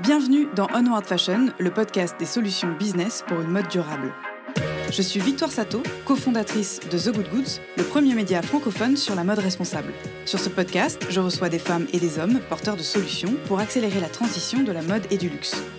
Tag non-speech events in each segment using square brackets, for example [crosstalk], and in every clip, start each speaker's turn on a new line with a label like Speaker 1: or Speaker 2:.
Speaker 1: Bienvenue dans Onward Fashion, le podcast des solutions business pour une mode durable. Je suis Victoire Sato, cofondatrice de The Good Goods, le premier média francophone sur la mode responsable. Sur ce podcast, je reçois des femmes et des hommes porteurs de solutions pour accélérer la transition de la mode et du luxe.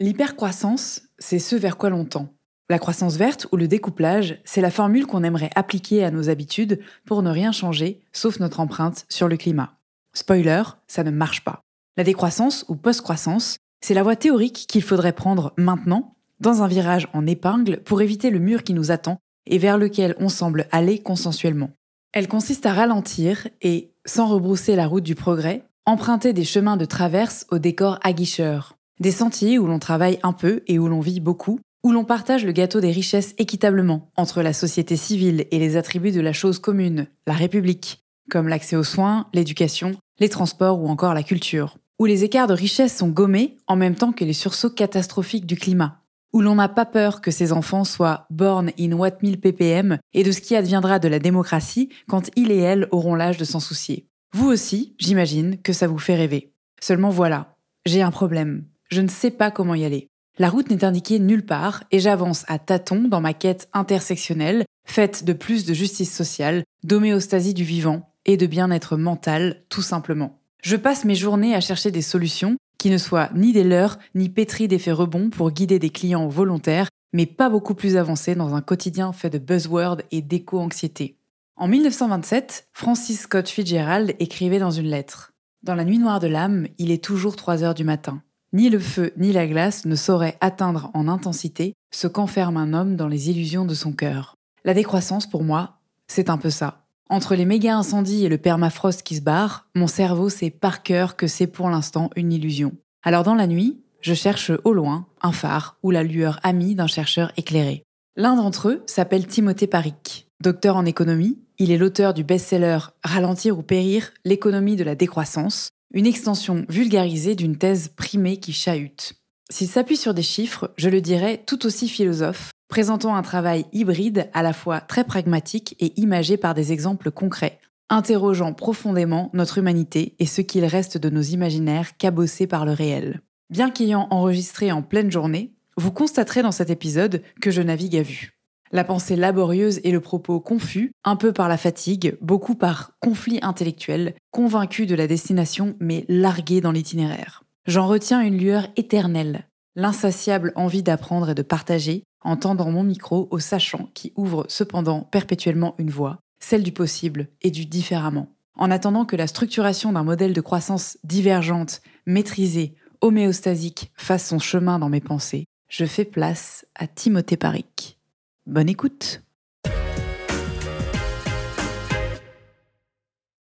Speaker 1: L'hypercroissance, c'est ce vers quoi l'on tend. La croissance verte ou le découplage, c'est la formule qu'on aimerait appliquer à nos habitudes pour ne rien changer, sauf notre empreinte sur le climat. Spoiler, ça ne marche pas. La décroissance ou post-croissance, c'est la voie théorique qu'il faudrait prendre maintenant, dans un virage en épingle, pour éviter le mur qui nous attend et vers lequel on semble aller consensuellement. Elle consiste à ralentir et, sans rebrousser la route du progrès, emprunter des chemins de traverse au décor aguicheur. Des sentiers où l'on travaille un peu et où l'on vit beaucoup, où l'on partage le gâteau des richesses équitablement entre la société civile et les attributs de la chose commune, la République, comme l'accès aux soins, l'éducation, les transports ou encore la culture, où les écarts de richesse sont gommés en même temps que les sursauts catastrophiques du climat, où l'on n'a pas peur que ces enfants soient born in what 1000 ppm et de ce qui adviendra de la démocratie quand ils et elles auront l'âge de s'en soucier. Vous aussi, j'imagine que ça vous fait rêver. Seulement voilà, j'ai un problème. Je ne sais pas comment y aller. La route n'est indiquée nulle part et j'avance à tâtons dans ma quête intersectionnelle, faite de plus de justice sociale, d'homéostasie du vivant et de bien-être mental, tout simplement. Je passe mes journées à chercher des solutions qui ne soient ni des leurs, ni pétries d'effets rebonds pour guider des clients volontaires, mais pas beaucoup plus avancés dans un quotidien fait de buzzwords et d'éco-anxiété. En 1927, Francis Scott Fitzgerald écrivait dans une lettre Dans la nuit noire de l'âme, il est toujours 3 heures du matin. Ni le feu ni la glace ne sauraient atteindre en intensité ce qu'enferme un homme dans les illusions de son cœur. La décroissance, pour moi, c'est un peu ça. Entre les méga incendies et le permafrost qui se barre, mon cerveau sait par cœur que c'est pour l'instant une illusion. Alors dans la nuit, je cherche au loin un phare ou la lueur amie d'un chercheur éclairé. L'un d'entre eux s'appelle Timothée Paric. Docteur en économie, il est l'auteur du best-seller Ralentir ou périr, l'économie de la décroissance, une extension vulgarisée d'une thèse primée qui chahute. S'il s'appuie sur des chiffres, je le dirais tout aussi philosophe, présentant un travail hybride à la fois très pragmatique et imagé par des exemples concrets, interrogeant profondément notre humanité et ce qu'il reste de nos imaginaires cabossés par le réel. Bien qu'ayant enregistré en pleine journée, vous constaterez dans cet épisode que je navigue à vue. La pensée laborieuse et le propos confus, un peu par la fatigue, beaucoup par conflit intellectuel, convaincu de la destination mais largué dans l'itinéraire. J'en retiens une lueur éternelle, l'insatiable envie d'apprendre et de partager, en tendant mon micro au sachant qui ouvre cependant perpétuellement une voie, celle du possible et du différemment. En attendant que la structuration d'un modèle de croissance divergente, maîtrisée, homéostasique fasse son chemin dans mes pensées, je fais place à Timothée Paric. Bonne écoute.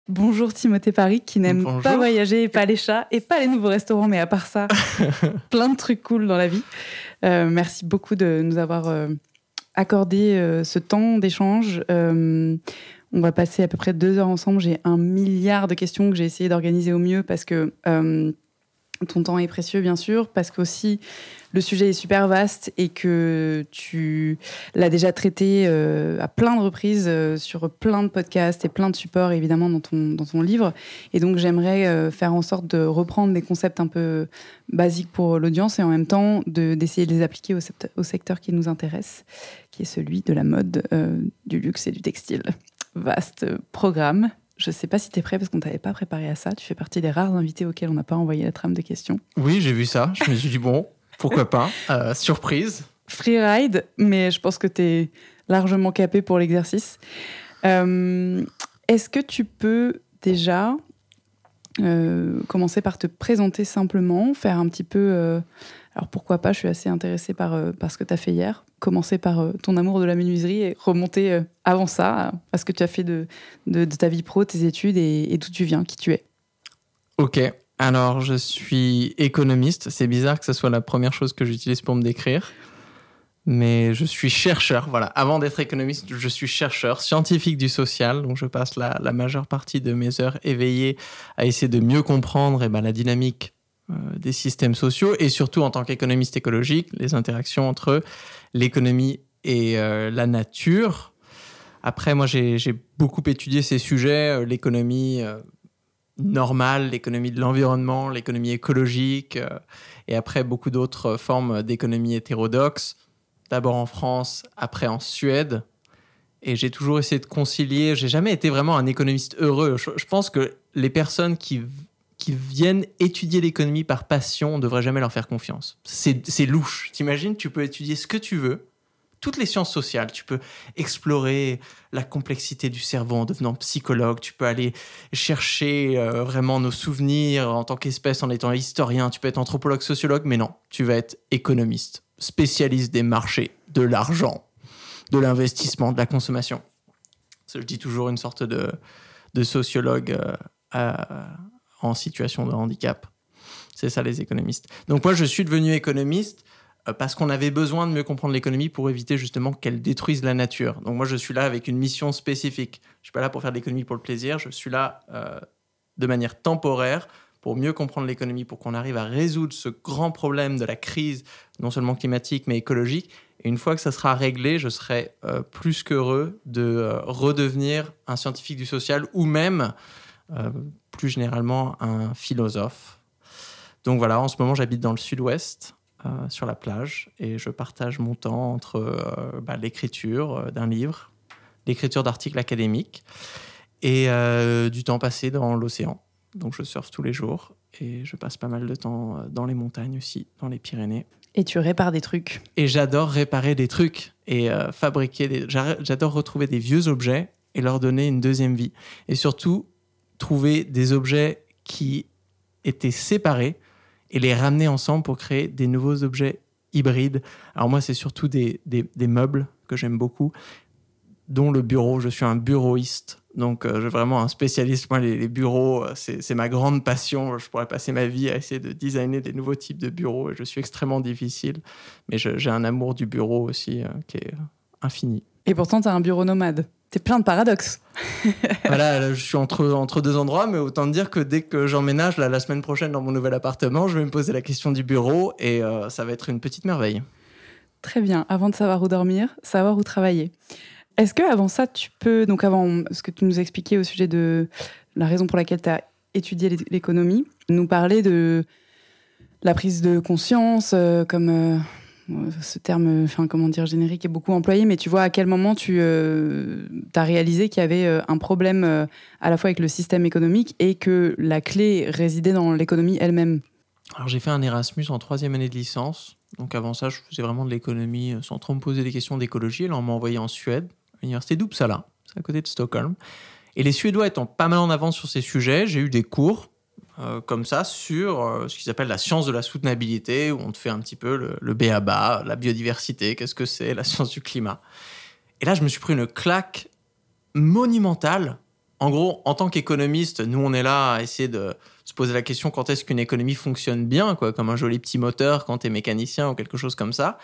Speaker 1: Bonjour Timothée Paris qui n'aime pas voyager et pas les chats et pas les nouveaux restaurants, mais à part ça, [laughs] plein de trucs cool dans la vie. Euh, merci beaucoup de nous avoir euh, accordé euh, ce temps d'échange. on va passer à peu près deux heures ensemble. J'ai un milliard de questions que j'ai essayé d'organiser au mieux parce que ton temps est précieux, bien sûr, parce qu'aussi le sujet est super vaste et que tu l'as déjà traité euh, à plein de reprises euh, sur plein de podcasts et plein de supports, évidemment, dans ton, dans ton livre. Et donc, j'aimerais euh, faire en sorte de reprendre des concepts un peu basiques pour l'audience et en même temps d'essayer de, les appliquer au, secteur qui nous intéresse, qui est celui de la mode, du luxe et du textile. Vaste programme. Je ne sais pas si tu es prêt parce qu'on ne t'avait pas préparé à ça. Tu fais partie des rares invités auxquels on n'a pas envoyé la trame de questions.
Speaker 2: Oui, j'ai vu ça. Je me suis dit, bon, pourquoi pas? Euh, Surprise.
Speaker 1: Freeride, mais je pense que tu es largement capé pour l'exercice. Euh, est-ce que tu peux déjà euh, commencer par te présenter simplement, faire un petit peu alors pourquoi pas, je suis assez intéressée par, euh, ce que tu as fait hier. Commencer par ton amour de la menuiserie et remonter avant ça à ce que tu as fait de, ta vie pro, tes études et, d'où tu viens, qui tu es?
Speaker 2: Ok, alors je suis économiste. C'est bizarre que ce soit la première chose que j'utilise pour me décrire. Mais je suis chercheur, voilà. Avant d'être économiste, je suis chercheur, scientifique du social. Donc je passe la, majeure partie de mes heures éveillées à essayer de mieux comprendre eh ben, la dynamique euh, des systèmes sociaux et surtout en tant qu'économiste écologique, les interactions entre l'économie et euh, la nature. Après, moi, j'ai beaucoup étudié ces sujets, euh, l'économie normale, l'économie de l'environnement, l'économie écologique, et après beaucoup d'autres formes d'économie hétérodoxe, d'abord en France, après en Suède. Et j'ai toujours essayé de concilier, j'ai jamais été vraiment un économiste heureux. je pense que les personnes qui qui viennent étudier l'économie par passion, on ne devrait jamais leur faire confiance. C'est louche. T'imagines, tu peux étudier ce que tu veux, toutes les sciences sociales. Tu peux explorer la complexité du cerveau en devenant psychologue. Tu peux aller chercher euh, vraiment nos souvenirs en tant qu'espèce, en étant historien. Tu peux être anthropologue, sociologue, mais non, tu vas être économiste, spécialiste des marchés, de l'argent, de l'investissement, de la consommation. je dis toujours une sorte de, sociologue. Euh, en situation de handicap. C'est ça les économistes. Donc moi, je suis devenu économiste parce qu'on avait besoin de mieux comprendre l'économie pour éviter justement qu'elle détruise la nature. Donc moi, je suis là avec une mission spécifique. Je ne suis pas là pour faire de l'économie pour le plaisir, je suis là euh, de manière temporaire pour mieux comprendre l'économie, pour qu'on arrive à résoudre ce grand problème de la crise, non seulement climatique, mais écologique. Et une fois que ça sera réglé, je serai euh, plus qu'heureux de redevenir un scientifique du social ou même euh, plus généralement un philosophe. Donc voilà, en ce moment j'habite dans le sud-ouest, euh, sur la plage, et je partage mon temps entre euh, bah, l'écriture d'un livre, l'écriture d'articles académiques, et du temps passé dans l'océan. Donc je surfe tous les jours, et je passe pas mal de temps dans les montagnes aussi, dans les Pyrénées.
Speaker 1: Et tu répares des trucs.
Speaker 2: Et j'adore réparer des trucs et fabriquer des... J'adore retrouver des vieux objets et leur donner une deuxième vie. Et surtout, trouver des objets qui étaient séparés et les ramener ensemble pour créer des nouveaux objets hybrides. Alors moi, c'est surtout des, des, meubles que j'aime beaucoup, dont le bureau. Je suis un bureauiste, donc euh, suis vraiment un spécialiste. Moi, les, bureaux, euh, c'est ma grande passion. Je pourrais passer ma vie à essayer de designer des nouveaux types de bureaux. Et je suis extrêmement difficile, mais j'ai un amour du bureau aussi euh, qui est infini.
Speaker 1: Et pourtant, tu as un bureau nomade. T'es plein de paradoxes. [laughs]
Speaker 2: voilà, je suis entre, entre deux endroits, mais autant dire que dès que j'emménage la semaine prochaine dans mon nouvel appartement, je vais me poser la question du bureau et euh, ça va être une petite merveille.
Speaker 1: Très bien. Avant de savoir où dormir, savoir où travailler. Est-ce que avant ça, tu peux, donc avant ce que tu nous expliquais au sujet de la raison pour laquelle tu as étudié l'économie, nous parler de la prise de conscience euh, comme euh, ce terme, enfin comment dire, générique est beaucoup employé, mais tu vois à quel moment tu euh, as réalisé qu'il y avait euh, un problème euh, à la fois avec le système économique et que la clé résidait dans l'économie elle-même?
Speaker 2: Alors j'ai fait un Erasmus en troisième année de licence, donc avant ça je faisais vraiment de l'économie sans trop me poser des questions d'écologie. Là on m'a envoyé en Suède, à l'université d'Uppsala, c'est à côté de Stockholm. Et les Suédois étant pas mal en avance sur ces sujets, j'ai eu des cours euh, comme ça sur euh, ce qu'ils appellent la science de la soutenabilité, où on te fait un petit peu le, le BABA, la biodiversité, qu'est-ce que c'est, la [laughs] science du climat. Et là, je me suis pris une claque monumentale. En gros, en tant qu'économiste, nous, on est là à essayer de se poser la question quand est-ce qu'une économie fonctionne bien, quoi, comme un joli petit moteur quand tu es mécanicien ou quelque chose comme ça.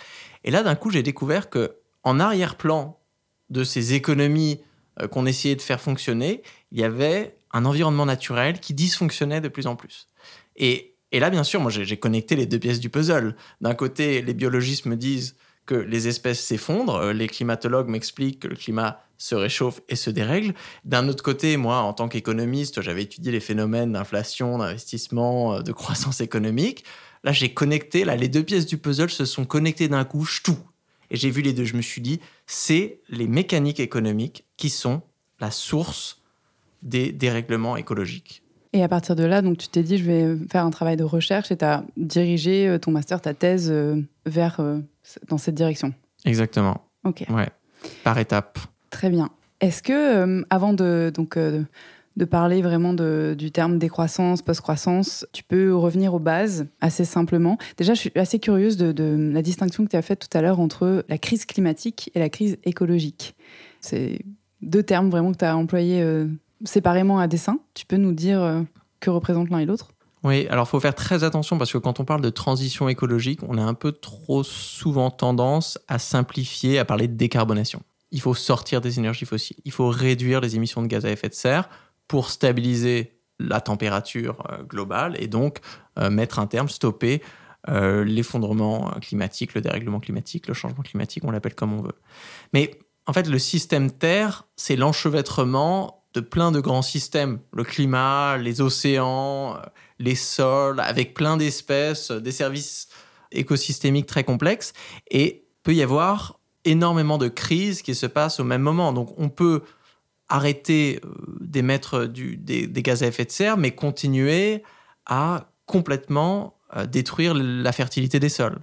Speaker 2: Et là, d'un coup, j'ai découvert que en arrière-plan de ces économies euh, qu'on essayait de faire fonctionner, il y avait un environnement naturel qui dysfonctionnait de plus en plus. Et, Et là, bien sûr, moi, j'ai connecté les deux pièces du puzzle. D'un côté, les biologistes me disent que les espèces s'effondrent, euh, les climatologues m'expliquent que le climat se réchauffe et se dérègle. D'un autre côté, moi, en tant qu'économiste, j'avais étudié les phénomènes d'inflation, d'investissement, euh, de croissance économique. Là, j'ai connecté, là, les deux pièces du puzzle se sont connectées d'un coup, tout. Et j'ai vu les deux, je me suis dit, c'est les mécaniques économiques qui sont la source des dérèglements écologiques.
Speaker 1: Et à partir de là, donc tu t'es dit, je vais faire un travail de recherche et tu as dirigé euh, ton master, ta thèse vers dans cette direction.
Speaker 2: Exactement.
Speaker 1: Ok.
Speaker 2: Ouais. Par étapes.
Speaker 1: Très bien. Est-ce que, euh, avant de, donc, euh, de parler vraiment de, du terme décroissance, post-croissance, tu peux revenir aux bases assez simplement? Déjà, je suis assez curieuse de, de la distinction que tu as faite tout à l'heure entre la crise climatique et la crise écologique. C'est deux termes vraiment que tu as employés euh, séparément à dessein. Tu peux nous dire que représentent l'un et l'autre?
Speaker 2: Oui, alors il faut faire très attention parce que quand on parle de transition écologique, on a un peu trop souvent tendance à simplifier, à parler de décarbonation. Il faut sortir des énergies fossiles, il faut réduire les émissions de gaz à effet de serre pour stabiliser la température euh, globale et donc euh, mettre un terme, stopper euh, l'effondrement climatique, le dérèglement climatique, le changement climatique, on l'appelle comme on veut. Mais en fait, le système Terre, c'est l'enchevêtrement de plein de grands systèmes, le climat, les océans, les sols, avec plein d'espèces, des services écosystémiques très complexes. Et peut y avoir énormément de crises qui se passent au même moment. Donc on peut arrêter euh, d'émettre des, gaz à effet de serre, mais continuer à complètement euh, détruire la fertilité des sols.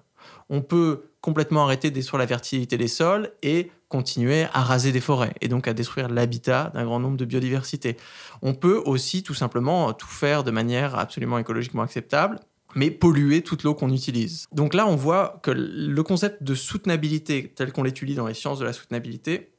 Speaker 2: On peut complètement arrêter de détruire la fertilité des sols et continuer à raser des forêts et donc à détruire l'habitat d'un grand nombre de biodiversités. On peut aussi tout simplement tout faire de manière absolument écologiquement acceptable, mais polluer toute l'eau qu'on utilise. Donc là, on voit que le concept de soutenabilité tel qu'on l'étudie dans les sciences de la soutenabilité,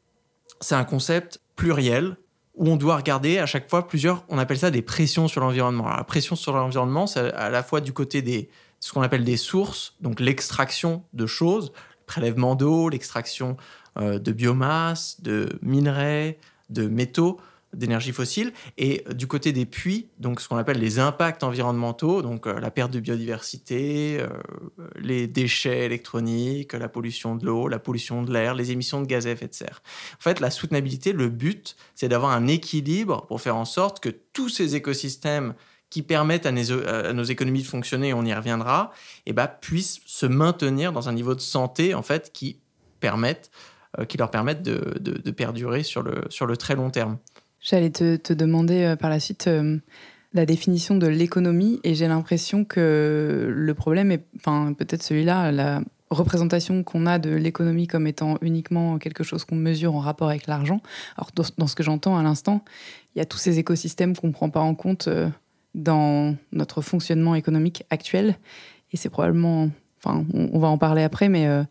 Speaker 2: c'est un concept pluriel où on doit regarder à chaque fois plusieurs, on appelle ça des pressions sur l'environnement. La pression sur l'environnement, c'est à la fois du côté des ce qu'on appelle des sources, donc l'extraction de choses, le prélèvement d'eau, l'extraction euh, de biomasse, de minerais, de métaux, d'énergie fossile. Et du côté des puits, donc ce qu'on appelle les impacts environnementaux, donc euh, la perte de biodiversité, euh, les déchets électroniques, la pollution de l'eau, la pollution de l'air, les émissions de gaz à effet de serre. En fait, la soutenabilité, le but, c'est d'avoir un équilibre pour faire en sorte que tous ces écosystèmes qui permettent à nos, économies de fonctionner, on y reviendra, et eh ben, puissent se maintenir dans un niveau de santé en fait qui permettent euh, qui leur permettent de, perdurer sur le, sur le très long terme.
Speaker 1: J'allais te, demander euh, par la suite euh, la définition de l'économie et j'ai l'impression que le problème est, peut-être celui-là, la représentation qu'on a de l'économie comme étant uniquement quelque chose qu'on mesure en rapport avec l'argent. Alors dans, ce que j'entends à l'instant, il y a tous ces écosystèmes qu'on ne prend pas en compte dans notre fonctionnement économique actuel et c'est probablement Enfin, on, va en parler après, mais euh,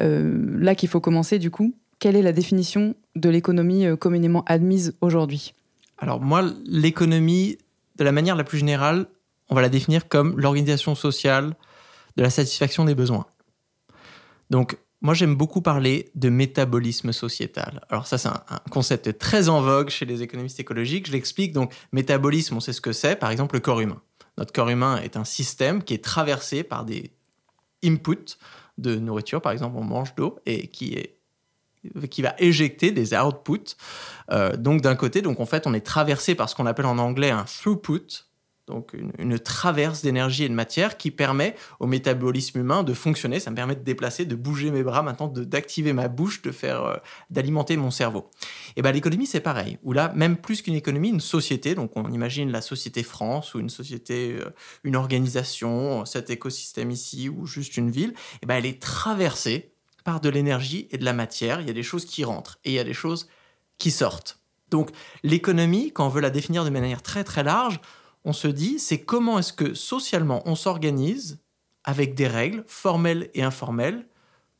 Speaker 1: euh, là qu'il faut commencer, du coup, quelle est la définition de l'économie euh, communément admise aujourd'hui?
Speaker 2: Alors moi, l'économie, de la manière la plus générale, on va la définir comme l'organisation sociale de la satisfaction des besoins. Donc, moi, j'aime beaucoup parler de métabolisme sociétal. Alors ça, c'est un, concept très en vogue chez les économistes écologiques. Je l'explique. Donc, métabolisme, on sait ce que c'est. Par exemple, le corps humain. Notre corps humain est un système qui est traversé par des input de nourriture, par exemple, on mange d'eau et qui va éjecter des outputs. Euh, donc d'un côté, donc en fait, on est traversé par ce qu'on appelle en anglais un throughput, donc une, traverse d'énergie et de matière qui permet au métabolisme humain de fonctionner. Ça me permet de déplacer, de bouger mes bras, maintenant d'activer ma bouche, de faire, euh, d'alimenter mon cerveau. Et ben l'économie c'est pareil. Ou là, même plus qu'une économie, une société. Donc on imagine la société France ou une société, euh, une organisation, cet écosystème ici ou juste une ville. Et ben elle est traversée par de l'énergie et de la matière. Il y a des choses qui rentrent et il y a des choses qui sortent. Donc l'économie, quand on veut la définir de manière très très large, on se dit, c'est comment est-ce que socialement on s'organise avec des règles formelles et informelles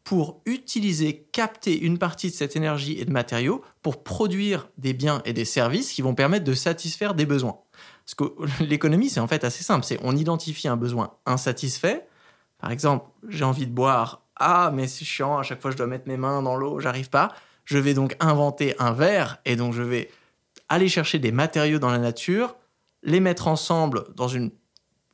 Speaker 2: pour utiliser, capter une partie de cette énergie et de matériaux pour produire des biens et des services qui vont permettre de satisfaire des besoins. Parce que [laughs] l'économie, c'est en fait assez simple. C'est on identifie un besoin insatisfait. Par exemple, j'ai envie de boire. Ah, mais c'est chiant, à chaque fois je dois mettre mes mains dans l'eau, j'arrive pas. Je vais donc inventer un verre et donc je vais aller chercher des matériaux dans la nature les mettre ensemble dans une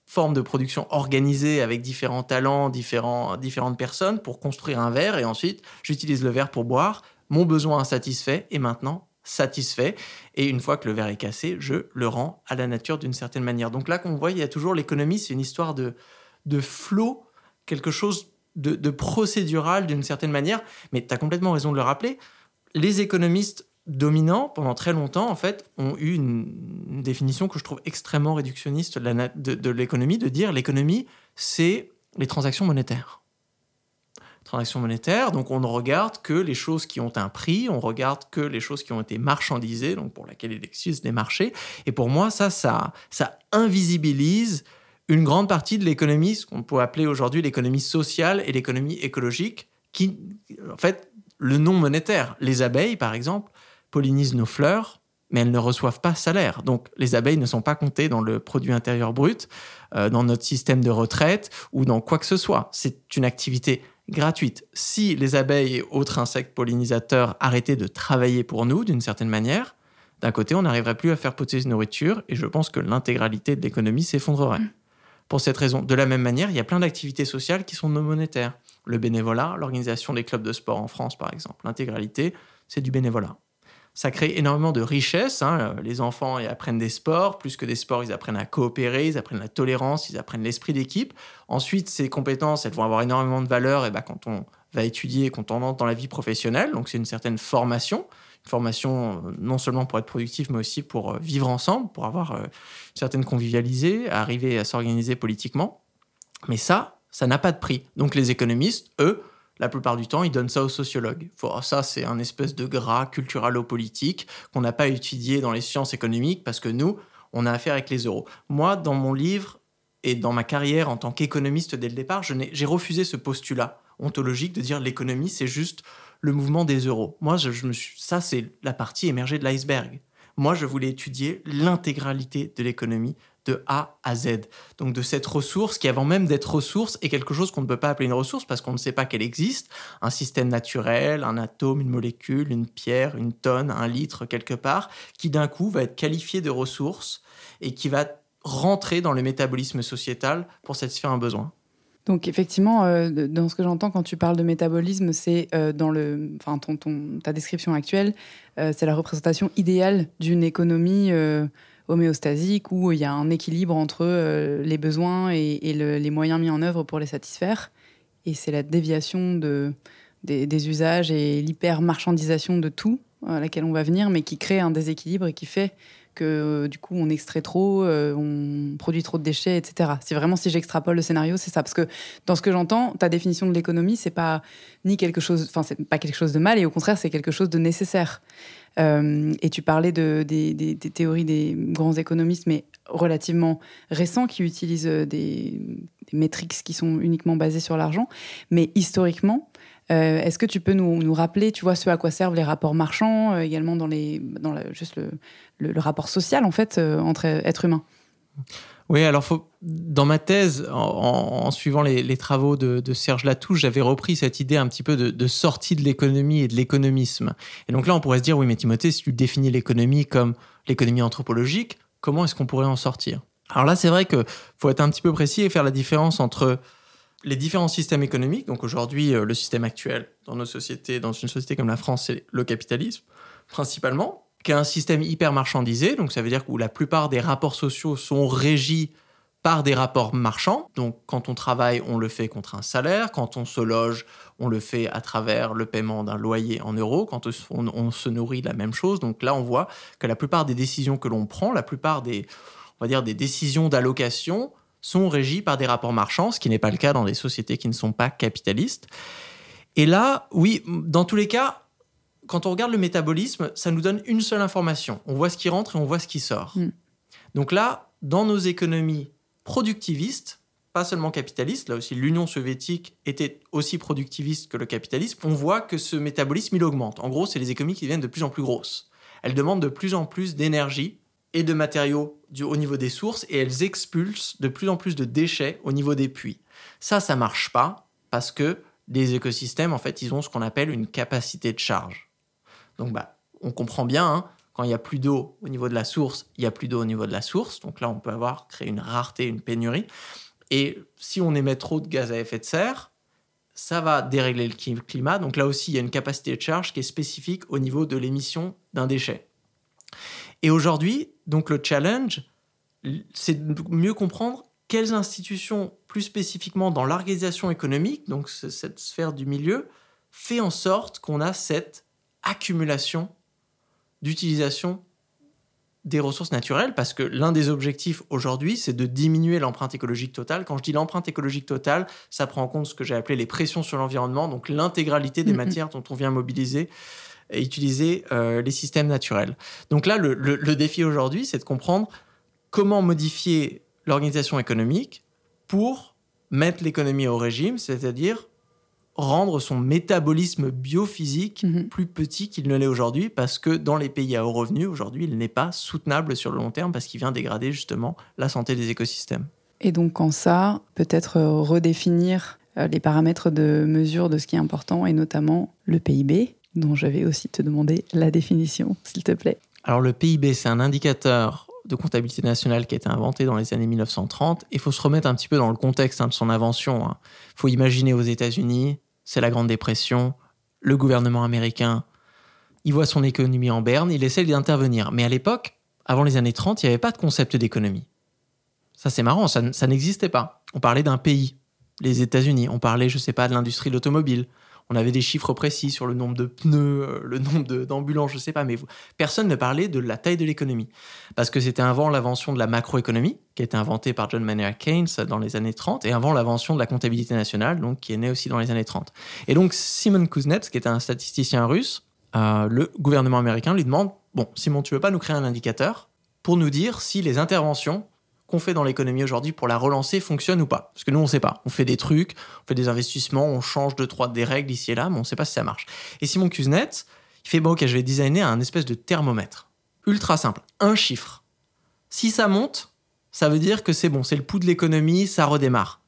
Speaker 2: forme de production organisée avec différents talents, différents, différentes personnes pour construire un verre et ensuite j'utilise le verre pour boire. Mon besoin satisfait et maintenant satisfait. Et une fois que le verre est cassé, je le rends à la nature d'une certaine manière. Donc là, qu'on voit, il y a toujours l'économie, c'est une histoire de, de flow, quelque chose de, de procédural d'une certaine manière. Mais tu as complètement raison de le rappeler. Les économistes dominants, pendant très longtemps, en fait, ont eu une, définition que je trouve extrêmement réductionniste de, l'économie, de dire l'économie, c'est les transactions monétaires transactions monétaires. Donc on ne regarde que les choses qui ont un prix, on regarde que les choses qui ont été marchandisées, donc pour laquelle il existe des marchés. Et pour moi, ça, ça, ça invisibilise une grande partie de l'économie, ce qu'on peut appeler aujourd'hui l'économie sociale et l'économie écologique, qui, en fait, le non monétaire. Les abeilles, par exemple, pollinisent nos fleurs, mais elles ne reçoivent pas salaire. Donc les abeilles ne sont pas comptées dans le produit intérieur brut, euh, dans notre système de retraite ou dans quoi que ce soit. C'est une activité gratuite. Si les abeilles et autres insectes pollinisateurs arrêtaient de travailler pour nous d'une certaine manière, d'un côté, on n'arriverait plus à faire poter de nourriture et je pense que l'intégralité de l'économie s'effondrerait. Mm. Pour cette raison, de la même manière, il y a plein d'activités sociales qui sont non monétaires. Le bénévolat, l'organisation des clubs de sport en France, par exemple, l'intégralité, c'est du bénévolat ça crée énormément de richesses. Hein. Les enfants ils apprennent des sports, plus que des sports, ils apprennent à coopérer, ils apprennent la tolérance, ils apprennent l'esprit d'équipe. Ensuite, ces compétences, elles vont avoir énormément de valeur et bah, quand on va étudier, quand on entre dans la vie professionnelle. Donc, c'est une certaine formation. Une formation euh, non seulement pour être productif, mais aussi pour euh, vivre ensemble, pour avoir euh, une certaine convivialité, arriver à s'organiser politiquement. Mais ça, ça n'a pas de prix. Donc, les économistes, eux, la plupart du temps, ils donnent ça aux sociologues. Ça, c'est un espèce de gras culturalo-politique qu'on n'a pas étudié dans les sciences économiques parce que nous, on a affaire avec les euros. Moi, dans mon livre et dans ma carrière en tant qu'économiste dès le départ, j'ai refusé ce postulat ontologique de dire l'économie, c'est juste le mouvement des euros. Moi, ça, c'est la partie émergée de l'iceberg. Moi, je voulais étudier l'intégralité de l'économie de A à Z. Donc de cette ressource qui, avant même d'être ressource, est quelque chose qu'on ne peut pas appeler une ressource parce qu'on ne sait pas qu'elle existe. Un système naturel, un atome, une molécule, une pierre, une tonne, un litre quelque part, qui d'un coup va être qualifié de ressource et qui va rentrer dans le métabolisme sociétal pour satisfaire un besoin.
Speaker 1: Donc effectivement, euh, dans ce que j'entends quand tu parles de métabolisme, c'est euh, dans le, enfin ton, ta description actuelle, euh, c'est la représentation idéale d'une économie homéostasique où il y a un équilibre entre euh, les besoins et, les moyens mis en œuvre pour les satisfaire. Et c'est la déviation de, des, usages et l'hyper-marchandisation de tout à laquelle on va venir, mais qui crée un déséquilibre et qui fait que euh, du coup on extrait trop, euh, on produit trop de déchets, etc. C'est vraiment si j'extrapole le scénario, c'est ça. Parce que dans ce que j'entends, ta définition de l'économie, c'est pas ni quelque chose, enfin c'est pas quelque chose de mal, et au contraire c'est quelque chose de nécessaire. Euh, et tu parlais de, des, théories des grands économistes, mais relativement récents, qui utilisent des, métriques qui sont uniquement basées sur l'argent. Mais historiquement, euh, est-ce que tu peux nous, rappeler, tu vois, ce à quoi servent les rapports marchands, également dans, les, dans juste le, rapport social, en fait, entre êtres humains?
Speaker 2: Oui, alors dans ma thèse, en, suivant les, travaux de, Serge Latouche, j'avais repris cette idée un petit peu de, sortie de l'économie et de l'économisme. Et donc là, on pourrait se dire, oui, mais Timothée, si tu définis l'économie comme l'économie anthropologique, comment est-ce qu'on pourrait en sortir? Alors là, c'est vrai qu'il faut être un petit peu précis et faire la différence entre les différents systèmes économiques. Donc aujourd'hui, euh, le système actuel dans nos sociétés, dans une société comme la France, c'est le capitalisme, principalement qu'un système hyper marchandisé, donc ça veut dire que la plupart des rapports sociaux sont régis par des rapports marchands. Donc quand on travaille, on le fait contre un salaire, quand on se loge, on le fait à travers le paiement d'un loyer en euros, quand on, se nourrit de la même chose. Donc là, on voit que la plupart des décisions que l'on prend, la plupart des, on va dire, des décisions d'allocation sont régies par des rapports marchands, ce qui n'est pas le cas dans des sociétés qui ne sont pas capitalistes. Et là, oui, dans tous les cas, quand on regarde le métabolisme, ça nous donne une seule information. On voit ce qui rentre et on voit ce qui sort. Mm. Donc là, dans nos économies productivistes, pas seulement capitalistes, là aussi l'Union soviétique était aussi productiviste que le capitalisme, on voit que ce métabolisme, il augmente. En gros, c'est les économies qui deviennent de plus en plus grosses. Elles demandent de plus en plus d'énergie et de matériaux au niveau des sources et elles expulsent de plus en plus de déchets au niveau des puits. Ça, ça marche pas parce que les écosystèmes, en fait, ils ont ce qu'on appelle une capacité de charge. Donc, bah, on comprend bien hein, quand il y a plus d'eau au niveau de la source, il y a plus d'eau au niveau de la source. Donc là, on peut avoir créé une rareté, une pénurie. Et si on émet trop de gaz à effet de serre, ça va dérégler le climat. Donc là aussi, il y a une capacité de charge qui est spécifique au niveau de l'émission d'un déchet. Et aujourd'hui, donc le challenge, c'est de mieux comprendre quelles institutions, plus spécifiquement dans l'organisation économique, donc cette sphère du milieu, fait en sorte qu'on a cette accumulation d'utilisation des ressources naturelles, parce que l'un des objectifs aujourd'hui, c'est de diminuer l'empreinte écologique totale. Quand je dis l'empreinte écologique totale, ça prend en compte ce que j'ai appelé les pressions sur l'environnement, donc l'intégralité des matières dont on vient mobiliser et utiliser euh, les systèmes naturels. Donc là, le défi aujourd'hui, c'est de comprendre comment modifier l'organisation économique pour mettre l'économie au régime, c'est-à-dire rendre son métabolisme biophysique mhm. plus petit qu'il ne l'est aujourd'hui, parce que dans les pays à haut revenu, aujourd'hui, il n'est pas soutenable sur le long terme, parce qu'il vient dégrader justement la santé des écosystèmes.
Speaker 1: Et donc en ça, peut-être euh, redéfinir euh, les paramètres de mesure de ce qui est important, et notamment le PIB, dont je vais aussi te demander la définition, s'il te plaît.
Speaker 2: Alors le PIB, c'est un indicateur de comptabilité nationale qui a été inventé dans les années 1930. Il faut se remettre un petit peu dans le contexte hein, de son invention. Il hein. faut imaginer aux États-Unis, c'est la Grande Dépression, le gouvernement américain, il voit son économie en berne, il essaie d'intervenir. Mais à l'époque, avant les années 30, il n'y avait pas de concept d'économie. Ça, c'est marrant, ça, ça n'existait pas. On parlait d'un pays, les États-Unis. On parlait, je ne sais pas, de l'industrie de l'automobile on avait des chiffres précis sur le nombre de pneus, euh, le nombre d'ambulances, je ne sais pas, mais personne ne parlait de la taille de l'économie. Parce que c'était avant l'invention de la macroéconomie, qui a été inventée par John Maynard Keynes dans les années 30, et avant l'invention de la comptabilité nationale, donc qui est née aussi dans les années 30. Et donc Simon Kuznets, qui était un statisticien russe, euh, le gouvernement américain lui demande, bon, Simon, tu veux pas nous créer un indicateur pour nous dire si les interventions qu'on fait dans l'économie aujourd'hui pour la relancer fonctionne ou pas. Parce que nous, on ne sait pas. On fait des trucs, on fait des investissements, on change de trois des règles ici et là, mais on ne sait pas si ça marche. Et Simon Kuznets, il fait, bon, ok, je vais designer un espèce de thermomètre. Ultra simple. Un chiffre. Si ça monte, ça veut dire que c'est bon, c'est le pouls de l'économie, ça redémarre.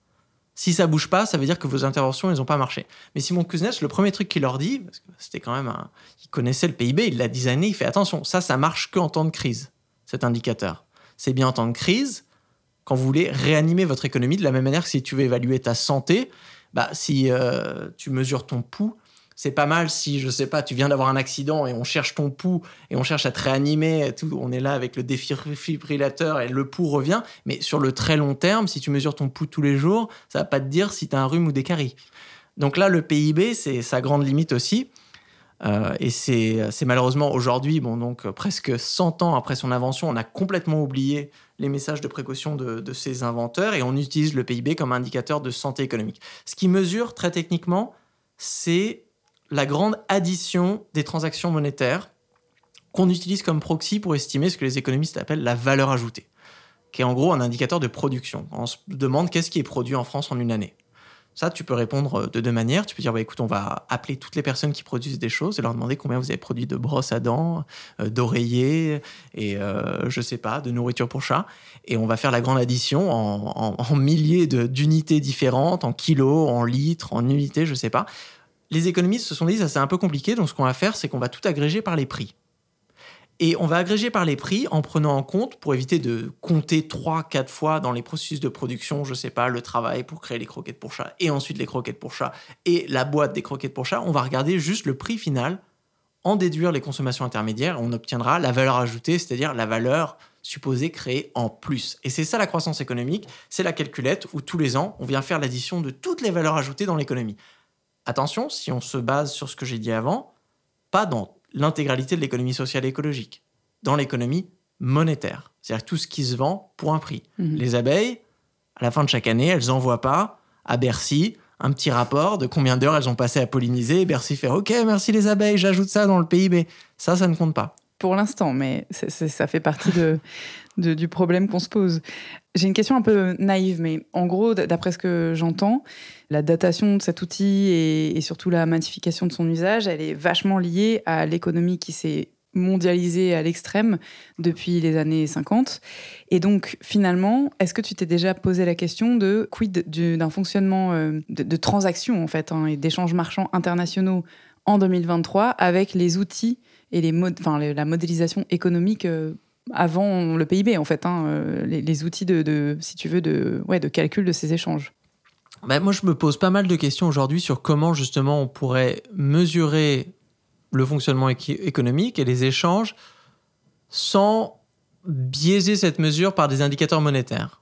Speaker 2: Si ça bouge pas, ça veut dire que vos interventions, elles n'ont pas marché. Mais Simon Kuznets, le premier truc qu'il leur dit, parce que c'était quand même un... Il connaissait le PIB, il l'a designé, il fait attention, ça, ça marche qu'en temps de crise, cet indicateur. C'est bien en temps de crise, quand vous voulez réanimer votre économie de la même manière que si tu veux évaluer ta santé, bah, si euh, tu mesures ton pouls, c'est pas mal si, je sais pas, tu viens d'avoir un accident et on cherche ton pouls et on cherche à te réanimer, tout, on est là avec le défibrillateur et le pouls revient. Mais sur le très long terme, si tu mesures ton pouls tous les jours, ça va pas te dire si tu as un rhume ou des caries. Donc là, le PIB, c'est sa grande limite aussi. Euh, et c'est malheureusement aujourd'hui, bon, donc presque 100 ans après son invention, on a complètement oublié les messages de précaution de, de ces inventeurs et on utilise le PIB comme indicateur de santé économique. Ce qui mesure très techniquement, c'est la grande addition des transactions monétaires qu'on utilise comme proxy pour estimer ce que les économistes appellent la valeur ajoutée, qui est en gros un indicateur de production. On se demande qu'est-ce qui est produit en France en une année. Ça, tu peux répondre euh, de deux manières. Tu peux dire, bah, écoute, on va appeler toutes les personnes qui produisent des choses et leur demander combien vous avez produit de brosses à dents, euh, d'oreillers et, euh, je sais pas, de nourriture pour chat. Et on va faire la grande addition en, milliers d'unités différentes, en kilos, en litres, en unités, je sais pas. Les économistes se sont dit, ça c'est un peu compliqué, donc ce qu'on va faire, c'est qu'on va tout agréger par les prix. Et on va agréger par les prix en prenant en compte, pour éviter de compter 3-4 fois dans les processus de production, je sais pas, le travail pour créer les croquettes pour chat, et ensuite les croquettes pour chat, et la boîte des croquettes pour chat, on va regarder juste le prix final, en déduire les consommations intermédiaires, on obtiendra la valeur ajoutée, c'est-à-dire la valeur supposée créée en plus. Et c'est ça la croissance économique, c'est la calculette où tous les ans, on vient faire l'addition de toutes les valeurs ajoutées dans l'économie. Attention, si on se base sur ce que j'ai dit avant, pas dans l'intégralité de l'économie sociale et écologique, dans l'économie monétaire. C'est-à-dire tout ce qui se vend pour un prix. Mhm. Les abeilles, à la fin de chaque année, elles n'envoient pas à Bercy un petit rapport de combien d'heures elles ont passé à polliniser. Et Bercy fait OK, merci les abeilles, j'ajoute ça dans le PIB. Ça, ça ne compte pas.
Speaker 1: Pour l'instant, mais ça fait partie de, du problème qu'on se pose. J'ai une question un peu naïve, mais en gros, d'après ce que j'entends, la datation de cet outil et, surtout la magnification de son usage, elle est vachement liée à l'économie qui s'est mondialisée à l'extrême depuis les années 50. Et donc, finalement, est-ce que tu t'es déjà posé la question de quid d'un fonctionnement euh, de, transactions, en fait, hein, et d'échanges marchands internationaux en 2023 avec les outils et les la modélisation économique euh, avant le PIB, en fait, hein, euh, les, outils de, si tu veux, de, ouais, de calcul de ces échanges
Speaker 2: bah, Moi, je me pose pas mal de questions aujourd'hui sur comment, justement, on pourrait mesurer le fonctionnement économique et les échanges sans biaiser cette mesure par des indicateurs monétaires.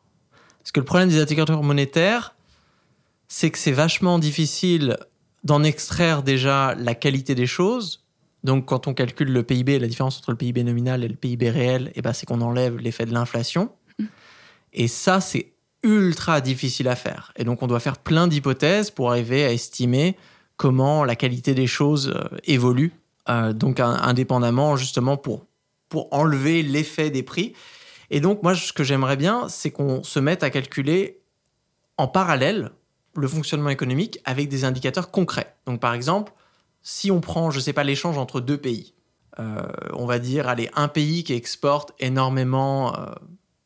Speaker 2: Parce que le problème des indicateurs monétaires, c'est que c'est vachement difficile d'en extraire déjà la qualité des choses. Donc, quand on calcule le PIB, la différence entre le PIB nominal et le PIB réel, eh ben, c'est qu'on enlève l'effet de l'inflation. Mm. Et ça, c'est ultra difficile à faire. Et donc, on doit faire plein d'hypothèses pour arriver à estimer comment la qualité des choses euh, évolue. Euh, donc, indépendamment, justement, pour, pour enlever l'effet des prix. Et donc, moi, ce que j'aimerais bien, c'est qu'on se mette à calculer en parallèle le fonctionnement économique avec des indicateurs concrets. Donc par exemple, si on prend, je sais pas, l'échange entre deux pays, euh, on va dire, allez, un pays qui exporte énormément, euh,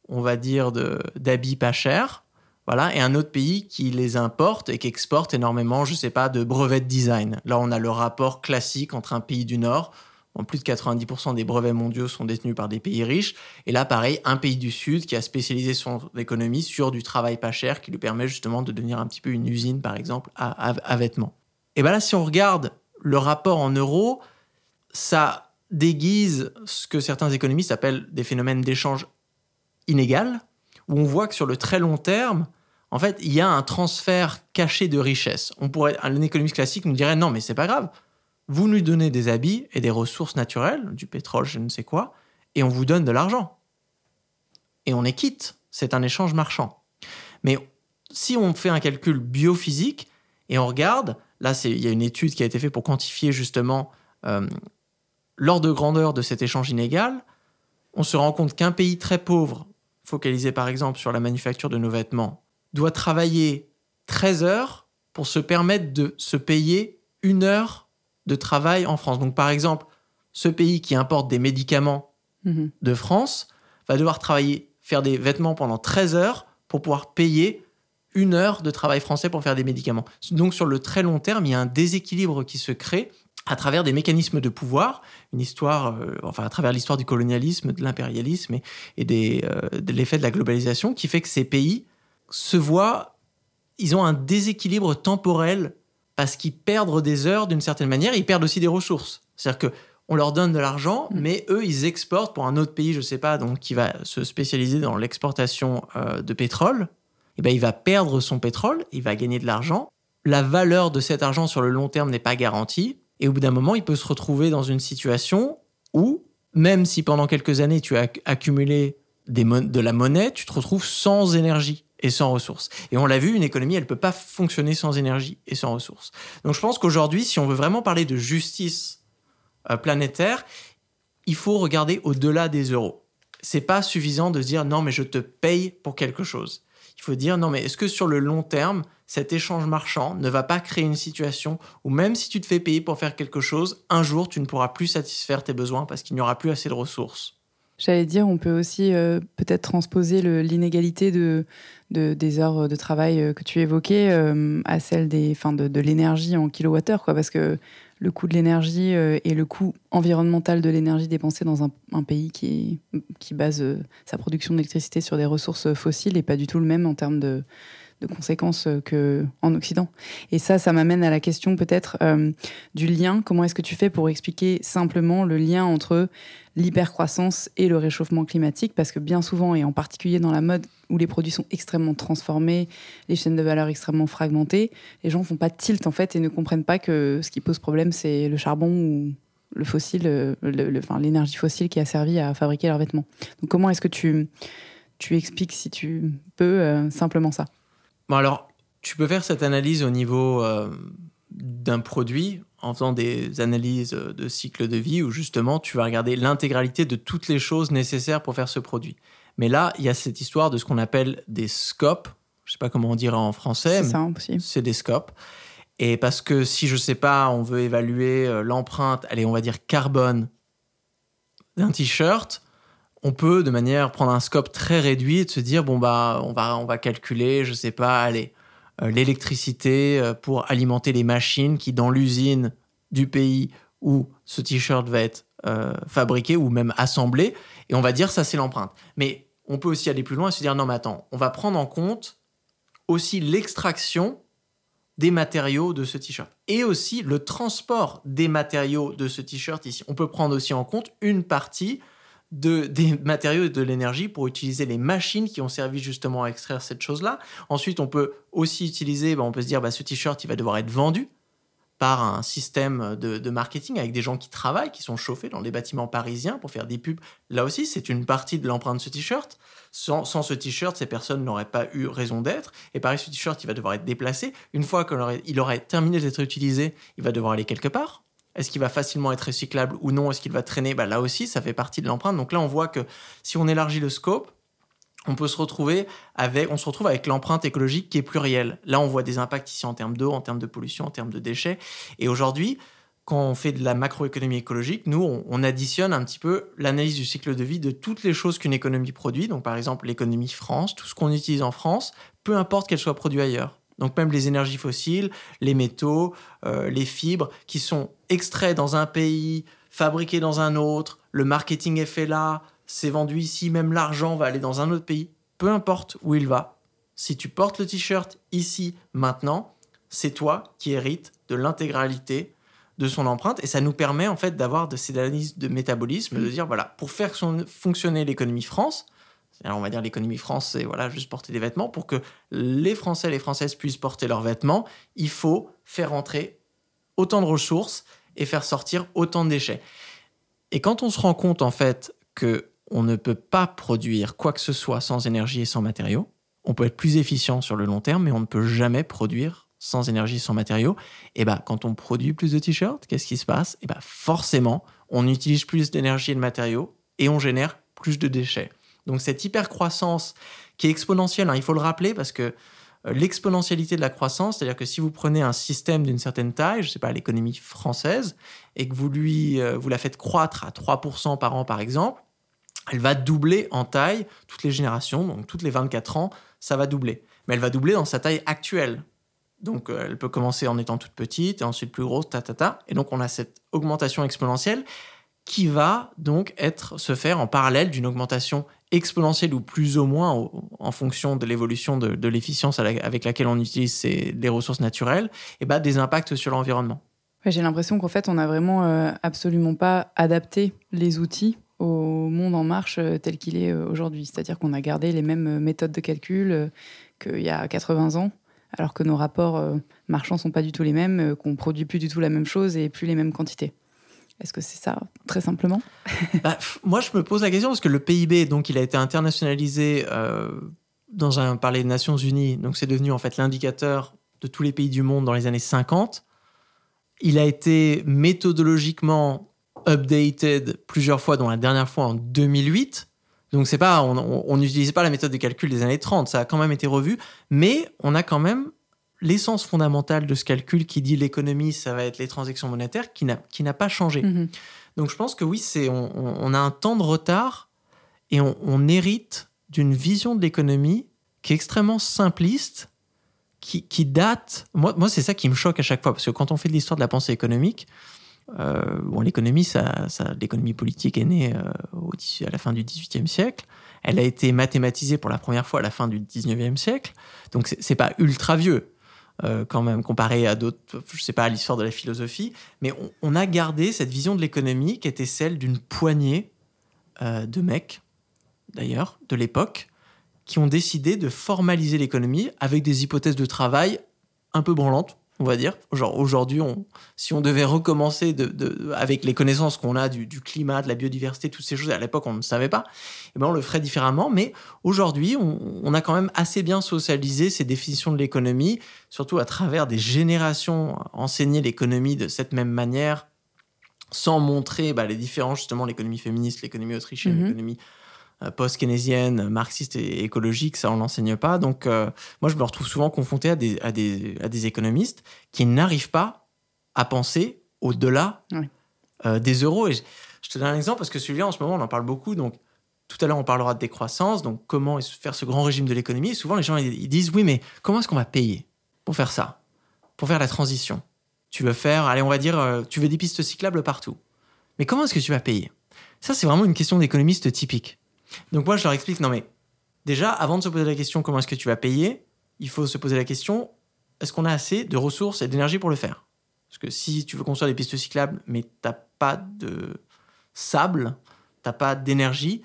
Speaker 2: on va dire, d'habits pas chers, voilà, et un autre pays qui les importe et qui exporte énormément, je sais pas, de brevets de design. Là, on a le rapport classique entre un pays du Nord en plus de 90% des brevets mondiaux sont détenus par des pays riches. Et là, pareil, un pays du Sud qui a spécialisé son économie sur du travail pas cher qui lui permet justement de devenir un petit peu une usine, par exemple, à, vêtements. Et bien là, si on regarde le rapport en euros, ça déguise ce que certains économistes appellent des phénomènes d'échange inégal, où on voit que sur le très long terme, en fait, il y a un transfert caché de richesse. On pourrait, un économiste classique nous dirait non, mais c'est pas grave vous nous donnez des habits et des ressources naturelles, du pétrole, je ne sais quoi, et on vous donne de l'argent. Et on est quitte. C'est un échange marchand. Mais si on fait un calcul biophysique et on regarde, là, il y a une étude qui a été faite pour quantifier justement euh, l'ordre de grandeur de cet échange inégal, on se rend compte qu'un pays très pauvre, focalisé par exemple sur la manufacture de nos vêtements, doit travailler 13 heures pour se permettre de se payer une heure de travail en France. Donc par exemple, ce pays qui importe des médicaments mhm. de France va devoir travailler, faire des vêtements pendant 13 heures pour pouvoir payer une heure de travail français pour faire des médicaments. Donc sur le très long terme, il y a un déséquilibre qui se crée à travers des mécanismes de pouvoir, une histoire, euh, enfin à travers l'histoire du colonialisme, de l'impérialisme et, des, euh, de l'effet de la globalisation, qui fait que ces pays se voient, ils ont un déséquilibre temporel parce qu'ils perdent des heures d'une certaine manière, ils perdent aussi des ressources. C'est-à-dire que on leur donne de l'argent, mm. mais eux, ils exportent pour un autre pays, je ne sais pas, donc qui va se spécialiser dans l'exportation euh, de pétrole. Eh ben, il va perdre son pétrole, il va gagner de l'argent. La valeur de cet argent sur le long terme n'est pas garantie. Et au bout d'un moment, il peut se retrouver dans une situation où, même si pendant quelques années tu as accumulé de la monnaie, tu te retrouves sans énergie et sans ressources. Et on l'a vu, une économie, elle ne peut pas fonctionner sans énergie et sans ressources. Donc je pense qu'aujourd'hui, si on veut vraiment parler de justice euh, planétaire, il faut regarder au-delà des euros. C'est pas suffisant de dire non, mais je te paye pour quelque chose. Il faut dire non, mais est-ce que sur le long terme, cet échange marchand ne va pas créer une situation où même si tu te fais payer pour faire quelque chose, un jour tu ne pourras plus satisfaire tes besoins parce qu'il n'y aura plus assez de ressources?
Speaker 1: J'allais dire, on peut aussi euh, peut-être transposer l'inégalité de, des heures de travail euh, que tu évoquais euh, à celle des, fin de, de l'énergie en kilowattheure, quoi, parce que le coût de l'énergie et le coût environnemental de l'énergie dépensée dans un, un, pays qui, qui base sa production d'électricité sur des ressources fossiles n'est pas du tout le même en termes de, de conséquences euh, qu'en Occident. Et ça, ça m'amène à la question peut-être euh, du lien. Comment est-ce que tu fais pour expliquer simplement le lien entre l'hypercroissance et le réchauffement climatique? Parce que bien souvent, et en particulier dans la mode où les produits sont extrêmement transformés, les chaînes de valeur extrêmement fragmentées, les gens font pas de tilt en fait et ne comprennent pas que ce qui pose problème, c'est le charbon ou le fossile, euh, l'énergie fossile qui a servi à fabriquer leurs vêtements. Donc comment est-ce que tu, tu expliques, si tu peux, simplement ça?
Speaker 2: Bon, alors, tu peux faire cette analyse au niveau euh, d'un produit en faisant des analyses de cycle de vie où justement tu vas regarder l'intégralité de toutes les choses nécessaires pour faire ce produit. Mais là, il y a cette histoire de ce qu'on appelle des scopes. Je ne sais pas comment on dirait en français.
Speaker 1: C'est
Speaker 2: C'est des scopes. Et parce que si je ne sais pas, on veut évaluer euh, l'empreinte, allez, on va dire carbone d'un t-shirt, on peut de manière prendre un scope très réduit et se dire bon bah on va on va calculer je sais pas allez euh, l'électricité euh, pour alimenter les machines qui dans l'usine du pays où ce t-shirt va être euh, fabriqué ou même assemblé, et on va dire ça c'est l'empreinte. Mais on peut aussi aller plus loin et se dire non mais attends, on va prendre en compte aussi l'extraction des matériaux de ce t-shirt et aussi le transport des matériaux de ce t-shirt ici. On peut prendre aussi en compte une partie de, des matériaux et de l'énergie pour utiliser les machines qui ont servi justement à extraire cette chose-là. Ensuite, on peut aussi utiliser, bah, on peut se dire, bah, ce t-shirt, il va devoir être vendu par un système de, marketing avec des gens qui travaillent, qui sont chauffés dans les bâtiments parisiens pour faire des pubs. Là aussi, c'est une partie de l'empreinte de ce t-shirt. Sans, ce t-shirt, ces personnes n'auraient pas eu raison d'être. Et pareil, ce t-shirt, il va devoir être déplacé. Une fois qu'il aurait, aurait terminé d'être utilisé, il va devoir aller quelque part. Est-ce qu'il va facilement être recyclable ou non Est-ce qu'il va traîner? Bah, Là aussi, ça fait partie de l'empreinte. Donc là, on voit que si on élargit le scope, on peut se retrouver avec, on se retrouve avec l'empreinte écologique qui est plurielle. Là, on voit des impacts ici en termes d'eau, en termes de pollution, en termes de déchets. Et aujourd'hui, quand on fait de la macroéconomie écologique, nous, on, additionne un petit peu l'analyse du cycle de vie de toutes les choses qu'une économie produit. Donc, par exemple, l'économie France, tout ce qu'on utilise en France, peu importe qu'elle soit produite ailleurs. Donc, même les énergies fossiles, les métaux, euh, les fibres qui sont extraits dans un pays, fabriqués dans un autre, le marketing est fait là, c'est vendu ici, même l'argent va aller dans un autre pays, peu importe où il va. Si tu portes le t-shirt ici, maintenant, c'est toi qui hérites de l'intégralité de son empreinte et ça nous permet en fait d'avoir de ces analyses de métabolisme, de mm. dire voilà, pour faire fonctionner l'économie France, alors on va dire l'économie France, c'est voilà, juste porter des vêtements, pour que les Français et les Françaises puissent porter leurs vêtements, il faut faire entrer autant de ressources et faire sortir autant de déchets. Et quand on se rend compte en fait que on ne peut pas produire quoi que ce soit sans énergie et sans matériaux. On peut être plus efficient sur le long terme, mais on ne peut jamais produire sans énergie, sans matériaux. Et ben, quand on produit plus de t-shirts, qu'est-ce qui se passe? Et ben, forcément, on utilise plus d'énergie et de matériaux et on génère plus de déchets. Donc cette hypercroissance qui est exponentielle, hein, il faut le rappeler parce que euh, l'exponentialité de la croissance, c'est-à-dire que si vous prenez un système d'une certaine taille, je ne sais pas, l'économie française, et que vous, lui, euh, vous la faites croître à 3% par an par exemple, elle va doubler en taille toutes les générations, donc toutes les 24 ans, ça va doubler. Mais elle va doubler dans sa taille actuelle. Donc euh, elle peut commencer en étant toute petite et ensuite plus grosse, ta ta ta. Et donc on a cette augmentation exponentielle qui va donc être se faire en parallèle d'une augmentation exponentielle ou plus ou moins en fonction de l'évolution de, l'efficience avec laquelle on utilise les ressources naturelles, et bah, des impacts sur l'environnement.
Speaker 1: J'ai l'impression qu'en fait on n'a vraiment euh, absolument pas adapté les outils au monde en marche euh, tel qu'il est euh, aujourd'hui. C'est-à-dire qu'on a gardé les mêmes méthodes de calcul qu'il y a 80 ans, alors que nos rapports marchands sont pas du tout les mêmes, qu'on produit plus du tout la même chose et plus les mêmes quantités. Est-ce que c'est ça, très simplement [laughs]
Speaker 2: bah, Moi, je me pose la question parce que le PIB, donc, il a été internationalisé dans un, par les Nations Unies. Donc, c'est devenu en fait l'indicateur de tous les pays du monde dans les années 50. Il a été méthodologiquement updated plusieurs fois, dont la dernière fois en 2008. Donc c'est pas, on n'utilisait pas la méthode de calcul des années 30, ça a quand même été revu, mais on a quand même l'essence fondamentale de ce calcul qui dit l'économie, ça va être les transactions monétaires, qui n'a pas changé. Mm-hmm. Donc je pense que oui, c'est on, a un temps de retard et on, hérite d'une vision de l'économie qui est extrêmement simpliste, qui, qui date. Moi, moi c'est ça qui me choque à chaque fois, parce que quand on fait de l'histoire de la pensée économique, euh, bon, l'économie, ça, ça l'économie politique est née euh, au, à la fin du XVIIIe siècle. Elle a été mathématisée pour la première fois à la fin du XIXe siècle. Donc, c'est pas ultra vieux. Euh, quand même comparé à d'autres, je sais pas, à l'histoire de la philosophie, mais on, a gardé cette vision de l'économie qui était celle d'une poignée euh, de mecs, d'ailleurs, de l'époque, qui ont décidé de formaliser l'économie avec des hypothèses de travail un peu branlantes, on va dire. Genre aujourd'hui, on, si on devait recommencer de, avec les connaissances qu'on a du, climat, de la biodiversité, toutes ces choses, à l'époque on ne savait pas, eh ben on le ferait différemment. Mais aujourd'hui, on, a quand même assez bien socialisé ces définitions de l'économie, surtout à travers des générations enseigner l'économie de cette même manière, sans montrer bah, les différences, justement, l'économie féministe, l'économie autrichienne, mm-hmm. l'économie post-keynésienne, marxiste et écologique, ça on l'enseigne pas. Donc euh, moi je me retrouve souvent confronté à des, à des, à des économistes qui n'arrivent pas à penser au-delà euh, des euros. Et je, te donne un exemple parce que celui-là en ce moment on en parle beaucoup. Donc tout à l'heure on parlera de décroissance, donc comment faire ce grand régime de l'économie? souvent les gens ils disent oui mais comment est-ce qu'on va payer pour faire ça, pour faire la transition? Tu veux faire, allez, on va dire, euh, tu veux des pistes cyclables partout. Mais comment est-ce que tu vas payer? Ça, c'est vraiment une question d'économiste typique. Donc moi, je leur explique, non mais déjà, avant de se poser la question comment est-ce que tu vas payer, il faut se poser la question, est-ce qu'on a assez de ressources et d'énergie pour le faire? Parce que si tu veux construire des pistes cyclables, mais tu n'as pas de sable, t'as pas d'énergie,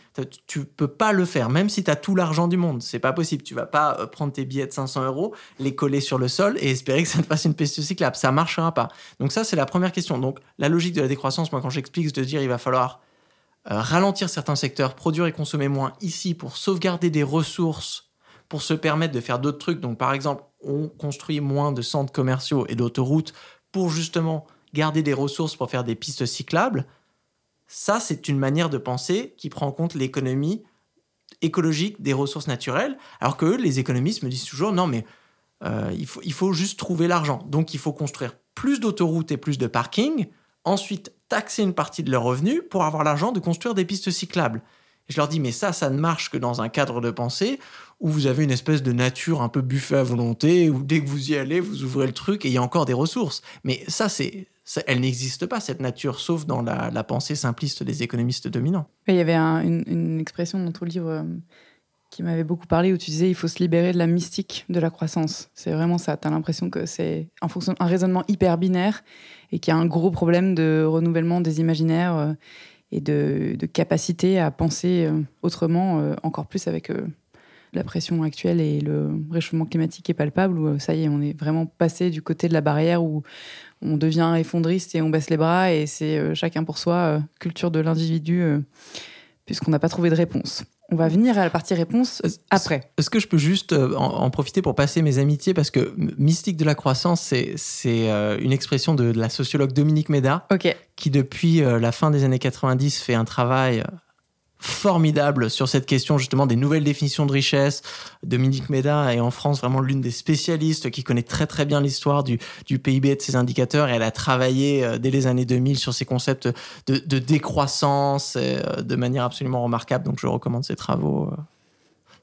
Speaker 2: tu peux pas le faire, même si tu as tout l'argent du monde. C'est pas possible. Tu vas pas euh, prendre tes billets de 500 euros, les coller sur le sol et espérer que ça te fasse une piste cyclable. Ça marchera pas. Donc ça, c'est la première question. Donc la logique de la décroissance, moi, quand j'explique, de dire il va falloir ralentir certains secteurs, produire et consommer moins ici pour sauvegarder des ressources, pour se permettre de faire d'autres trucs. Donc par exemple, on construit moins de centres commerciaux et d'autoroutes pour justement garder des ressources pour faire des pistes cyclables ça, c'est une manière de penser qui prend en compte l'économie écologique des ressources naturelles, alors que les économistes me disent toujours non, mais euh, il, faut, il faut juste trouver l'argent. Donc il faut construire plus d'autoroutes et plus de parkings, ensuite taxer une partie de leurs revenus pour avoir l'argent de construire des pistes cyclables. je leur dis, mais ça, ça ne marche que dans un cadre de pensée où vous avez une espèce de nature un peu buffet à volonté, où dès que vous y allez, vous ouvrez le truc et il y a encore des ressources. Mais ça, c'est elle n'existe pas, cette nature, sauf dans la, pensée simpliste des économistes dominants.
Speaker 1: Il y avait une, expression dans ton livre euh, qui m'avait beaucoup parlé, où tu disais il faut se libérer de la mystique de la croissance. C'est vraiment ça. Tu as l'impression que c'est un, un raisonnement hyper binaire et qu'il y a un gros problème de renouvellement des imaginaires euh, et de, capacité à penser euh, autrement, encore plus avec la pression actuelle et le réchauffement climatique est palpable, où ça y est, on est vraiment passé du côté de la barrière où on devient effondriste et on baisse les bras et c'est euh, chacun pour soi, euh, culture de l'individu, euh, puisqu'on n'a pas trouvé de réponse. On va venir à la partie réponse après.
Speaker 2: Est-ce que je peux juste en, profiter pour passer mes amitiés Parce que mystique de la croissance, c'est une expression de, de, la sociologue Dominique Méda, qui depuis la fin des années 90 fait un travail formidable sur cette question justement des nouvelles définitions de richesse. Dominique Méda est en France vraiment l'une des spécialistes qui connaît très très bien l'histoire du, du, PIB et de ses indicateurs et elle a travaillé euh, dès les années 2000 sur ces concepts de, de décroissance euh, de manière absolument remarquable. Donc je recommande ses travaux euh,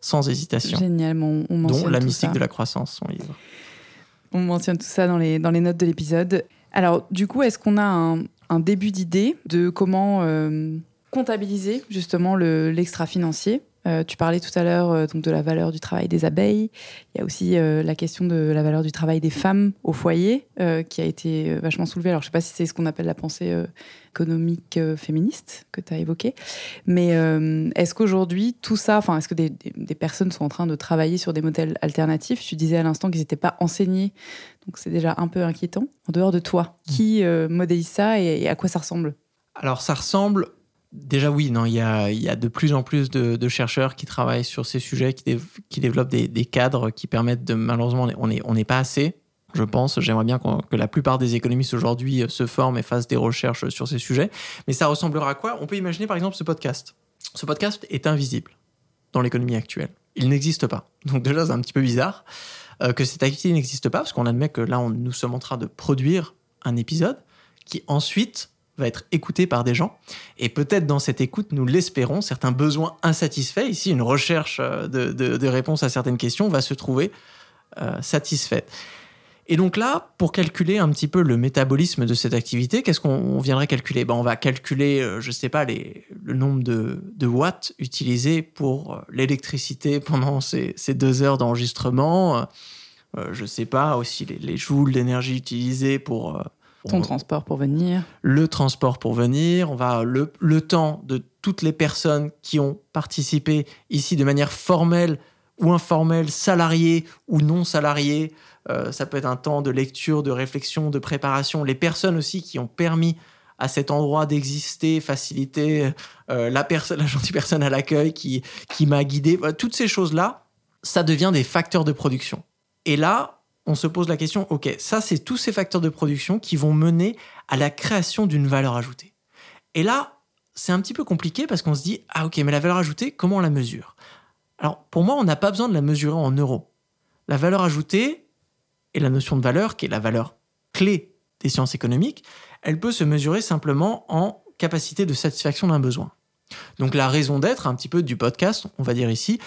Speaker 2: sans hésitation.
Speaker 1: Génial, on, on
Speaker 2: Dont La mystique de la croissance, son livre.
Speaker 1: On mentionne tout ça dans les, dans les notes de l'épisode. Alors du coup, est-ce qu'on a un, un début d'idée de comment comptabiliser justement l'extra-financier. Euh, tu parlais tout à l'heure euh, donc de la valeur du travail des abeilles. Il y a aussi euh, la question de la valeur du travail des femmes au foyer qui a été vachement soulevée. Alors je ne sais pas si c'est ce qu'on appelle la pensée économique féministe que tu as évoqué, mais est-ce qu'aujourd'hui tout ça, enfin est-ce que des, des, personnes sont en train de travailler sur des modèles alternatifs? Tu disais à l'instant qu'ils n'étaient pas enseignés, donc c'est déjà un peu inquiétant. En dehors de toi, qui modélise ça et à quoi ça ressemble?
Speaker 2: Alors ça ressemble Déjà oui, non, il y a, de plus en plus de, chercheurs qui travaillent sur ces sujets, qui, développent des, cadres qui permettent de... Malheureusement, on n'est on pas assez, je pense. J'aimerais bien que la plupart des économistes aujourd'hui euh, se forment et fassent des recherches sur ces sujets. Mais ça ressemblera à quoi? On peut imaginer par exemple ce podcast. Ce podcast est invisible dans l'économie actuelle. Il n'existe pas. Donc déjà, c'est un petit peu bizarre euh, que cette activité n'existe pas, parce qu'on admet que là, on, nous sommes en train de produire un épisode qui ensuite va être écouté par des gens. Et peut-être dans cette écoute, nous l'espérons, certains besoins insatisfaits, ici une recherche euh, de, de, réponses à certaines questions va se trouver euh, satisfaite. Et donc là, pour calculer un petit peu le métabolisme de cette activité, qu'est-ce qu'on viendrait calculer? Ben, On va calculer, euh, je ne sais pas, les, le nombre de, de, watts utilisés pour l'électricité pendant ces, ces, deux heures d'enregistrement. je ne sais pas, aussi les, les joules d'énergie utilisés pour
Speaker 1: ton transport pour venir.
Speaker 2: Le transport pour venir. On va le, le, temps de toutes les personnes qui ont participé ici de manière formelle ou informelle, salariées ou non salariées. Euh, ça peut être un temps de lecture, de réflexion, de préparation. Les personnes aussi qui ont permis à cet endroit d'exister, faciliter euh, la, la gentille personne à l'accueil qui, qui m'a guidé. Toutes ces choses-là, ça devient des facteurs de production. Et là, on se pose la question, ok, ça c'est tous ces facteurs de production qui vont mener à la création d'une valeur ajoutée. Et là, c'est un petit peu compliqué parce qu'on se dit, ah ok, mais la valeur ajoutée, comment on la mesure? Alors pour moi, on n'a pas besoin de la mesurer en euros. La valeur ajoutée et la notion de valeur, qui est la valeur clé des sciences économiques, elle peut se mesurer simplement en capacité de satisfaction d'un besoin. Donc la raison d'être un petit peu du podcast, on va dire ici,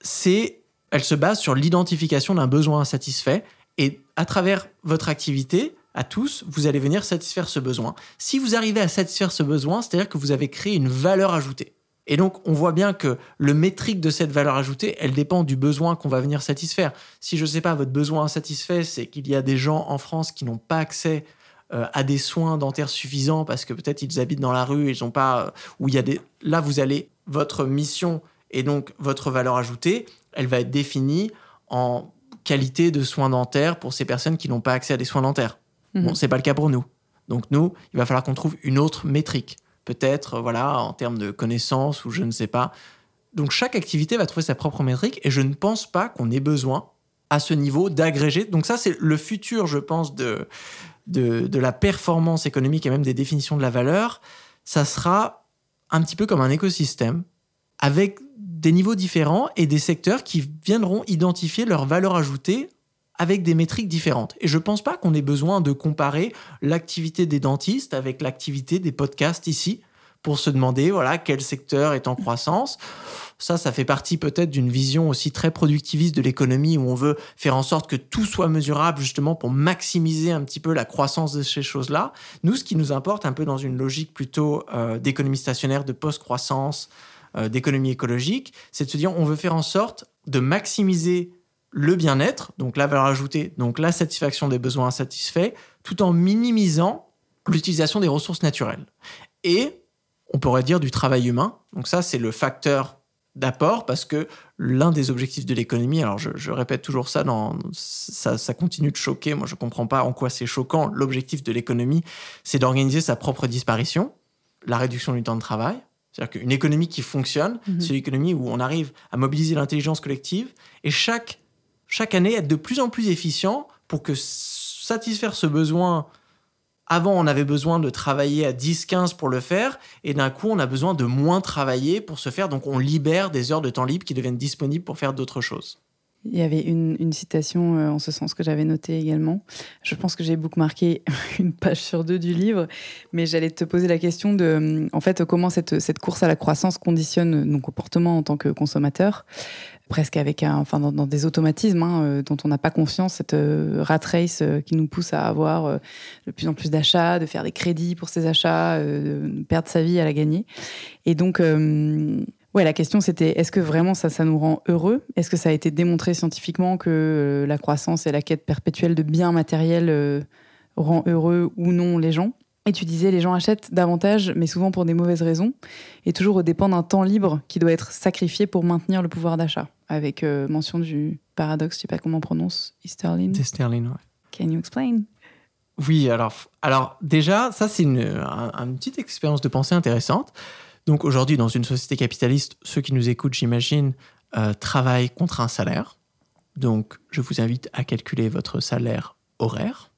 Speaker 2: c'est elle se base sur l'identification d'un besoin insatisfait et à travers votre activité, à tous, vous allez venir satisfaire ce besoin. Si vous arrivez à satisfaire ce besoin, c'est-à-dire que vous avez créé une valeur ajoutée. Et donc, on voit bien que le métrique de cette valeur ajoutée, elle dépend du besoin qu'on va venir satisfaire. Si je ne sais pas, votre besoin insatisfait, c'est qu'il y a des gens en France qui n'ont pas accès euh, à des soins dentaires suffisants parce que peut-être ils habitent dans la rue, ils n'ont pas, euh, où il y a des, là vous allez, votre mission et donc votre valeur ajoutée, elle va être définie en qualité de soins dentaires pour ces personnes qui n'ont pas accès à des soins dentaires. Bon,
Speaker 1: Mhm.
Speaker 2: c'est pas le cas pour nous. Donc nous, il va falloir qu'on trouve une autre métrique. Peut-être, euh, voilà, en termes de connaissances ou je ne sais pas. Donc chaque activité va trouver sa propre métrique et je ne pense pas qu'on ait besoin à ce niveau d'agréger. Donc ça, c'est le futur, je pense, de, de, de la performance économique et même des définitions de la valeur. Ça sera un petit peu comme un écosystème avec des niveaux différents et des secteurs qui viendront identifier leur valeur ajoutée avec des métriques différentes. Et je ne pense pas qu'on ait besoin de comparer l'activité des dentistes avec l'activité des podcasts ici pour se demander voilà quel secteur est en croissance. Ça, ça fait partie peut-être d'une vision aussi très productiviste de l'économie où on veut faire en sorte que tout soit mesurable justement pour maximiser un petit peu la croissance de ces choses-là. Nous, ce qui nous importe un peu dans une logique plutôt euh, d'économie stationnaire, de post-croissance, d'économie écologique, c'est de se dire on veut faire en sorte de maximiser le bien-être, donc la valeur ajoutée, donc la satisfaction des besoins insatisfaits, tout en minimisant l'utilisation des ressources naturelles. Et on pourrait dire du travail humain. Donc ça, c'est le facteur d'apport parce que l'un des objectifs de l'économie, alors je, répète toujours ça, ça, ça continue de choquer, moi je comprends pas en quoi c'est choquant, l'objectif de l'économie, c'est d'organiser sa propre disparition, la réduction du temps de travail, c'est-à-dire qu'une économie qui fonctionne,
Speaker 1: Mhm.
Speaker 2: c'est l'économie où on arrive à mobiliser l'intelligence collective et chaque, chaque année être de plus en plus efficient pour que satisfaire ce besoin avant, on avait besoin de travailler à 10-15 pour le faire, et d'un coup, on a besoin de moins travailler pour se faire. Donc, on libère des heures de temps libre qui deviennent disponibles pour faire d'autres choses.
Speaker 1: Il y avait une, citation euh, en ce sens que j'avais notée également. Je pense que j'ai beaucoup marqué [laughs] une page sur deux du livre, mais j'allais te poser la question de, euh, en fait, comment cette, cette course à la croissance conditionne nos comportements en tant que consommateur, presque avec un, enfin, dans, des automatismes hein, euh, dont on n'a pas conscience, cette euh, rat race euh, qui nous pousse à avoir euh, de plus en plus d'achats, de faire des crédits pour ces achats, euh, de perdre sa vie à la gagner. Et donc, euh, Ouais, la question c'était est-ce que vraiment ça, ça nous rend heureux? Est-ce que ça a été démontré scientifiquement que euh, la croissance et la quête perpétuelle de biens matériels euh, rend heureux ou non les gens? Et tu disais les gens achètent davantage, mais souvent pour des mauvaises raisons, et toujours au dépend d'un temps libre qui doit être sacrifié pour maintenir le pouvoir d'achat. Avec euh, mention du paradoxe, je sais pas comment on prononce, Easterlin.
Speaker 2: C'est sterling, ouais.
Speaker 1: Can you explain?
Speaker 2: Oui, alors, alors déjà, ça, c'est une, un- une petite expérience de pensée intéressante. Donc, aujourd'hui, dans une société capitaliste, ceux qui nous écoutent, j'imagine, euh, travaillent contre un salaire. Donc, je vous invite à calculer votre salaire horaire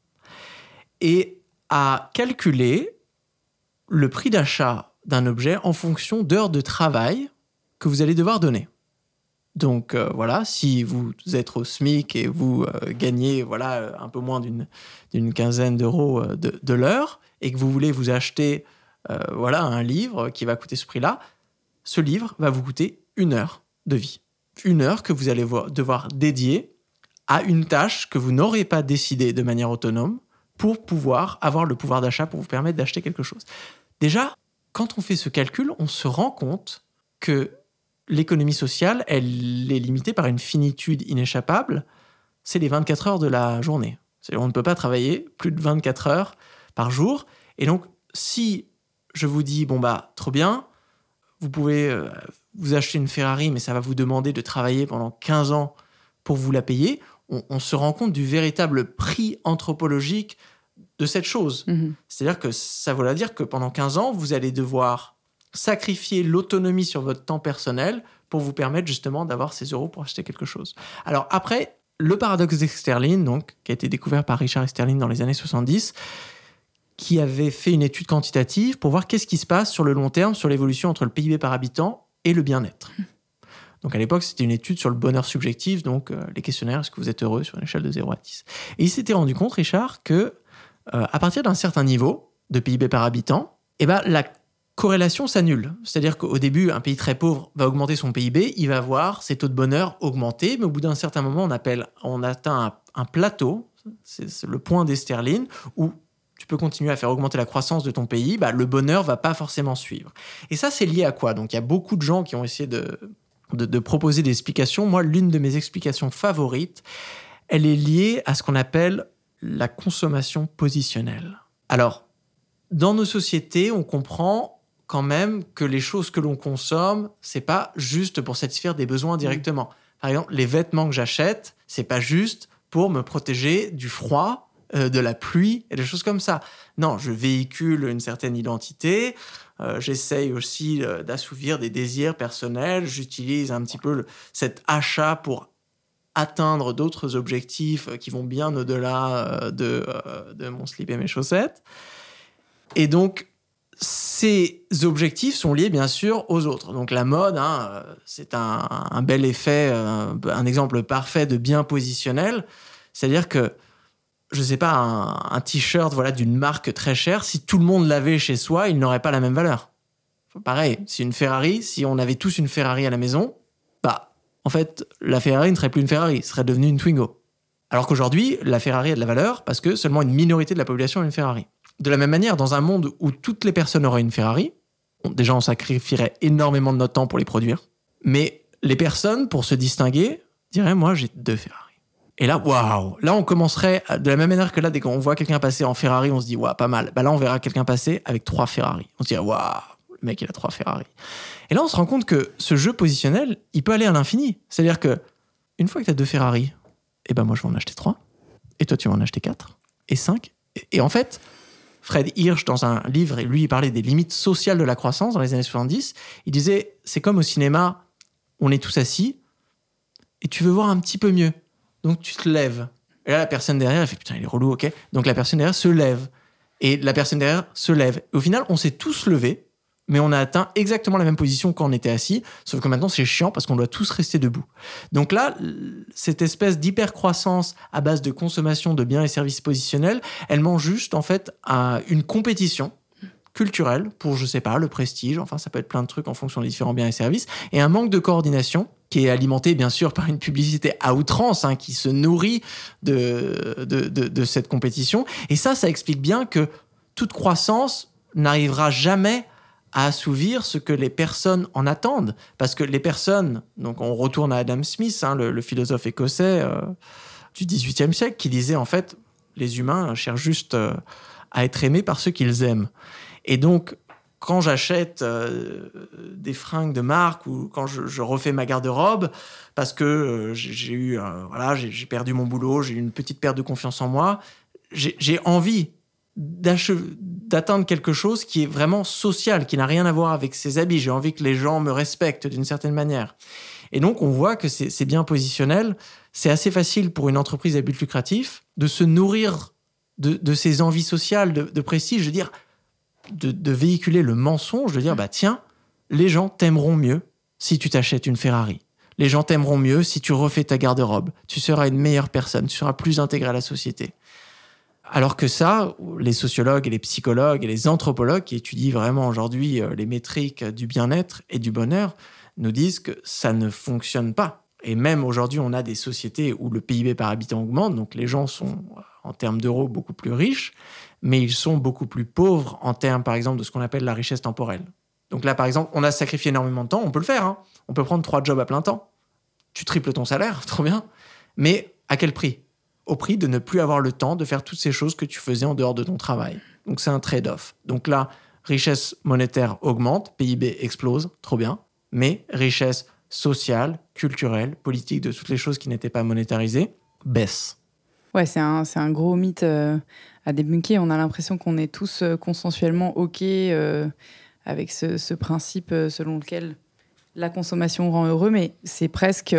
Speaker 2: et à calculer le prix d'achat d'un objet en fonction d'heures de travail que vous allez devoir donner. Donc euh, voilà, si vous êtes au SMIC et vous euh, gagnez voilà un peu moins d'une quinzaine d'euros de, l'heure et que vous voulez vous acheter voilà un livre qui va coûter ce prix-là, ce livre va vous coûter une heure de vie, une heure que vous allez vo- devoir dédier à une tâche que vous n'aurez pas décidée de manière autonome pour pouvoir avoir le pouvoir d'achat pour vous permettre d'acheter quelque chose. Déjà, quand on fait ce calcul, on se rend compte que l'économie sociale, elle est limitée par une finitude inéchappable, c'est les 24 heures de la journée. On ne peut pas travailler plus de 24 heures par jour. Et donc, si je vous dis, bon, bah, trop bien, vous pouvez euh, vous acheter une Ferrari, mais ça va vous demander de travailler pendant 15 ans pour vous la payer, on, on se rend compte du véritable prix anthropologique de cette chose.
Speaker 1: Mhm.
Speaker 2: C'est-à-dire que ça veut dire que pendant 15 ans, vous allez devoir sacrifier l'autonomie sur votre temps personnel pour vous permettre justement d'avoir ces euros pour acheter quelque chose. Alors après, le paradoxe d'Esterlin, donc, qui a été découvert par Richard Esterlin dans les années 70, qui avait fait une étude quantitative pour voir qu'est-ce qui se passe sur le long terme sur l'évolution entre le PIB par habitant et le bien-être. Donc à l'époque, c'était une étude sur le bonheur subjectif, donc euh, les questionnaires, est-ce que vous êtes heureux sur une échelle de 0 à 10 Et il s'était rendu compte, Richard, que euh, à partir d'un certain niveau de PIB par habitant, eh ben, la corrélation s'annule. C'est-à-dire qu'au début, un pays très pauvre va augmenter son PIB, il va voir ses taux de bonheur augmenter, mais au bout d'un certain moment, on, appelle, on atteint un, un plateau, c'est le point des sterling, où tu peux continuer à faire augmenter la croissance de ton pays, bah, le bonheur va pas forcément suivre. Et ça, c'est lié à quoi? Donc, il y a beaucoup de gens qui ont essayé de, de, proposer des explications. Moi, l'une de mes explications favorites, elle est liée à ce qu'on appelle la consommation positionnelle. Alors, dans nos sociétés, on comprend quand même que les choses que l'on consomme, c'est pas juste pour satisfaire des besoins directement. Par exemple, les vêtements que j'achète, c'est pas juste pour me protéger du froid, euh, de la pluie et des choses comme ça. Non, je véhicule une certaine identité. Euh, j'essaye aussi euh, d'assouvir des désirs personnels. J'utilise un petit peu cet achat pour atteindre d'autres objectifs qui vont bien au-delà de, de mon slip et mes chaussettes. Et donc, ces objectifs sont liés bien sûr aux autres. Donc la mode, hein, c'est un, bel effet, un, exemple parfait de bien positionnel. C'est-à-dire que, je sais pas, un, t-shirt voilà, d'une marque très chère, si tout le monde l'avait chez soi, il n'aurait pas la même valeur. Pareil, si une Ferrari, si on avait tous une Ferrari à la maison, bah, en fait, la Ferrari ne serait plus une Ferrari, serait devenue une Twingo. Alors qu'aujourd'hui, la Ferrari a de la valeur parce que seulement une minorité de la population a une Ferrari. De la même manière, dans un monde où toutes les personnes auraient une Ferrari, déjà on sacrifierait énormément de notre temps pour les produire, mais les personnes, pour se distinguer, diraient moi j'ai deux Ferrari. Et là, waouh Là, on commencerait, de la même manière que là, dès qu'on voit quelqu'un passer en Ferrari, on se dit waouh, pas mal. Bah là, on verra quelqu'un passer avec trois Ferrari. On se dit waouh, le mec, il a trois Ferrari. Et là, on se rend compte que ce jeu positionnel, il peut aller à l'infini. C'est-à-dire que, une fois que tu as deux Ferrari, eh ben moi, je vais en acheter trois. Et toi, tu vas en acheter quatre. Et cinq. et en fait, Fred Hirsch, dans un livre, et lui, il parlait des limites sociales de la croissance dans les années 70. Il disait c'est comme au cinéma, on est tous assis, et tu veux voir un petit peu mieux. Donc tu te lèves. Et là, la personne derrière, elle fait putain, il est relou, ok. Donc la personne derrière se lève. Et la personne derrière se lève. au final, on s'est tous levés, mais on a atteint exactement la même position quand on était assis, sauf que maintenant c'est chiant parce qu'on doit tous rester debout. Donc là, cette espèce d'hypercroissance à base de consommation de biens et services positionnels, elle ment juste en fait à une compétition culturelle pour, je sais pas, le prestige, enfin ça peut être plein de trucs en fonction des différents biens et services, et un manque de coordination qui est alimenté bien sûr par une publicité à outrance, hein, qui se nourrit de, cette compétition. Et ça, ça explique bien que toute croissance n'arrivera jamais à assouvir ce que les personnes en attendent. Parce que les personnes, donc on retourne à Adam Smith, hein, le, philosophe écossais euh, du XVIIIe siècle, qui disait en fait, les humains cherchent juste euh, à être aimés par ceux qu'ils aiment. Et donc, quand j'achète euh, des fringues de marque ou quand je, refais ma garde-robe parce que euh, j'ai eu euh, voilà j'ai perdu mon boulot j'ai eu une petite perte de confiance en moi j'ai envie d'atteindre quelque chose qui est vraiment social qui n'a rien à voir avec ses habits. J'ai envie que les gens me respectent d'une certaine manière. Et donc on voit que c'est bien positionnel. C'est assez facile pour une entreprise à but lucratif de se nourrir de, de ses envies sociales de, de prestige de dire de, véhiculer le mensonge, de dire, bah tiens, les gens t'aimeront mieux si tu t'achètes une Ferrari. Les gens t'aimeront mieux si tu refais ta garde-robe. Tu seras une meilleure personne, tu seras plus intégré à la société. Alors que ça, les sociologues et les psychologues et les anthropologues qui étudient vraiment aujourd'hui euh, les métriques du bien-être et du bonheur nous disent que ça ne fonctionne pas. Et même aujourd'hui, on a des sociétés où le PIB par habitant augmente, donc les gens sont euh, en termes d'euros beaucoup plus riches, mais ils sont beaucoup plus pauvres en termes, par exemple, de ce qu'on appelle la richesse temporelle. Donc là, par exemple, on a sacrifié énormément de temps, on peut le faire, hein. on peut prendre trois jobs à plein temps. Tu triples ton salaire, [laughs] trop bien, mais à quel prix? Au prix de ne plus avoir le temps de faire toutes ces choses que tu faisais en dehors de ton travail. Donc c'est un trade-off. Donc là, richesse monétaire augmente, PIB explose, trop bien, mais richesse sociale, culturelle, politique, de toutes les choses qui n'étaient pas monétarisées, baisse.
Speaker 1: Ouais, c'est un, un, gros mythe euh, à débunker. On a l'impression qu'on est tous euh, consensuellement OK euh, avec ce, principe selon lequel la consommation rend heureux, mais c'est presque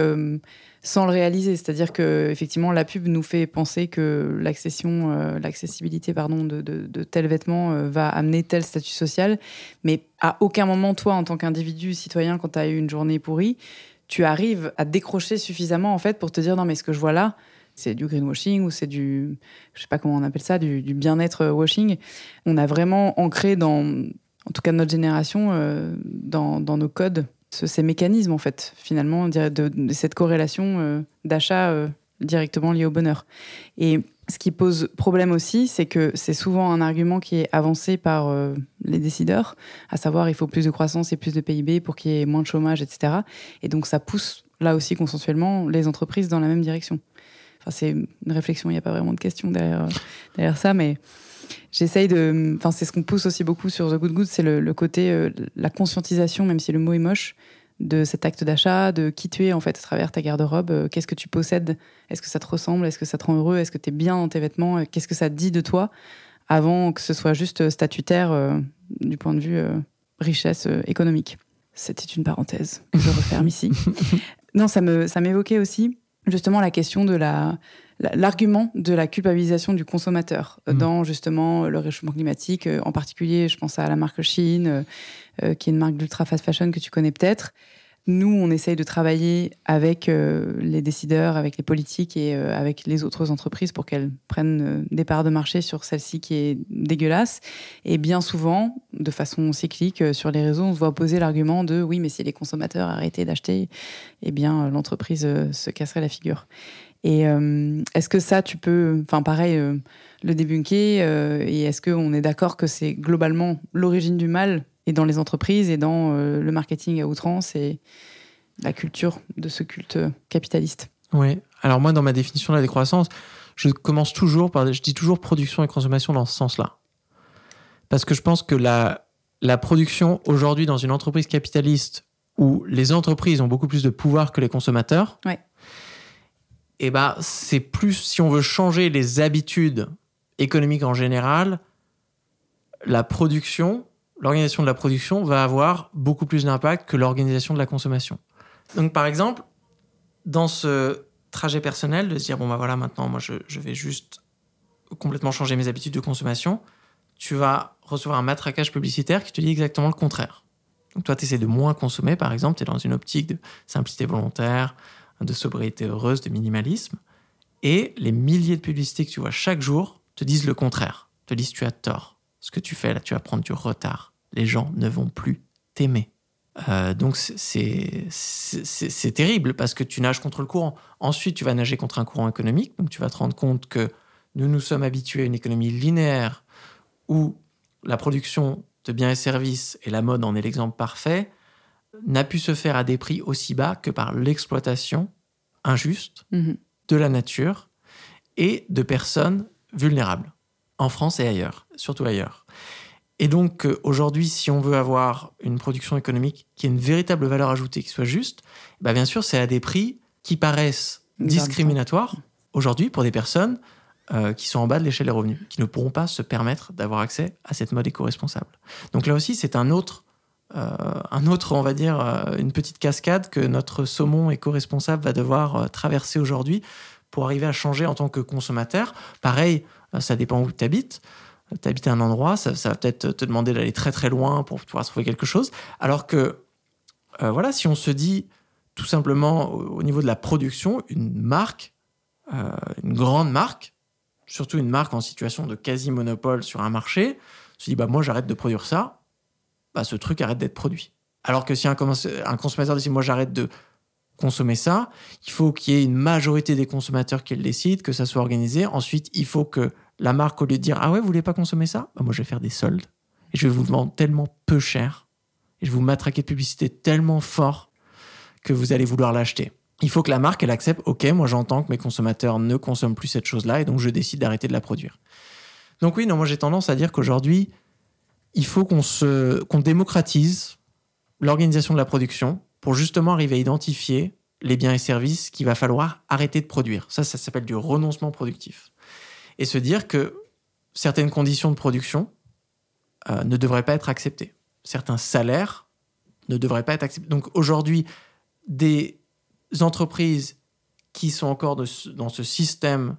Speaker 1: sans le réaliser. C'est-à-dire que effectivement, la pub nous fait penser que l'accessibilité de, tels vêtements va amener tel statut social, mais à aucun moment, toi, en tant qu'individu citoyen, quand tu as eu une journée pourrie, tu arrives à décrocher suffisamment en fait pour te dire non mais ce que je vois là, c'est du greenwashing ou c'est du, je sais pas comment on appelle ça, du, bien-être washing. On a vraiment ancré dans, en tout cas notre génération, euh, dans, nos codes, ces mécanismes en fait, finalement, de, cette corrélation euh, d'achat euh, directement lié au bonheur. Et ce qui pose problème aussi, c'est que c'est souvent un argument qui est avancé par euh, les décideurs, à savoir il faut plus de croissance et plus de PIB pour qu'il y ait moins de chômage, etc. Et donc ça pousse là aussi consensuellement les entreprises dans la même direction. Enfin, c'est une réflexion, il n'y a pas vraiment de question derrière, derrière ça, mais j'essaye de. Enfin, c'est ce qu'on pousse aussi beaucoup sur The Good Good, c'est le, côté, euh, la conscientisation, même si le mot est moche, de cet acte d'achat, de qui tu es en fait à travers ta garde-robe, euh, qu'est-ce que tu possèdes, est-ce que ça te ressemble, est-ce que ça te rend heureux, est-ce que tu es bien dans tes vêtements, euh, qu'est-ce que ça dit de toi, avant que ce soit juste statutaire du point de vue richesse économique. C'était une parenthèse que je referme ici. [laughs] Non, ça me ça m'évoquait aussi justement la question de la l'argument de la culpabilisation du consommateur euh, mmh. dans justement le réchauffement climatique. Euh, en particulier, je pense à la marque Chine, euh, qui est une marque d'ultra fast fashion que tu connais peut-être. Nous, on essaye de travailler avec les décideurs, avec les politiques et avec les autres entreprises pour qu'elles prennent des parts de marché sur celle-ci qui est dégueulasse. Et bien souvent, de façon cyclique, sur les réseaux, on se voit opposer l'argument de oui, mais si les consommateurs arrêtaient d'acheter, eh bien, l'entreprise se casserait la figure. Et euh, est-ce que ça, tu peux, enfin pareil, euh, le débunker euh, Et est-ce qu'on est d'accord que c'est globalement l'origine du mal et dans les entreprises et dans le marketing à outrance et la culture de ce culte capitaliste
Speaker 2: Oui. Alors moi, dans ma définition de la décroissance, je commence toujours par, je dis toujours production et consommation dans ce sens-là, parce que je pense que la la production aujourd'hui dans une entreprise capitaliste où les entreprises ont beaucoup plus de pouvoir que les consommateurs.
Speaker 1: Ouais
Speaker 2: eh ben, c'est plus, si on veut changer les habitudes économiques en général, la production, l'organisation de la production va avoir beaucoup plus d'impact que l'organisation de la consommation. Donc, par exemple, dans ce trajet personnel, de se dire, bon, bah voilà, maintenant, moi, je, je vais juste complètement changer mes habitudes de consommation, tu vas recevoir un matraquage publicitaire qui te dit exactement le contraire. Donc, toi, tu essaies de moins consommer, par exemple, tu es dans une optique de simplicité volontaire, de sobriété heureuse, de minimalisme. Et les milliers de publicités que tu vois chaque jour te disent le contraire. Te disent tu as tort. Ce que tu fais là, tu vas prendre du retard. Les gens ne vont plus t'aimer. Euh, donc c'est terrible parce que tu nages contre le courant. Ensuite, tu vas nager contre un courant économique. Donc tu vas te rendre compte que nous nous sommes habitués à une économie linéaire où la production de biens et services, et la mode en est l'exemple parfait, n'a pu se faire à des prix aussi bas que par l'exploitation injuste mhm. de la nature et de personnes vulnérables, en France et ailleurs, surtout ailleurs. Et donc euh, aujourd'hui, si on veut avoir une production économique qui ait une véritable valeur ajoutée, qui soit juste, bah bien sûr, c'est à des prix qui paraissent discriminatoires aujourd'hui pour des personnes euh, qui sont en bas de l'échelle des revenus, qui ne pourront pas se permettre d'avoir accès à cette mode éco-responsable. Donc là aussi, c'est un autre euh, un autre, on va dire, euh, une petite cascade que notre saumon éco-responsable va devoir traverser aujourd'hui pour arriver à changer en tant que consommateur. Pareil, ça dépend où tu habites. À un endroit, ça, va peut-être te demander d'aller très très loin pour pouvoir trouver quelque chose. Alors que, voilà, si on se dit tout simplement au, niveau de la production, une marque, une grande marque, surtout une marque en situation de quasi-monopole sur un marché, se dit, bah, moi j'arrête de produire ça, bah, ce truc arrête d'être produit. Alors que si un, consommateur dit moi j'arrête de consommer ça, il faut qu'il y ait une majorité des consommateurs qui le décident, que ça soit organisé. Ensuite, il faut que la marque, au lieu de dire ah ouais, vous voulez pas consommer ça, bah, moi je vais faire des soldes et je vais vous vendre tellement peu cher et je vais vous matraquer de publicité tellement fort que vous allez vouloir l'acheter. Il faut que la marque elle accepte ok, moi j'entends que mes consommateurs ne consomment plus cette chose-là et donc je décide d'arrêter de la produire. Donc oui, non, moi j'ai tendance à dire qu'aujourd'hui, il faut qu'on qu'on démocratise l'organisation de la production pour justement arriver à identifier les biens et services qu'il va falloir arrêter de produire. Ça, ça s'appelle du renoncement productif. Et se dire que certaines conditions de production euh, ne devraient pas être acceptées. Certains salaires ne devraient pas être acceptés. Donc aujourd'hui, des entreprises qui sont encore dans ce système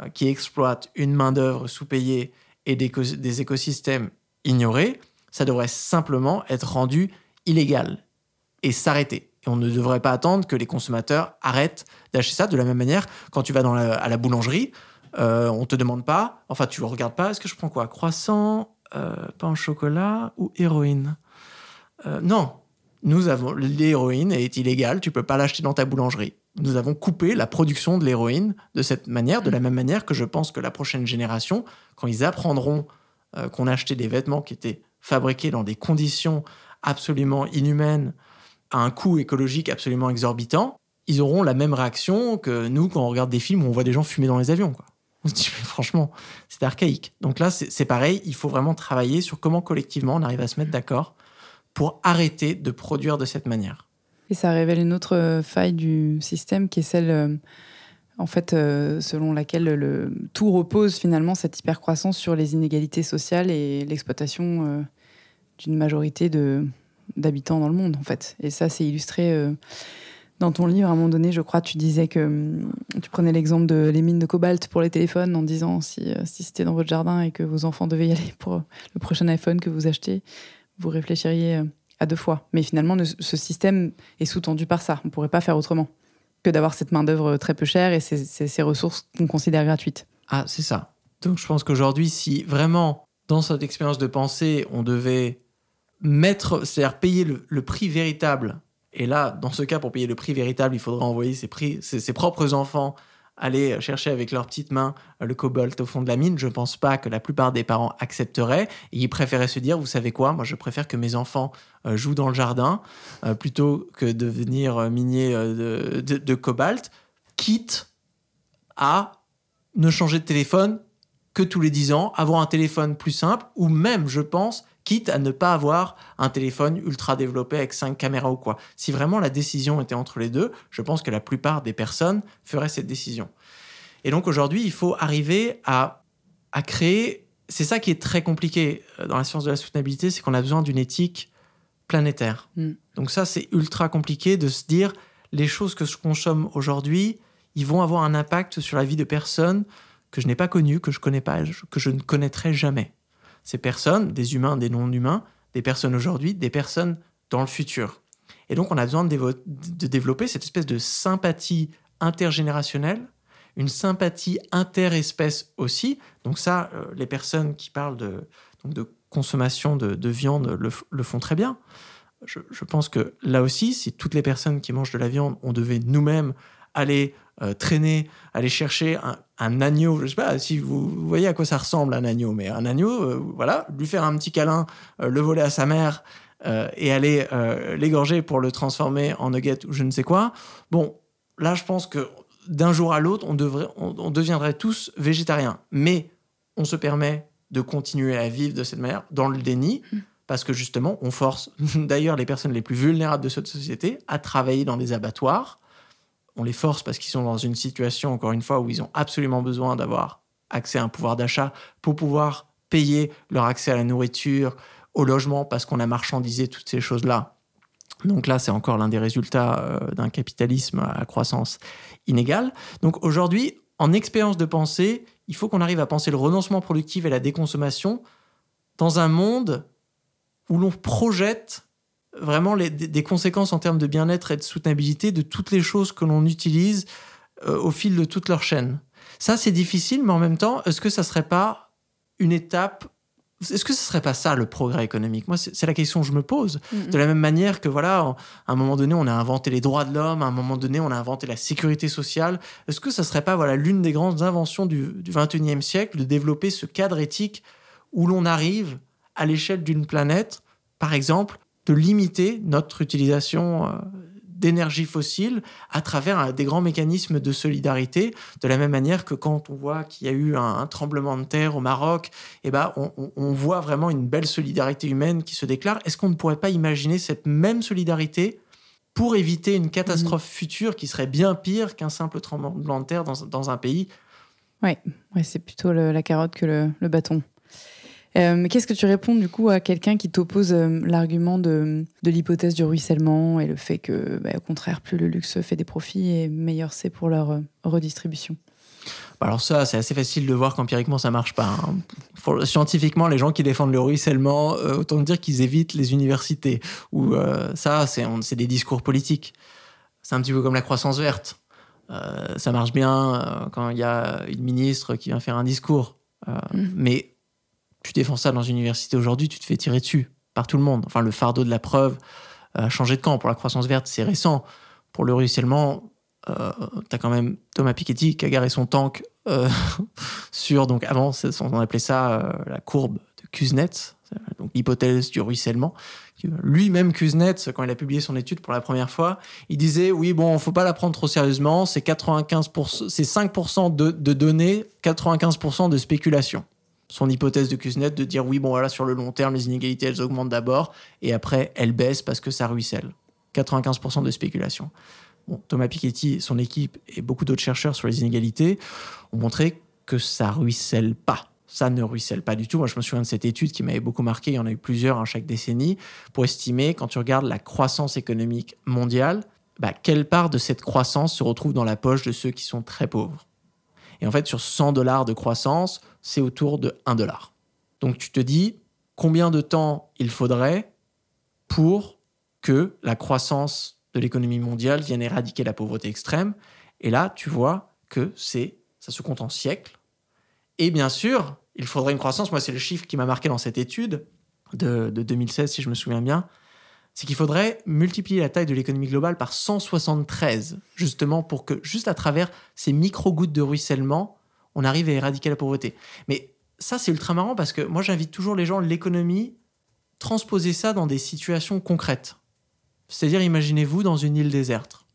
Speaker 2: euh, qui exploitent une main-d'œuvre sous-payée et des écosystèmes ignoré, ça devrait simplement être rendu illégal et s'arrêter. Et on ne devrait pas attendre que les consommateurs arrêtent d'acheter ça. De la même manière, quand tu vas à la boulangerie, euh, on te demande pas, enfin tu regardes pas, est-ce que je prends quoi? Croissant, euh, pain au chocolat ou héroïne? Euh, Non, nous avons l'héroïne est illégale, tu peux pas l'acheter dans ta boulangerie. Nous avons coupé la production de l'héroïne de cette manière, de la même manière que je pense que la prochaine génération, quand ils apprendront euh, qu'on achetait des vêtements qui étaient fabriqués dans des conditions absolument inhumaines, à un coût écologique absolument exorbitant, ils auront la même réaction que nous quand on regarde des films où on voit des gens fumer dans les avions. On se dit, franchement, c'est archaïque. Donc là, c'est pareil, il faut vraiment travailler sur comment collectivement on arrive à se mettre d'accord pour arrêter de produire de cette manière.
Speaker 1: Et ça révèle une autre euh, faille du système qui est celle, euh, en fait, euh, selon laquelle le, tout repose finalement, cette hypercroissance sur les inégalités sociales et l'exploitation d'une majorité d'habitants dans le monde, en fait. Et ça, c'est illustré dans ton livre, à un moment donné, je crois, tu disais que hum, tu prenais l'exemple de les mines de cobalt pour les téléphones en disant si, euh, si c'était dans votre jardin et que vos enfants devaient y aller pour le prochain iPhone que vous achetez, vous réfléchiriez euh, à deux fois. Mais finalement, ce système est sous-tendu par ça. On ne pourrait pas faire autrement que d'avoir cette main-d'œuvre très peu chère et ces ressources qu'on considère gratuites.
Speaker 2: Ah, c'est ça. Donc je pense qu'aujourd'hui, si vraiment, dans cette expérience de pensée, on devait mettre, c'est-à-dire payer le prix véritable et là, dans ce cas, pour payer le prix véritable, il faudrait envoyer ses, propres enfants aller chercher avec leurs petites mains le cobalt au fond de la mine. Je ne pense pas que la plupart des parents accepteraient. Ils préféraient se dire, vous savez quoi, moi je préfère que mes enfants euh, jouent dans le jardin euh, plutôt que de venir euh, de, de, cobalt, quitte à ne changer de téléphone que tous les 10 ans, avoir un téléphone plus simple, ou même, je pense, quitte à ne pas avoir un téléphone ultra développé avec cinq caméras ou quoi. Si vraiment la décision était entre les deux, je pense que la plupart des personnes feraient cette décision. Et donc aujourd'hui, il faut arriver à, à créer... C'est ça qui est très compliqué euh, dans la science de la soutenabilité, c'est qu'on a besoin d'une éthique planétaire. Mm. Donc ça, c'est ultra compliqué de se dire les choses que je consomme aujourd'hui, ils vont avoir un impact sur la vie de personnes que je n'ai pas connues, que je connais pas, que je ne connaîtrai jamais ces personnes, des humains, des non-humains, des personnes aujourd'hui, des personnes dans le futur. Et donc on a besoin de, développer cette espèce de sympathie intergénérationnelle, une sympathie interespèce aussi. Donc ça, euh, les personnes qui parlent de, consommation de, viande le, font très bien. Je, je, pense que là aussi, si toutes les personnes qui mangent de la viande, on devait nous-mêmes aller euh, traîner, aller chercher un, agneau, je sais pas si vous, voyez à quoi ça ressemble un agneau, mais un agneau, euh, voilà, lui faire un petit câlin, euh, le voler à sa mère et aller l'égorger pour le transformer en nugget ou je ne sais quoi. Bon, là, je pense que d'un jour à l'autre, on, devrait, on, deviendrait tous végétariens, mais on se permet de continuer à vivre de cette manière dans le déni. Mmh. Parce que justement, on force [laughs] d'ailleurs les personnes les plus vulnérables de cette société à travailler dans des abattoirs, on les force parce qu'ils sont dans une situation, encore une fois, où ils ont absolument besoin d'avoir accès à un pouvoir d'achat pour pouvoir payer leur accès à la nourriture, au logement, parce qu'on a marchandisé toutes ces choses-là. Donc là, c'est encore l'un des résultats euh, d'un capitalisme à croissance inégale. Donc aujourd'hui, en expérience de pensée, il faut qu'on arrive à penser le renoncement productif et la déconsommation dans un monde où l'on projette vraiment des, conséquences en termes de bien-être et de soutenabilité de toutes les choses que l'on utilise euh, au fil de toute leur chaîne. Ça, c'est difficile, mais en même temps, est-ce que ça serait pas une étape est-ce que ce serait pas ça le progrès économique? Moi, c'est la question que je me pose. De la même manière que voilà, à un moment donné, on a inventé les droits de l'homme, à un moment donné, on a inventé la sécurité sociale. Est-ce que ça serait pas voilà l'une des grandes inventions du, du 21e siècle de développer ce cadre éthique où l'on arrive à l'échelle d'une planète, par exemple, de limiter notre utilisation euh, d'énergie fossile à travers des grands mécanismes de solidarité, de la même manière que quand on voit qu'il y a eu un, tremblement de terre au Maroc, eh ben, on, voit vraiment une belle solidarité humaine qui se déclare. Est-ce qu'on ne pourrait pas imaginer cette même solidarité pour éviter une catastrophe mmh. future qui serait bien pire qu'un simple tremblement de terre dans, un pays?
Speaker 1: Oui, ouais, c'est plutôt la carotte que le bâton. Euh, mais qu'est-ce que tu réponds du coup à quelqu'un qui t'oppose euh, l'argument de, l'hypothèse du ruissellement et le fait que, bah, au contraire, plus le luxe fait des profits et meilleur c'est pour leur euh, redistribution?
Speaker 2: Bah, alors ça, c'est assez facile de voir qu'empiriquement, ça marche pas. Hein. Scientifiquement, les gens qui défendent le ruissellement, autant dire qu'ils évitent les universités. Ou ça, c'est des discours politiques. C'est un petit peu comme la croissance verte. ça marche bien quand il y a une ministre qui vient faire un discours. Mmh. Mais tu défends ça dans une université aujourd'hui, tu te fais tirer dessus par tout le monde. Enfin, le fardeau de la preuve a changé de camp. Pour la croissance verte, c'est récent. Pour le ruissellement, euh, tu as quand même Thomas Piketty qui a garé son tank euh, [laughs] sur, donc avant, on appelait ça euh, la courbe de Kuznets, donc l'hypothèse du ruissellement. Lui-même, Kuznets, quand il a publié son étude pour la première fois, il disait oui, bon, faut pas la prendre trop sérieusement, c'est 95%, c'est 5% de, de données, 95% de spéculation son hypothèse de Kuznets de dire oui, bon, voilà, sur le long terme, les inégalités, elles augmentent d'abord et après, elles baissent parce que ça ruisselle. 95% de spéculation. Thomas Piketty, son équipe et beaucoup d'autres chercheurs sur les inégalités ont montré que ça ruisselle pas. Ça ne ruisselle pas du tout. Moi, je me souviens de cette étude qui m'avait beaucoup marqué. Il y en a eu plusieurs à chaque décennie pour estimer, quand tu regardes la croissance économique mondiale, bah, quelle part de cette croissance se retrouve dans la poche de ceux qui sont très pauvres? Et en fait, sur 100 dollars de croissance, c'est autour de 1 dollar. Donc tu te dis combien de temps il faudrait pour que la croissance de l'économie mondiale vienne éradiquer la pauvreté extrême? Et là, tu vois que c'est ça se compte en siècles. Et bien sûr, il faudrait une croissance. Moi, c'est le chiffre qui m'a marqué dans cette étude de, de 2016, si je me souviens bien c'est qu'il faudrait multiplier la taille de l'économie globale par 173, justement pour que, juste à travers ces micro-gouttes de ruissellement, on arrive à éradiquer la pauvreté. Mais ça, c'est ultra marrant parce que moi, j'invite toujours les gens, l'économie, transposer ça dans des situations concrètes. C'est-à-dire, imaginez-vous dans une île déserte.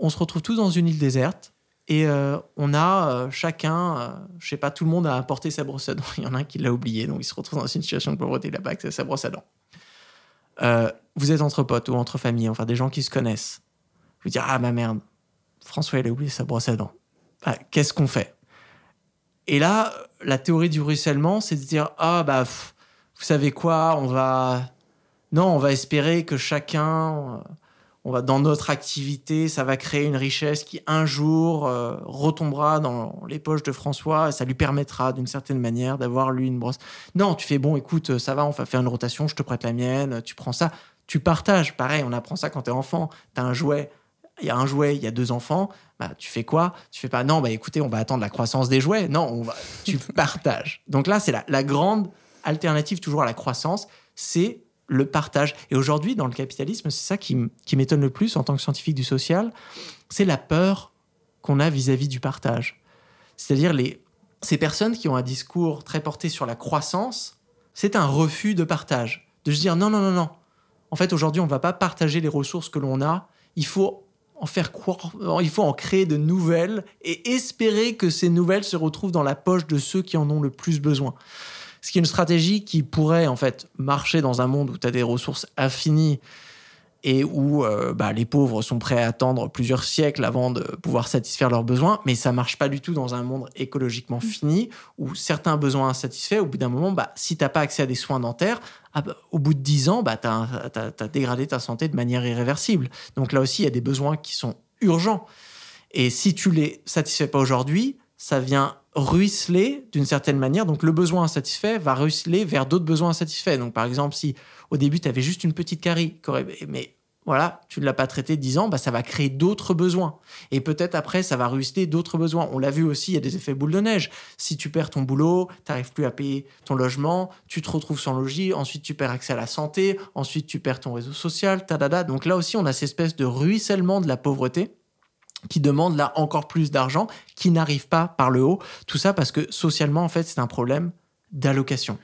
Speaker 2: On se retrouve tous dans une île déserte et euh, on a euh, chacun, euh, je sais pas, tout le monde a apporté sa brosse à dents. [laughs] Il y en a un qui l'a oublié, donc il se retrouve dans une situation de pauvreté, là-bas avec sa brosse à dents. Euh, vous êtes entre potes ou entre familles, enfin des gens qui se connaissent. Vous dire, ah ma merde, François il a oublié sa brosse à dents. Ah, qu'est-ce qu'on fait? Et là, la théorie du ruissellement, c'est de dire, ah bah, vous savez quoi, on va... Non, on va espérer que chacun on va dans notre activité, ça va créer une richesse qui un jour euh, retombera dans les poches de François et ça lui permettra d'une certaine manière d'avoir lui une brosse. Non, tu fais bon, écoute, ça va, on va faire une rotation, je te prête la mienne, tu prends ça, tu partages. Pareil, on apprend ça quand tu es enfant, tu as un jouet, il y a un jouet, il y a deux enfants, bah, tu fais quoi? Tu fais pas non, bah écoutez, on va attendre la croissance des jouets. Non, on va, tu [laughs] partages. Donc là, c'est la, la grande alternative toujours à la croissance, c'est le partage. Et aujourd'hui, dans le capitalisme, c'est ça qui, m'étonne le plus en tant que scientifique du social, c'est la peur qu'on a vis-à-vis du partage. C'est-à-dire les, ces personnes qui ont un discours très porté sur la croissance, c'est un refus de partage. De se dire non, non, non, non. En fait, aujourd'hui, on ne va pas partager les ressources que l'on a. Il faut en faire croire, il faut en créer de nouvelles et espérer que ces nouvelles se retrouvent dans la poche de ceux qui en ont le plus besoin. Ce qui est une stratégie qui pourrait en fait marcher dans un monde où tu as des ressources infinies et où euh, bah, les pauvres sont prêts à attendre plusieurs siècles avant de pouvoir satisfaire leurs besoins, mais ça marche pas du tout dans un monde écologiquement mm. fini où certains besoins insatisfaits, au bout d'un moment, bah, si t'as pas accès à des soins dentaires, ah bah, au bout de 10 ans, bah, tu as, dégradé ta santé de manière irréversible. Donc là aussi, il y a des besoins qui sont urgents. Et si tu les satisfais pas aujourd'hui, ça vient ruisseler d'une certaine manière. Donc le besoin insatisfait va ruisseler vers d'autres besoins insatisfaits. Donc par exemple, si au début tu avais juste une petite carie, mais voilà, tu ne l'as pas traité 10 ans, bah, ça va créer d'autres besoins. Et peut-être après, ça va ruisseler d'autres besoins. On l'a vu aussi, il y a des effets boule de neige. Si tu perds ton boulot, tu n'arrives plus à payer ton logement, tu te retrouves sans logis, ensuite tu perds accès à la santé, ensuite tu perds ton réseau social, tadada. Donc là aussi, on a cette espèce de ruissellement de la pauvreté qui demandent là encore plus d'argent, qui n'arrivent pas par le haut. Tout ça parce que socialement, en fait, c'est un problème d'allocation.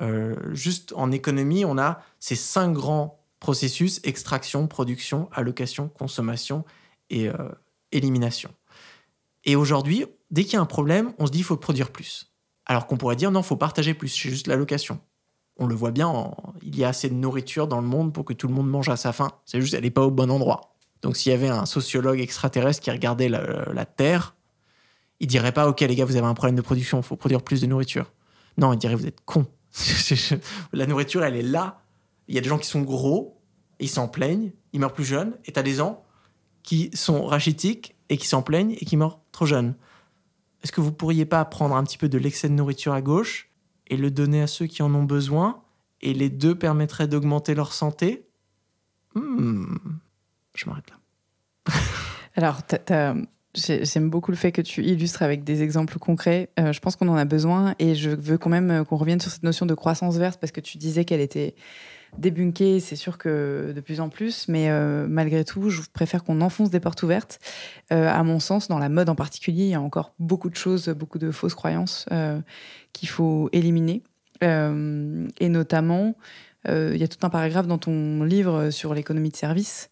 Speaker 2: Euh, juste en économie, on a ces cinq grands processus extraction, production, allocation, consommation et euh, élimination. Et aujourd'hui, dès qu'il y a un problème, on se dit il faut produire plus. Alors qu'on pourrait dire non, faut partager plus, c'est juste l'allocation. On le voit bien, il y a assez de nourriture dans le monde pour que tout le monde mange à sa faim. C'est juste, elle n'est pas au bon endroit. Donc s'il y avait un sociologue extraterrestre qui regardait la, Terre, il dirait pas OK les gars, vous avez un problème de production, il faut produire plus de nourriture. Non, il dirait vous êtes cons. [laughs] la nourriture, elle est là. Il y a des gens qui sont gros, ils s'en plaignent, ils meurent plus jeunes, et tu as des gens qui sont rachitiques et qui s'en plaignent et qui meurent trop jeunes. Est-ce que vous pourriez pas prendre un petit peu de l'excès de nourriture à gauche et le donner à ceux qui en ont besoin et les deux permettraient d'augmenter leur santé? Hmm je m'arrête là. [laughs]
Speaker 1: Alors, J'aime beaucoup le fait que tu illustres avec des exemples concrets. Euh, je pense qu'on en a besoin et je veux quand même qu'on revienne sur cette notion de croissance verte parce que tu disais qu'elle était débunkée, c'est sûr que de plus en plus, mais euh, malgré tout, je préfère qu'on enfonce des portes ouvertes. Euh, à mon sens, dans la mode en particulier, il y a encore beaucoup de choses, beaucoup de fausses croyances qu'il faut éliminer. et notamment, il y a tout un paragraphe dans ton livre sur l'économie de service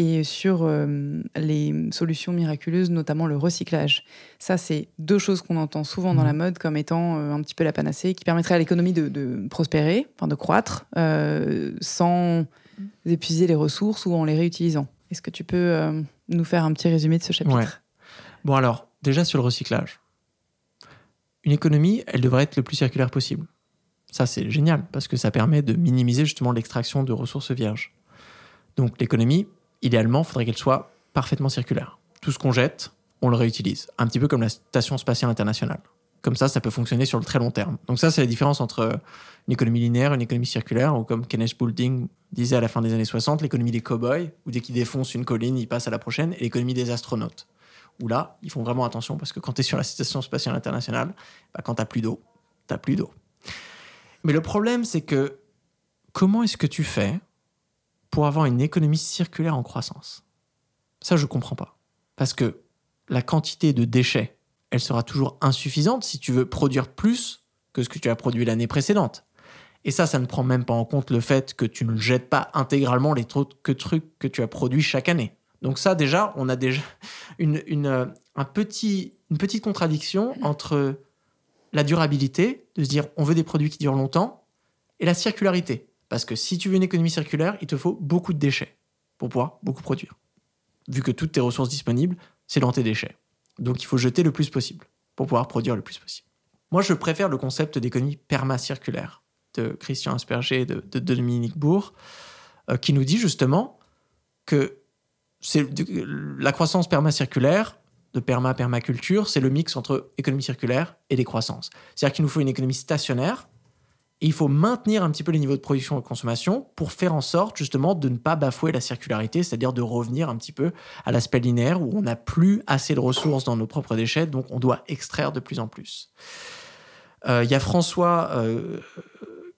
Speaker 1: et sur euh, les solutions miraculeuses, notamment le recyclage. Ça, c'est deux choses qu'on entend souvent dans la mmh. mode comme étant euh, un petit peu la panacée, qui permettrait à l'économie de, prospérer, enfin de croître, euh, sans épuiser les ressources ou en les réutilisant. Est-ce que tu peux nous faire un petit résumé de ce chapitre?
Speaker 2: Bon alors, déjà sur le recyclage. Une économie, elle devrait être le plus circulaire possible. Ça, c'est génial, parce que ça permet de minimiser justement l'extraction de ressources vierges. Donc l'économie, idéalement, il faudrait qu'elle soit parfaitement circulaire. Tout ce qu'on jette, on le réutilise. Un petit peu comme la Station spatiale internationale. Comme ça, ça peut fonctionner sur le très long terme. Donc ça, c'est la différence entre une économie linéaire, une économie circulaire, ou comme Kenneth Boulding disait à la fin des années 60, l'économie des cow-boys, où dès qu'ils défoncent une colline, ils passent à la prochaine, et l'économie des astronautes. Où là, ils font vraiment attention, parce que quand tu es sur la Station spatiale internationale, bah, quand tu plus d'eau, tu plus d'eau. Mais le problème, c'est que comment est-ce que tu fais pour avoir une économie circulaire en croissance Ça, je ne comprends pas. Parce que la quantité de déchets, elle sera toujours insuffisante si tu veux produire plus que ce que tu as produit l'année précédente. Et ça, ça ne prend même pas en compte le fait que tu ne jettes pas intégralement les trucs que tu as produits chaque année. Donc ça, déjà, on a déjà [laughs] une, une, un petit, une petite contradiction entre la durabilité, de se dire on veut des produits qui durent longtemps, et la circularité. Parce que si tu veux une économie circulaire, il te faut beaucoup de déchets pour pouvoir beaucoup produire. Vu que toutes tes ressources disponibles, c'est dans tes déchets. Donc il faut jeter le plus possible pour pouvoir produire le plus possible. Moi, je préfère le concept d'économie permacirculaire de Christian Asperger et de, Dominique Bourg, euh, qui nous dit justement que c'est la croissance permacirculaire de perma-permaculture, c'est le mix entre économie circulaire et décroissance. C'est-à-dire qu'il nous faut une économie stationnaire et il faut maintenir un petit peu les niveaux de production et de consommation pour faire en sorte justement de ne pas bafouer la circularité, c'est-à-dire de revenir un petit peu à l'aspect linéaire où on n'a plus assez de ressources dans nos propres déchets, donc on doit extraire de plus en plus. Euh, il y a François euh,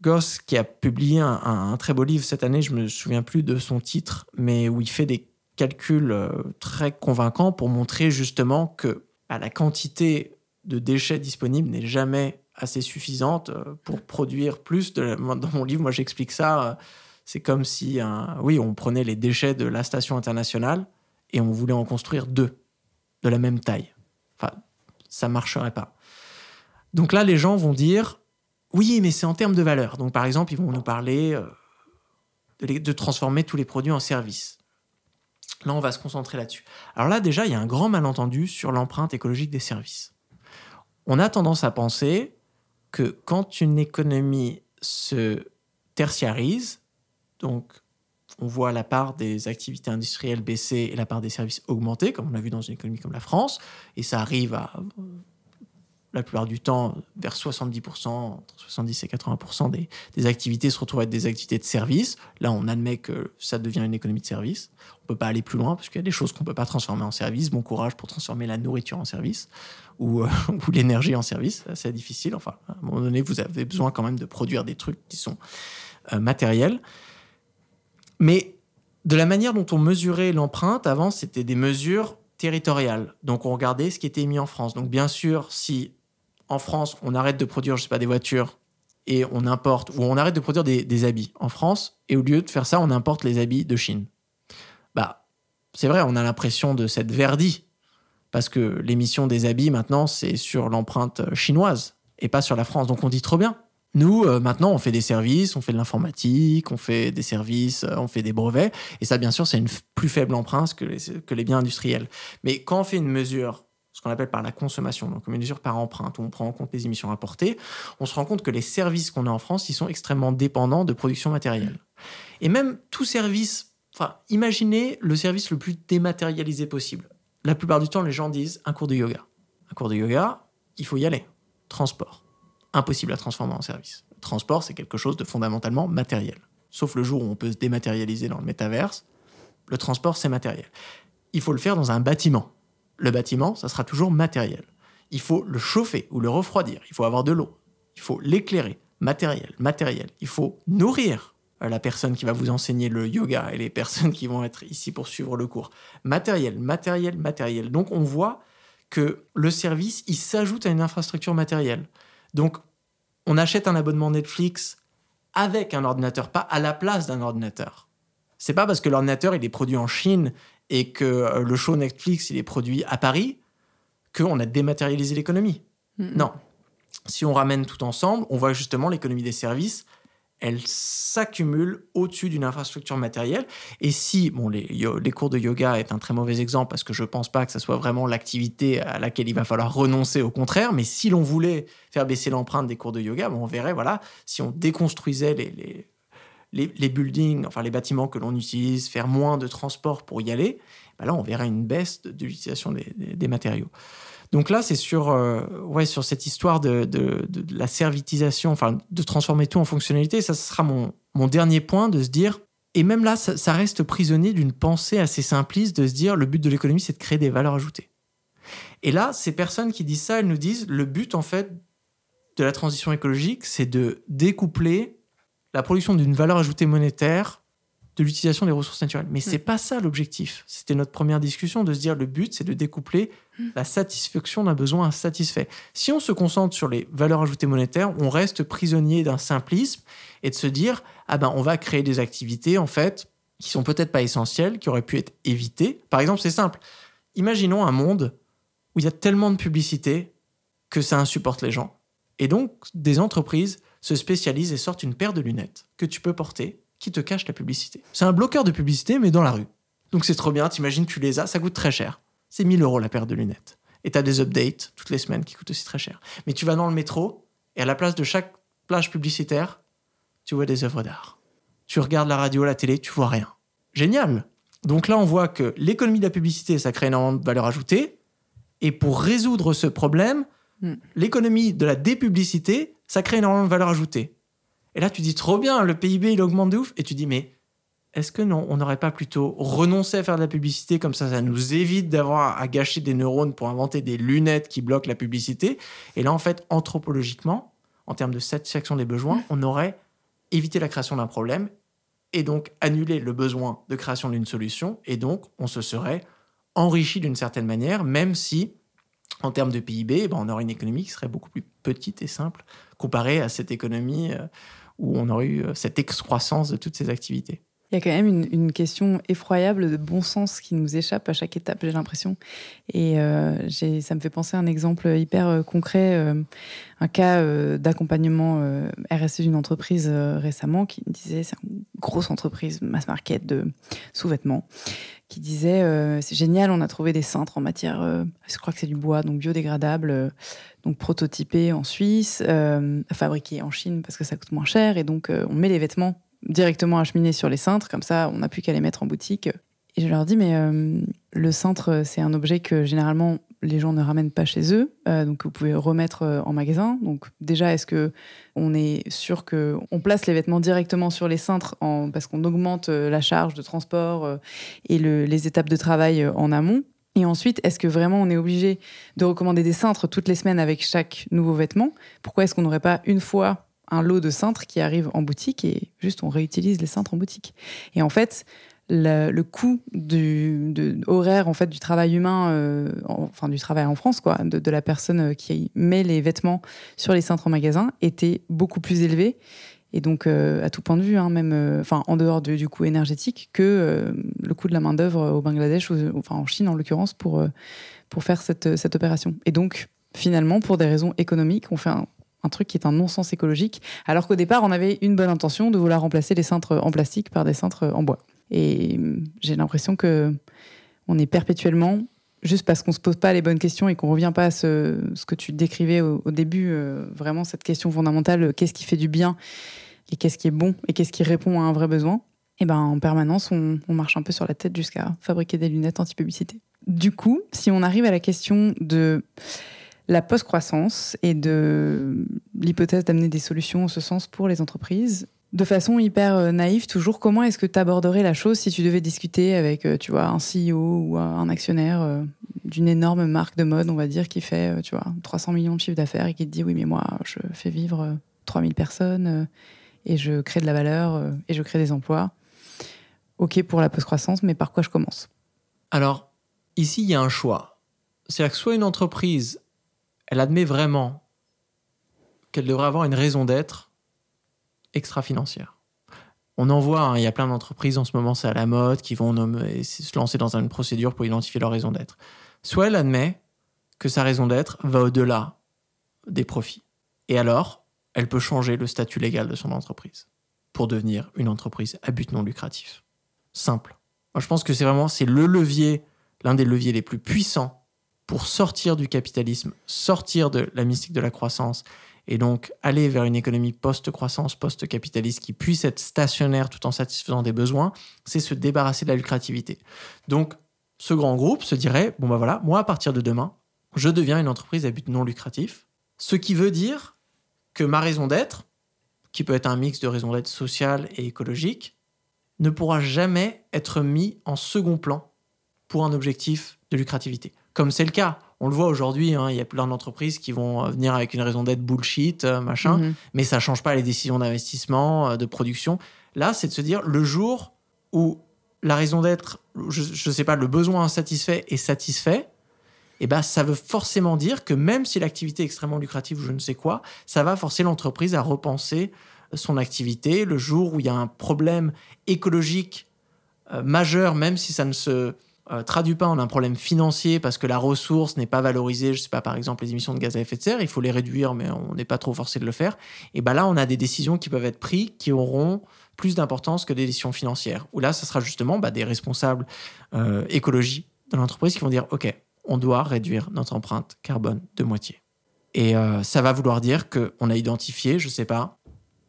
Speaker 2: Goss qui a publié un, très beau livre cette année, je me souviens plus de son titre, mais où il fait des calculs euh, très convaincants pour montrer justement que à la quantité de déchets disponibles n'est jamais assez suffisante euh, pour produire plus. Dans mon livre, moi, j'explique ça. Euh, c'est comme si, oui, on prenait les déchets de la station internationale et on voulait en construire deux de la même taille. Enfin, ça marcherait pas. Donc là, les gens vont dire, oui, mais c'est en termes de valeur. Donc par exemple, ils vont nous parler euh, de, de transformer tous les produits en services. Là, on va se concentrer là-dessus. Alors là, déjà, il y a un grand malentendu sur l'empreinte écologique des services. On a tendance à penser que quand une économie se tertiarise, donc on voit la part des activités industrielles baisser et la part des services augmenter, comme on l'a vu dans une économie comme la France, et ça arrive à la plupart du temps vers 70%, entre 70 et 80% des, des, activités se retrouvent à être des activités de service. Là, on admet que ça devient une économie de service. On ne peut pas aller plus loin parce qu'il y a des choses qu'on ne peut pas transformer en service. Bon courage pour transformer la nourriture en service ou, euh, [laughs] l'énergie en service. C'est difficile. Enfin, à un moment donné, vous avez besoin quand même de produire des trucs qui sont euh, matériels. Mais de la manière dont on mesurait l'empreinte, avant, c'était des mesures territoriales. Donc, on regardait ce qui était mis en France. Donc, bien sûr, si en France, on arrête de produire, je sais pas, des voitures et on importe, ou on arrête de produire des, habits en France, et au lieu de faire ça, on importe les habits de Chine. Bah, c'est vrai, on a l'impression de s'être verdi, parce que l'émission des habits, maintenant, c'est sur l'empreinte chinoise, et pas sur la France. Donc on dit trop bien. Nous, euh, maintenant, on fait des services, on fait de l'informatique, on fait des services, euh, on fait des brevets, et ça, bien sûr, c'est une plus faible empreinte que les biens industriels. Mais quand on fait une mesure ce qu'on appelle par la consommation, donc une mesure par empreinte, où on prend en compte les émissions rapportées, on se rend compte que les services qu'on a en France, ils sont extrêmement dépendants de production matérielle. Et même tout service, enfin, imaginez le service le plus dématérialisé possible. La plupart du temps, les gens disent un cours de yoga. Un cours de yoga, il faut y aller. Transport. Impossible à transformer en service. transport, c'est quelque chose de fondamentalement matériel. Sauf le jour où on peut se dématérialiser dans le métaverse, le transport, c'est matériel. Il faut le faire dans un bâtiment le bâtiment, ça sera toujours matériel. Il faut le chauffer ou le refroidir. Il faut avoir de l'eau. Il faut l'éclairer. Matériel, matériel. Il faut nourrir la personne qui va vous enseigner le yoga et les personnes qui vont être ici pour suivre le cours. Matériel, matériel, matériel. Donc on voit que le service, il s'ajoute à une infrastructure matérielle. Donc on achète un abonnement Netflix avec un ordinateur, pas à la place d'un ordinateur. C'est pas parce que l'ordinateur il est produit en Chine et que euh, le show Netflix il est produit à Paris qu'on a dématérialisé l'économie. Non. Si on ramène tout ensemble, on voit justement l'économie des services, elle s'accumule au-dessus d'une infrastructure matérielle. Et si, bon, les, les, cours de yoga est un très mauvais exemple parce que je pense pas que ce soit vraiment l'activité à laquelle il va falloir renoncer, au contraire, mais si l'on voulait faire baisser l'empreinte des cours de yoga, bon, on verrait, voilà, si on déconstruisait les, les, les, buildings, enfin les bâtiments que l'on utilise, faire moins de transport pour y aller, ben là, on verrait une baisse de, l'utilisation des, matériaux. Donc là, c'est sur, euh, ouais, sur cette histoire de, la servitisation, enfin, de transformer tout en fonctionnalité. Ça, sera mon, mon dernier point, de se dire, et même là, ça, ça reste prisonnier d'une pensée assez simpliste, de se dire, le but de l'économie, c'est de créer des valeurs ajoutées. Et là, ces personnes qui disent ça, elles nous disent, le but, en fait, de la transition écologique, c'est de découpler la production d'une valeur ajoutée monétaire de l'utilisation des ressources naturelles. Mais c'est pas ça l'objectif. C'était notre première discussion de se dire le but c'est de découpler la satisfaction d'un besoin insatisfait. Si on se concentre sur les valeurs ajoutées monétaires, on reste prisonnier d'un simplisme et de se dire ah ben on va créer des activités en fait qui sont peut-être pas essentielles, qui auraient pu être évitées. Par exemple, c'est simple. Imaginons un monde où il y a tellement de publicité que ça insupporte les gens. Et donc des entreprises se spécialisent et sortent une paire de lunettes que tu peux porter qui te cache la publicité. C'est un bloqueur de publicité, mais dans la rue. Donc c'est trop bien, t'imagines, tu les as, ça coûte très cher. C'est 1000 euros la paire de lunettes. Et t'as des updates toutes les semaines qui coûtent aussi très cher. Mais tu vas dans le métro, et à la place de chaque plage publicitaire, tu vois des œuvres d'art. Tu regardes la radio, la télé, tu vois rien. Génial Donc là, on voit que l'économie de la publicité, ça crée énormément de valeur ajoutée. Et pour résoudre ce problème, mm. l'économie de la dépublicité, ça crée énormément de valeur ajoutée. Et là, tu dis trop bien, le PIB, il augmente de ouf. Et tu dis, mais est-ce que non, on n'aurait pas plutôt renoncé à faire de la publicité comme ça, ça nous évite d'avoir à gâcher des neurones pour inventer des lunettes qui bloquent la publicité? Et là, en fait, anthropologiquement, en termes de satisfaction des besoins, on aurait évité la création d'un problème et donc annulé le besoin de création d'une solution. Et donc, on se serait enrichi d'une certaine manière, même si, en termes de PIB, ben, on aurait une économie qui serait beaucoup plus petite et simple comparée à cette économie. Euh, où on aurait eu euh, cette excroissance de toutes ces activités.
Speaker 1: Il y a quand même une, question effroyable de bon sens qui nous échappe à chaque étape, j'ai l'impression. Et euh, ça me fait penser à un exemple hyper euh, concret, euh, un cas d'accompagnement RSE d'une entreprise récemment qui me disait, c'est une grosse entreprise mass market de sous-vêtements, qui disait c'est génial, on a trouvé des cintres en matière, je crois que c'est du bois, donc biodégradable, donc prototypé en Suisse, fabriqué en Chine parce que ça coûte moins cher, et donc on met les vêtements directement acheminés sur les cintres, comme ça on n'a plus qu'à les mettre en boutique. Et je leur dis mais le cintre c'est un objet que généralement les gens ne ramènent pas chez eux, euh, donc vous pouvez remettre euh, en magasin. Donc déjà, est-ce que on est sûr que on place les vêtements directement sur les cintres parce qu'on augmente euh, la charge de transport euh, et le, les étapes de travail euh, en amont? Et ensuite, est-ce que vraiment on est obligé de recommander des cintres toutes les semaines avec chaque nouveau vêtement? Pourquoi est-ce qu'on n'aurait pas une fois un lot de cintres qui arrive en boutique et juste on réutilise les cintres en boutique Et en fait, le, coût du horaire en fait du travail humain, euh, en, enfin du travail en France quoi, de, la personne qui met les vêtements sur les cintres en magasin était beaucoup plus élevé et donc euh, à tout point de vue, hein, même euh, en dehors de, du coût énergétique que euh, le coût de la main d'œuvre au Bangladesh enfin en Chine en l'occurrence pour euh, pour faire cette cette opération. Et donc finalement pour des raisons économiques, on fait un un truc qui est un non-sens écologique, alors qu'au départ, on avait une bonne intention de vouloir remplacer les cintres en plastique par des cintres en bois. Et j'ai l'impression que on est perpétuellement, juste parce qu'on se pose pas les bonnes questions et qu'on revient pas à ce, que tu décrivais au, début, euh, vraiment cette question fondamentale, qu'est-ce qui fait du bien et qu'est-ce qui est bon et qu'est-ce qui répond à un vrai besoin. Et ben en permanence, on marche un peu sur la tête jusqu'à fabriquer des lunettes anti-publicité. Du coup, si on arrive à la question de la post-croissance et de l'hypothèse d'amener des solutions en ce sens pour les entreprises, De façon hyper euh, naïve, toujours, comment est-ce que tu aborderais la chose si tu devais discuter avec, euh, tu vois, un CEO ou un actionnaire euh, d'une énorme marque de mode, on va dire, qui fait, tu vois, 300 millions de chiffres d'affaires et qui te dit, oui, mais moi, je fais vivre 3000 personnes et je crée de la valeur et je crée des emplois. OK pour la post-croissance, mais par quoi je commence?
Speaker 2: Alors, ici, il y a un choix. C'est-à-dire que soit une entreprise, elle admet vraiment qu'elle devrait avoir une raison d'être extra-financière. On en voit, hein, il y a plein d'entreprises en ce moment, c'est à la mode, qui vont se lancer dans une procédure pour identifier leur raison d'être. Soit elle admet que sa raison d'être va au-delà des profits. Et alors, elle peut changer le statut légal de son entreprise pour devenir une entreprise à but non lucratif. Simple. Moi, je pense que c'est vraiment c'est le levier, l'un des leviers les plus puissants pour sortir du capitalisme, sortir de la mystique de la croissance et donc aller vers une économie post-croissance, post-capitaliste qui puisse être stationnaire tout en satisfaisant des besoins, c'est se débarrasser de la lucrativité. Donc, ce grand groupe se dirait, bon ben voilà, moi à partir de demain, je deviens une entreprise à but non lucratif, ce qui veut dire que ma raison d'être, qui peut être un mix de raison d'être sociale et écologique, ne pourra jamais être mis en second plan pour un objectif de lucrativité. Comme c'est le cas, on le voit aujourd'hui, hein, il y a plein d'entreprises qui vont euh, venir avec une raison d'être bullshit, euh, machin, mhm. mais ça change pas les décisions d'investissement, euh, de production. Là, c'est de se dire le jour où la raison d'être, je, ne sais pas, le besoin insatisfait est satisfait, eh ben, ça veut forcément dire que même si l'activité est extrêmement lucrative ou je ne sais quoi, ça va forcer l'entreprise à repenser son activité. Le jour où il y a un problème écologique majeur, même si ça ne se euh, traduit pas en un problème financier parce que la ressource n'est pas valorisée, je sais pas, par exemple, les émissions de gaz à effet de serre, il faut les réduire, mais on n'est pas trop forcé de le faire. Et ben là, on a des décisions qui peuvent être prises qui auront plus d'importance que des décisions financières. Où là, ce sera justement bah, des responsables euh, écologie de l'entreprise qui vont dire, OK, on doit réduire notre empreinte carbone de moitié. Et euh, ça va vouloir dire qu'on a identifié, je sais pas,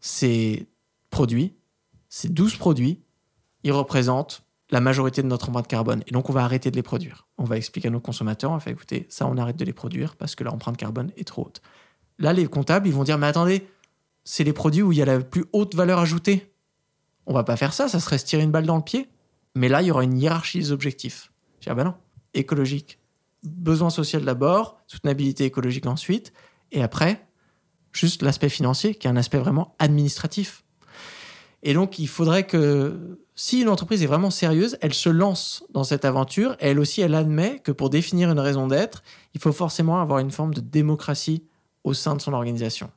Speaker 2: ces produits, ces 12 produits, ils représentent la majorité de notre empreinte carbone. Et donc, on va arrêter de les produire. On va expliquer à nos consommateurs, on va faire écouter, ça, on arrête de les produire parce que l'empreinte carbone est trop haute. Là, les comptables, ils vont dire, mais attendez, c'est les produits où il y a la plus haute valeur ajoutée. On va pas faire ça, ça serait se tirer une balle dans le pied. Mais là, il y aura une hiérarchie des objectifs. Je dis, ah ben non, écologique. Besoin social d'abord, soutenabilité écologique ensuite, et après, juste l'aspect financier, qui est un aspect vraiment administratif. Et donc, il faudrait que si une entreprise est vraiment sérieuse, elle se lance dans cette aventure et elle aussi, elle admet que pour définir une raison d'être, il faut forcément avoir une forme de démocratie au sein de son organisation.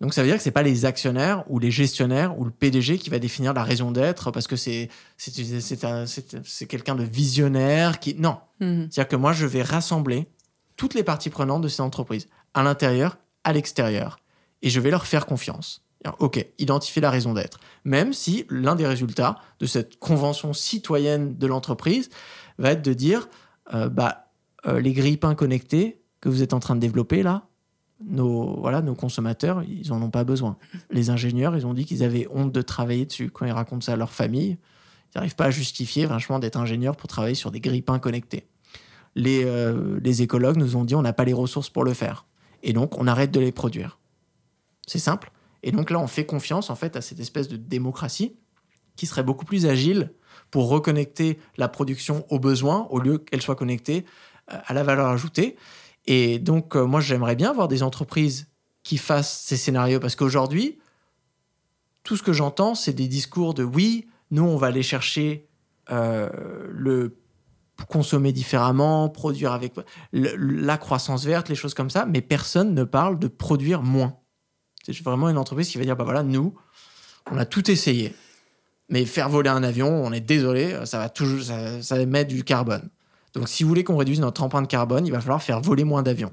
Speaker 2: Donc ça veut dire que c'est pas les actionnaires ou les gestionnaires ou le PDG qui va définir la raison d'être parce que c'est quelqu'un de visionnaire qui non. Mhm. C'est-à-dire que moi je vais rassembler toutes les parties prenantes de cette entreprise à l'intérieur, à l'extérieur et je vais leur faire confiance. Ok, identifier la raison d'être. Même si l'un des résultats de cette convention citoyenne de l'entreprise va être de dire, euh, bah, euh, les grille-pains connectés que vous êtes en train de développer là, nos, voilà, nos consommateurs, ils n'en ont pas besoin. [laughs] Les ingénieurs, ils ont dit qu'ils avaient honte de travailler dessus. Quand ils racontent ça à leur famille, ils n'arrivent pas à justifier franchement d'être ingénieur pour travailler sur des grille-pains connectés. Les, euh, les écologues nous ont dit on n'a pas les ressources pour le faire. Et donc, on arrête de les produire. C'est simple. Et donc là, on fait confiance en fait à cette espèce de démocratie qui serait beaucoup plus agile pour reconnecter la production aux besoins au lieu qu'elle soit connectée euh, à la valeur ajoutée. Et donc, euh, moi, j'aimerais bien voir des entreprises qui fassent ces scénarios parce qu'aujourd'hui, tout ce que j'entends, c'est des discours de oui, nous, on va aller chercher euh, le consommer différemment, produire avec la croissance verte, les choses comme ça, mais personne ne parle de produire moins. C'est vraiment une entreprise qui va dire bah voilà, nous, on a tout essayé. Mais faire voler un avion, on est désolé, ça va toujours, ça, ça émet du carbone. Donc, si vous voulez qu'on réduise notre empreinte carbone, il va falloir faire voler moins d'avions.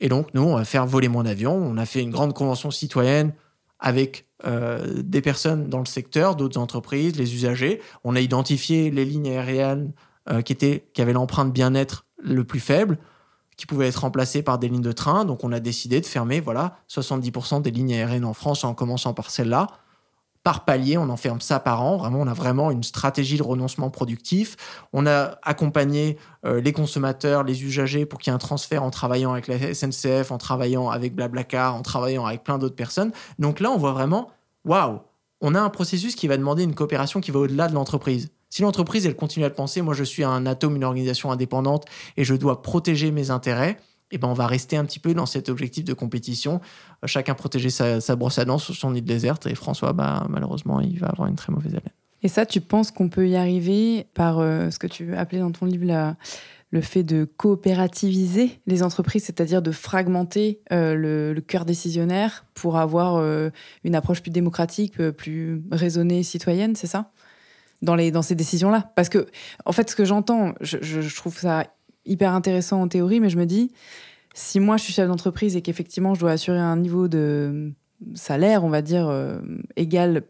Speaker 2: Et donc, nous, on va faire voler moins d'avions. On a fait une grande convention citoyenne avec euh, des personnes dans le secteur, d'autres entreprises, les usagers. On a identifié les lignes aériennes euh, qui, étaient, qui avaient l'empreinte bien-être le plus faible qui pouvaient être remplacées par des lignes de train. Donc on a décidé de fermer voilà 70% des lignes aériennes en France en commençant par celle-là. Par palier, on en ferme ça par an. Vraiment, on a vraiment une stratégie de renoncement productif. On a accompagné euh, les consommateurs, les usagers pour qu'il y ait un transfert en travaillant avec la SNCF, en travaillant avec Blablacar, en travaillant avec plein d'autres personnes. Donc là, on voit vraiment, waouh, on a un processus qui va demander une coopération qui va au-delà de l'entreprise. Si l'entreprise, elle continue à le penser, moi je suis un atome, une organisation indépendante et je dois protéger mes intérêts, eh ben on va rester un petit peu dans cet objectif de compétition. Euh, chacun protéger sa, brosse à dents sur son île déserte et François, bah, malheureusement, il va avoir une très mauvaise haleine.
Speaker 1: Et ça, tu penses qu'on peut y arriver par euh, ce que tu appelais dans ton livre le fait de coopérativiser les entreprises, c'est-à-dire de fragmenter euh, le, cœur décisionnaire pour avoir une approche plus démocratique, plus raisonnée, citoyenne, c'est ça? Dans, les, dans ces décisions-là Parce que, en fait, ce que j'entends, je, trouve ça hyper intéressant en théorie, mais je me dis, si moi je suis chef d'entreprise et qu'effectivement je dois assurer un niveau de salaire, on va dire, égal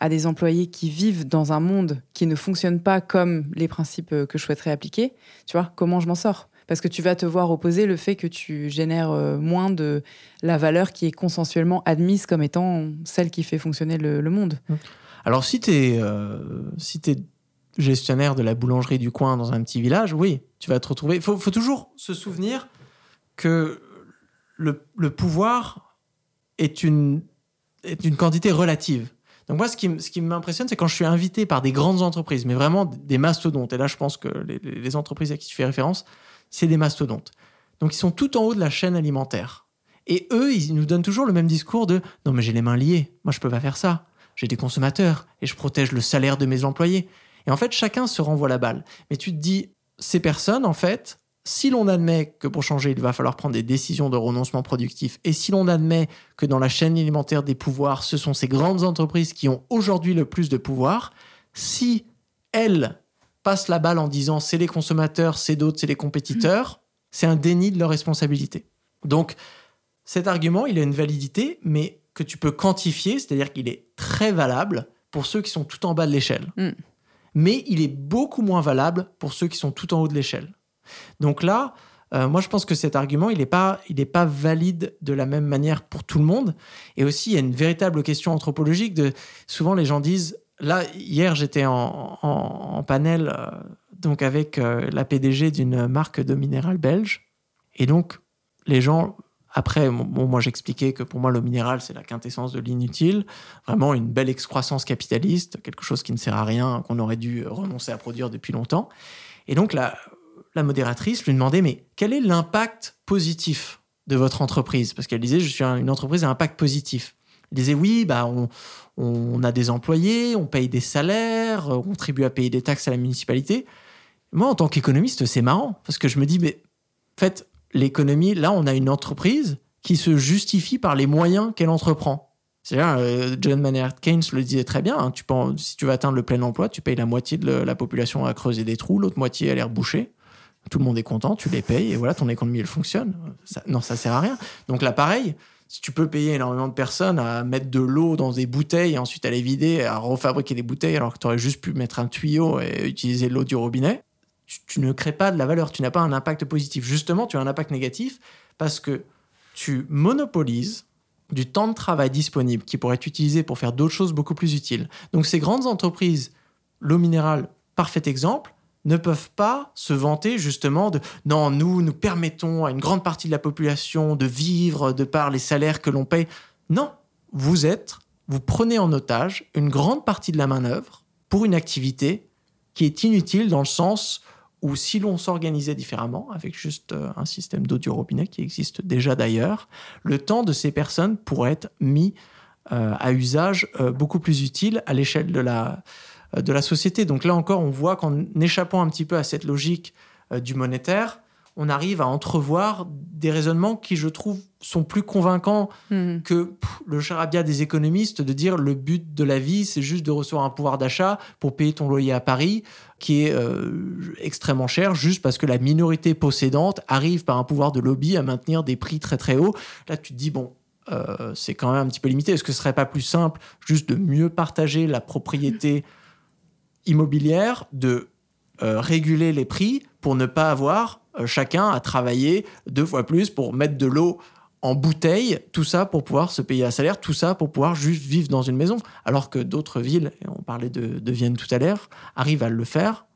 Speaker 1: à des employés qui vivent dans un monde qui ne fonctionne pas comme les principes euh, que je souhaiterais appliquer, tu vois, comment je m'en sors? Parce que tu vas te voir opposer le fait que tu génères euh, moins de la valeur qui est consensuellement admise comme étant celle qui fait fonctionner le, monde. Mmh.
Speaker 2: Alors si tu es, euh, si es gestionnaire de la boulangerie du coin dans un petit village, oui, tu vas te retrouver. Il faut, toujours se souvenir que le, pouvoir est une, est une quantité relative. Donc moi, ce qui, m'impressionne, c'est quand je suis invité par des grandes entreprises, mais vraiment des mastodontes. Et là, je pense que les, entreprises à qui tu fais référence, c'est des mastodontes. Donc ils sont tout en haut de la chaîne alimentaire. Et eux, ils nous donnent toujours le même discours de non mais j'ai les mains liées, moi je peux pas faire ça. J'ai des consommateurs et je protège le salaire de mes employés. Et en fait, chacun se renvoie la balle. Mais tu te dis, ces personnes, en fait, si l'on admet que pour changer, il va falloir prendre des décisions de renoncement productif, et si l'on admet que dans la chaîne alimentaire des pouvoirs, ce sont ces grandes entreprises qui ont aujourd'hui le plus de pouvoir, si elles passent la balle en disant c'est les consommateurs, c'est d'autres, c'est les compétiteurs, c'est un déni de leur responsabilité. Donc cet argument, il a une validité, mais que tu peux quantifier, c'est-à-dire qu'il est très valable pour ceux qui sont tout en bas de l'échelle. Mm. Mais il est beaucoup moins valable pour ceux qui sont tout en haut de l'échelle. Donc là, euh, moi, je pense que cet argument, il n'est pas, pas valide de la même manière pour tout le monde. Et aussi, il y a une véritable question anthropologique. De, souvent, les gens disent, là, hier, j'étais en, panel euh, donc avec euh, la PDG d'une marque de minéral belge. Et donc, les gens, après, moi, j'expliquais que pour moi, le minéral, c'est la quintessence de l'inutile. Vraiment, une belle excroissance capitaliste, quelque chose qui ne sert à rien, qu'on aurait dû renoncer à produire depuis longtemps. Et donc, la modératrice lui demandait mais quel est l'impact positif de votre entreprise? Parce qu'elle disait je suis une entreprise à impact positif. Elle disait oui, bah on, a des employés, on paye des salaires, on contribue à payer des taxes à la municipalité. Moi, en tant qu'économiste, c'est marrant parce que je me dis mais en fait l'économie, là, on a une entreprise qui se justifie par les moyens qu'elle entreprend. C'est-à-dire, euh, John Maynard Keynes le disait très bien, hein, tu si tu veux atteindre le plein emploi, tu payes la moitié de la population à creuser des trous, l'autre moitié à l'air bouché tout le monde est content, tu les payes et voilà, ton économie elle fonctionne. non, ça sert à rien. Donc là, pareil, si tu peux payer énormément de personnes à mettre de l'eau dans des bouteilles et ensuite à les vider, à refabriquer des bouteilles alors que tu aurais juste pu mettre un tuyau et utiliser l'eau du robinet, tu, ne crées pas de la valeur, tu n'as pas un impact positif. Justement, tu as un impact négatif parce que tu monopolises du temps de travail disponible qui pourrait être utilisé pour faire d'autres choses beaucoup plus utiles. Donc ces grandes entreprises, l'eau minérale, parfait exemple, ne peuvent pas se vanter justement de non, nous, nous permettons à une grande partie de la population de vivre de par les salaires que l'on paye. Non, vous êtes, vous prenez en otage une grande partie de la main-d'œuvre pour une activité qui est inutile dans le sens où si l'on s'organisait différemment, avec juste euh, un système d'audio robinet qui existe déjà d'ailleurs, le temps de ces personnes pourrait être mis euh, à usage euh, beaucoup plus utile à l'échelle de la, de la société. Donc là encore, on voit qu'en échappant un petit peu à cette logique du monétaire, on arrive à entrevoir des raisonnements qui, je trouve, sont plus convaincants hmm. que le charabia des économistes de dire le but de la vie, c'est juste de recevoir un pouvoir d'achat pour payer ton loyer à Paris, qui est euh, extrêmement cher, juste parce que la minorité possédante arrive par un pouvoir de lobby à maintenir des prix très très hauts. Là, tu te dis, bon, c'est quand même un petit peu limité. Est-ce que ce serait pas plus simple juste de mieux partager la propriété immobilière de euh, réguler les prix pour ne pas avoir euh, chacun à travailler deux fois plus pour mettre de l'eau en bouteille, tout ça pour pouvoir se payer un salaire, tout ça pour pouvoir juste vivre dans une maison. Alors que d'autres villes, et on parlait de, Vienne tout à l'heure, arrivent à le faire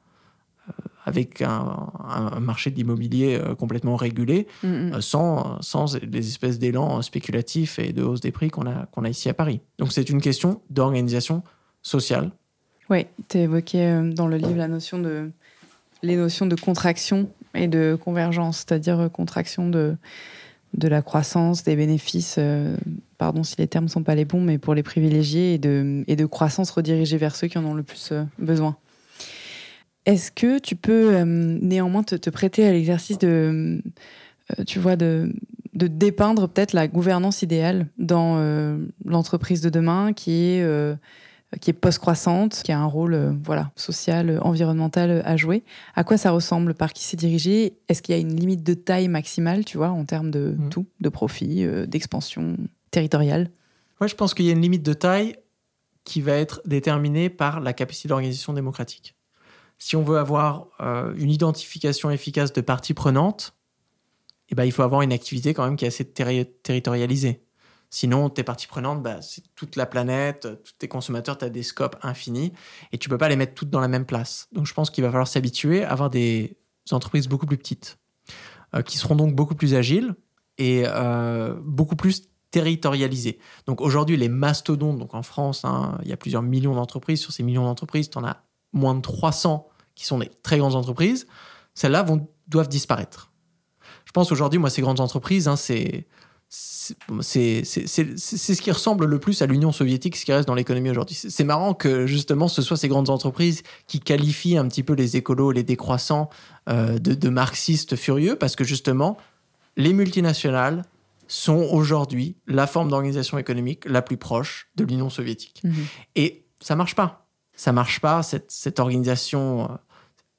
Speaker 2: euh, avec un, un marché de l'immobilier euh, complètement régulé,
Speaker 1: Mm, mm.
Speaker 2: euh, sans, sans les espèces d'élan spéculatifs et de hausse des prix qu'on a, qu'on a ici à Paris. Donc c'est une question d'organisation sociale.
Speaker 1: Oui, tu évoqué dans le livre la notion de, les notions de contraction et de convergence, c'est-à-dire euh, contraction de, de la croissance, des bénéfices, euh, pardon si les termes ne sont pas les bons, mais pour les privilégiés, et de, et de croissance redirigée vers ceux qui en ont le plus euh, besoin. Est-ce que tu peux néanmoins te, te prêter à l'exercice de, de, de dépeindre peut-être la gouvernance idéale dans l'entreprise de demain qui est, qui est post-croissante, qui a un rôle euh, voilà, social, euh, environnemental euh, à jouer À quoi ça ressemble Par qui c'est dirigé? Est-ce qu'il y a une limite de taille maximale, tu vois, en termes de
Speaker 2: Mhm.
Speaker 1: tout, de profit, euh, d'expansion territoriale?
Speaker 2: Moi, je pense qu'il y a une limite de taille qui va être déterminée par la capacité d'organisation démocratique. Si on veut avoir euh, une identification efficace de parties prenantes, eh ben, il faut avoir une activité quand même qui est assez terri- territorialisée. Sinon, tes parties prenantes, bah, c'est toute la planète, euh, tous tes consommateurs, tu as des scopes infinis et tu peux pas les mettre toutes dans la même place. Donc, je pense qu'il va falloir s'habituer à avoir des entreprises beaucoup plus petites, euh, qui seront donc beaucoup plus agiles et euh, beaucoup plus territorialisées. Donc aujourd'hui, les mastodontes, donc en France, hein, il y a plusieurs millions d'entreprises. Sur ces millions d'entreprises, tu en as moins de 300 qui sont des très grandes entreprises. Celles-là doivent disparaître. Je pense aujourd'hui, moi, ces grandes entreprises, hein, c'est c'est ce qui ressemble le plus à l'Union soviétique, ce qui reste dans l'économie aujourd'hui. C'est marrant que justement ce soit ces grandes entreprises qui qualifient un petit peu les écolos, les décroissants euh, de, de marxistes furieux, parce que justement, les multinationales sont aujourd'hui la forme d'organisation économique la plus proche de l'Union soviétique. Et ça marche pas. Ça marche pas, cette, cette organisation euh,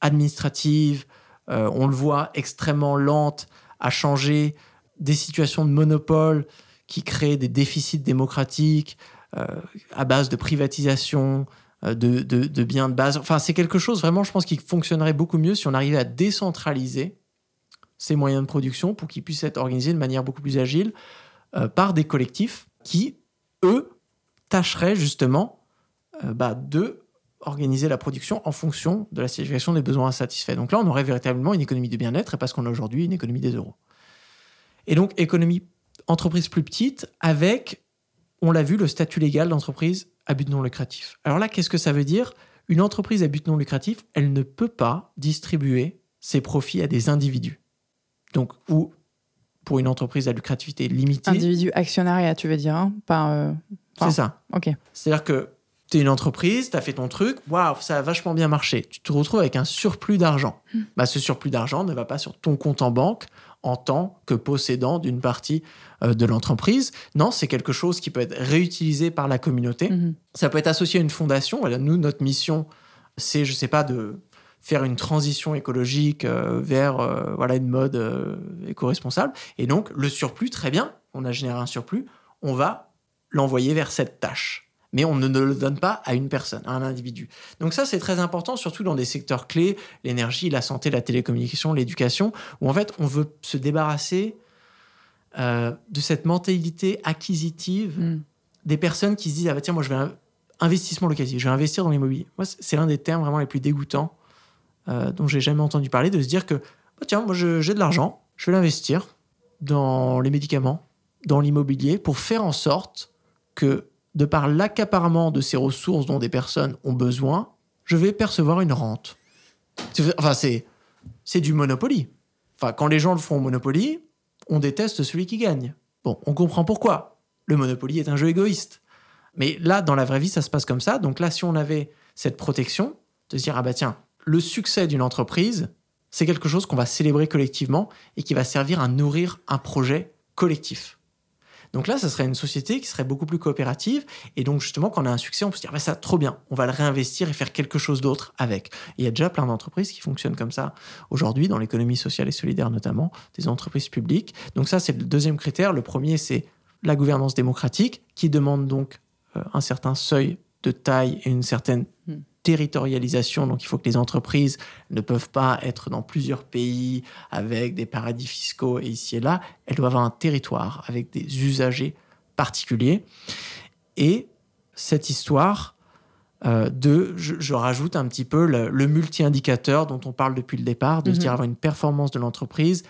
Speaker 2: administrative, euh, on le voit, extrêmement lente à changer des situations de monopole qui créent des déficits démocratiques euh, à base de privatisation, euh, de, biens de base. Enfin, c'est quelque chose vraiment, je pense, qui fonctionnerait beaucoup mieux si on arrivait à décentraliser ces moyens de production pour qu'ils puissent être organisés de manière beaucoup plus agile euh, par des collectifs qui, eux, tâcheraient justement bah, de organiser la production en fonction de la situation des besoins insatisfaits. Donc là, on aurait véritablement une économie de bien-être et parce qu'on a aujourd'hui une économie des euros. Et donc, économie, entreprise plus petite avec, on l'a vu, le statut légal d'entreprise à but non lucratif. Alors là, qu'est-ce que ça veut dire? Une entreprise à but non lucratif, elle ne peut pas distribuer ses profits à des individus. Donc, ou pour une entreprise à lucrativité limitée,
Speaker 1: Individu actionnariat, tu veux dire hein? Pas, euh,
Speaker 2: c'est ça.
Speaker 1: Ok.
Speaker 2: C'est-à-dire que tu es une entreprise, tu as fait ton truc, waouh, ça a vachement bien marché. Tu te retrouves avec un surplus d'argent. Bah, ce surplus d'argent ne va pas sur ton compte en banque en tant que possédant d'une partie euh, de l'entreprise. Non, c'est quelque chose qui peut être réutilisé par la communauté.
Speaker 1: Mhm.
Speaker 2: Ça peut être associé à une fondation. Voilà, nous, notre mission, c'est, je sais pas, de faire une transition écologique euh, vers euh, voilà une mode éco-responsable. Et donc, le surplus, très bien, on a généré un surplus, on va l'envoyer vers cette tâche. Mais on ne le donne pas à une personne, à un individu. Donc ça, c'est très important, surtout dans des secteurs clés, l'énergie, la santé, la télécommunication, l'éducation, où en fait, on veut se débarrasser euh, de cette mentalité acquisitive
Speaker 1: Mm.
Speaker 2: des personnes qui se disent ah bah tiens moi je vais un- investissement locatif je vais investir dans l'immobilier moi c'est- l'un des termes vraiment les plus dégoûtants euh, dont j'ai jamais entendu parler de se dire que bah, tiens moi j'ai de l'argent je vais l'investir dans les médicaments dans l'immobilier pour faire en sorte que de par l'accaparement de ces ressources dont des personnes ont besoin je vais percevoir une rente enfin c'est c'est du monopoly enfin quand les gens le font au monopoly on déteste celui qui gagne bon on comprend pourquoi le Monopoly est un jeu égoïste. Mais là, dans la vraie vie, ça se passe comme ça. Donc là, si on avait cette protection, de se dire, ah bah tiens, le succès d'une entreprise, c'est quelque chose qu'on va célébrer collectivement et qui va servir à nourrir un projet collectif. Donc là, ça serait une société qui serait beaucoup plus coopérative. Et donc, justement, quand on a un succès, on peut se dire, bah, ça, trop bien, on va le réinvestir et faire quelque chose d'autre avec. Il y a déjà plein d'entreprises qui fonctionnent comme ça aujourd'hui, dans l'économie sociale et solidaire notamment, des entreprises publiques. Donc ça, c'est le deuxième critère. Le premier, c'est la gouvernance démocratique, qui demande donc euh, un certain seuil de taille et une certaine. Territorialisation. Donc il faut que les entreprises ne peuvent pas être dans plusieurs pays avec des paradis fiscaux et ici et là. Elles doivent avoir un territoire avec des usagers particuliers. Et cette histoire, Euh, deux, je, je rajoute un petit peu le, le multi-indicateur dont on parle depuis le départ, de se
Speaker 1: Mhm.
Speaker 2: dire avoir une performance de l'entreprise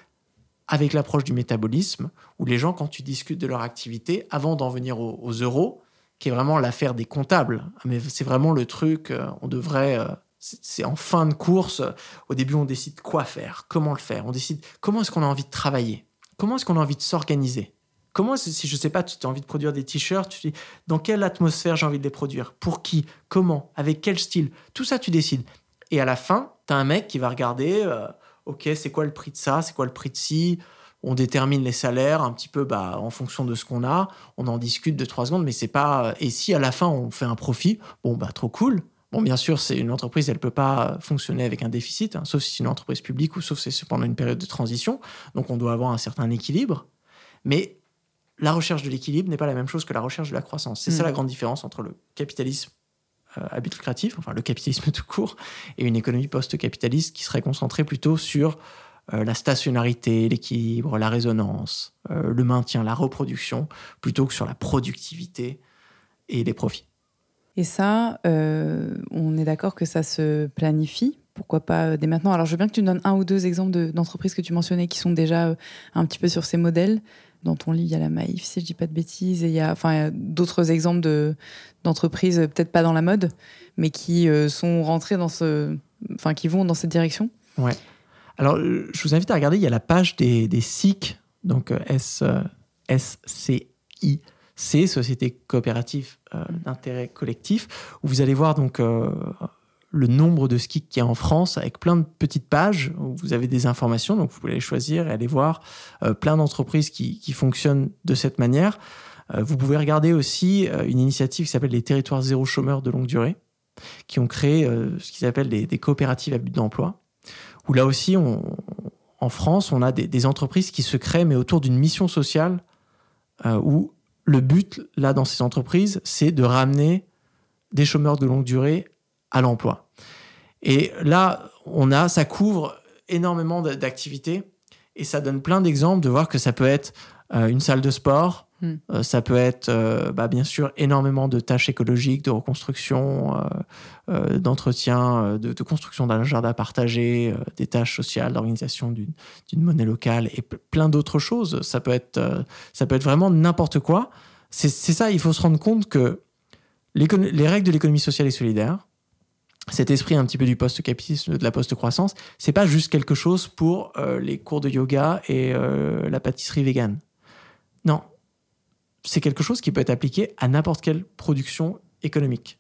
Speaker 2: avec l'approche du métabolisme, où les gens, quand tu discutes de leur activité, avant d'en venir aux, aux euros, qui est vraiment l'affaire des comptables, mais c'est vraiment le truc, euh, on devrait, euh, c'est en fin de course, euh, au début on décide quoi faire, comment le faire, on décide comment est-ce qu'on a envie de travailler, comment est-ce qu'on a envie de s'organiser. Comment, si je sais pas, tu as envie de produire des t-shirts, tu dis dans quelle atmosphère j'ai envie de les produire, pour qui, comment, avec quel style, tout ça tu décides. Et à la fin, tu as un mec qui va regarder, ok, c'est quoi le prix de ça, c'est quoi le prix de ci, on détermine les salaires un petit peu bah, en fonction de ce qu'on a, on en discute de trois secondes, mais c'est pas. Et si à la fin on fait un profit, bon bah trop cool. Bon, bien sûr, c'est une entreprise, elle peut pas fonctionner avec un déficit, hein, sauf si c'est une entreprise publique ou sauf si c'est pendant une période de transition. Donc on doit avoir un certain équilibre. Mais la recherche de l'équilibre n'est pas la même chose que la recherche de la croissance. C'est ça
Speaker 1: Mm.
Speaker 2: la grande différence entre le capitalisme euh, à but lucratif, enfin le capitalisme [laughs] tout court, et une économie post-capitaliste qui serait concentrée plutôt sur la stationnarité, l'équilibre, la résonance, euh, le maintien, la reproduction, plutôt que sur la productivité et les profits.
Speaker 1: Et ça, euh, on est d'accord que ça se planifie. Pourquoi pas euh, dès maintenant Alors, je veux bien que tu me donnes un ou deux exemples de- d'entreprises que tu mentionnais qui sont déjà euh, un petit peu sur ces modèles. Dans ton livre, il y a la Maïf, si je dis pas de bêtises, et il y a, enfin, d'autres exemples de- d'entreprises, euh, peut-être pas dans la mode, mais qui euh, sont rentrées dans ce, enfin, qui vont dans cette direction.
Speaker 2: Alors, euh, je vous invite à regarder, il y a la page des, SIC, donc euh, S, euh, SCIC, Société coopérative d'intérêt collectif, où vous allez voir donc le nombre de SCIC qu'il y a en France avec plein de petites pages où vous avez des informations, donc vous pouvez les choisir et aller voir plein d'entreprises qui, fonctionnent de cette manière. Vous pouvez regarder aussi une initiative qui s'appelle les territoires zéro chômeur de longue durée, qui ont créé ce qu'ils appellent des, des coopératives à but d'emploi où là aussi, en France, on a des, entreprises qui se créent, mais autour d'une mission sociale, euh, où le but, là, dans ces entreprises, c'est de ramener des chômeurs de longue durée à l'emploi. Et là, on a, ça couvre énormément d'activités, et ça donne plein d'exemples de voir que ça peut être euh, une salle de sport,
Speaker 1: Hmm.
Speaker 2: euh, ça peut être, euh, bah, bien sûr, énormément de tâches écologiques, de reconstruction, euh, d'entretien, de, construction d'un jardin partagé, des tâches sociales, d'organisation d'une monnaie locale et plein d'autres choses. Ça peut être, ça peut être vraiment n'importe quoi. C'est ça, il faut se rendre compte que les règles de l'économie sociale et solidaire, cet esprit un petit peu du post-capitalisme, de la post-croissance, c'est pas juste quelque chose pour les cours de yoga et la pâtisserie végane. Non, c'est quelque chose qui peut être appliqué à n'importe quelle production économique.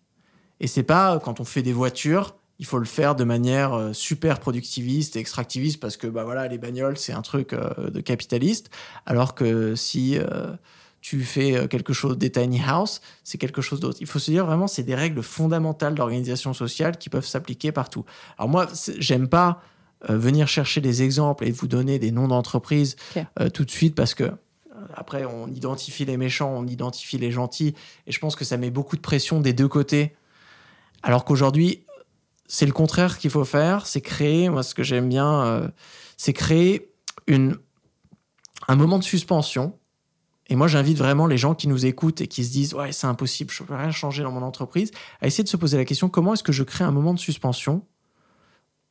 Speaker 2: Et c'est pas euh, quand on fait des voitures, il faut le faire de manière euh, super productiviste et extractiviste parce que bah voilà les bagnoles c'est un truc euh, de capitaliste, alors que si euh, tu fais quelque chose des tiny house, c'est quelque chose d'autre. Il faut se dire vraiment c'est des règles fondamentales d'organisation sociale qui peuvent s'appliquer partout. Alors moi j'aime pas euh, venir chercher des exemples et vous donner des noms d'entreprises euh, tout de suite parce que après, on identifie les méchants, on identifie les gentils, et je pense que ça met beaucoup de pression des deux côtés. Alors qu'aujourd'hui, c'est le contraire qu'il faut faire, c'est créer, moi ce que j'aime bien, euh, c'est créer un moment de suspension. Et moi, j'invite vraiment les gens qui nous écoutent et qui se disent Ouais, c'est impossible, je ne peux rien changer dans mon entreprise, à essayer de se poser la question comment est-ce que je crée un moment de suspension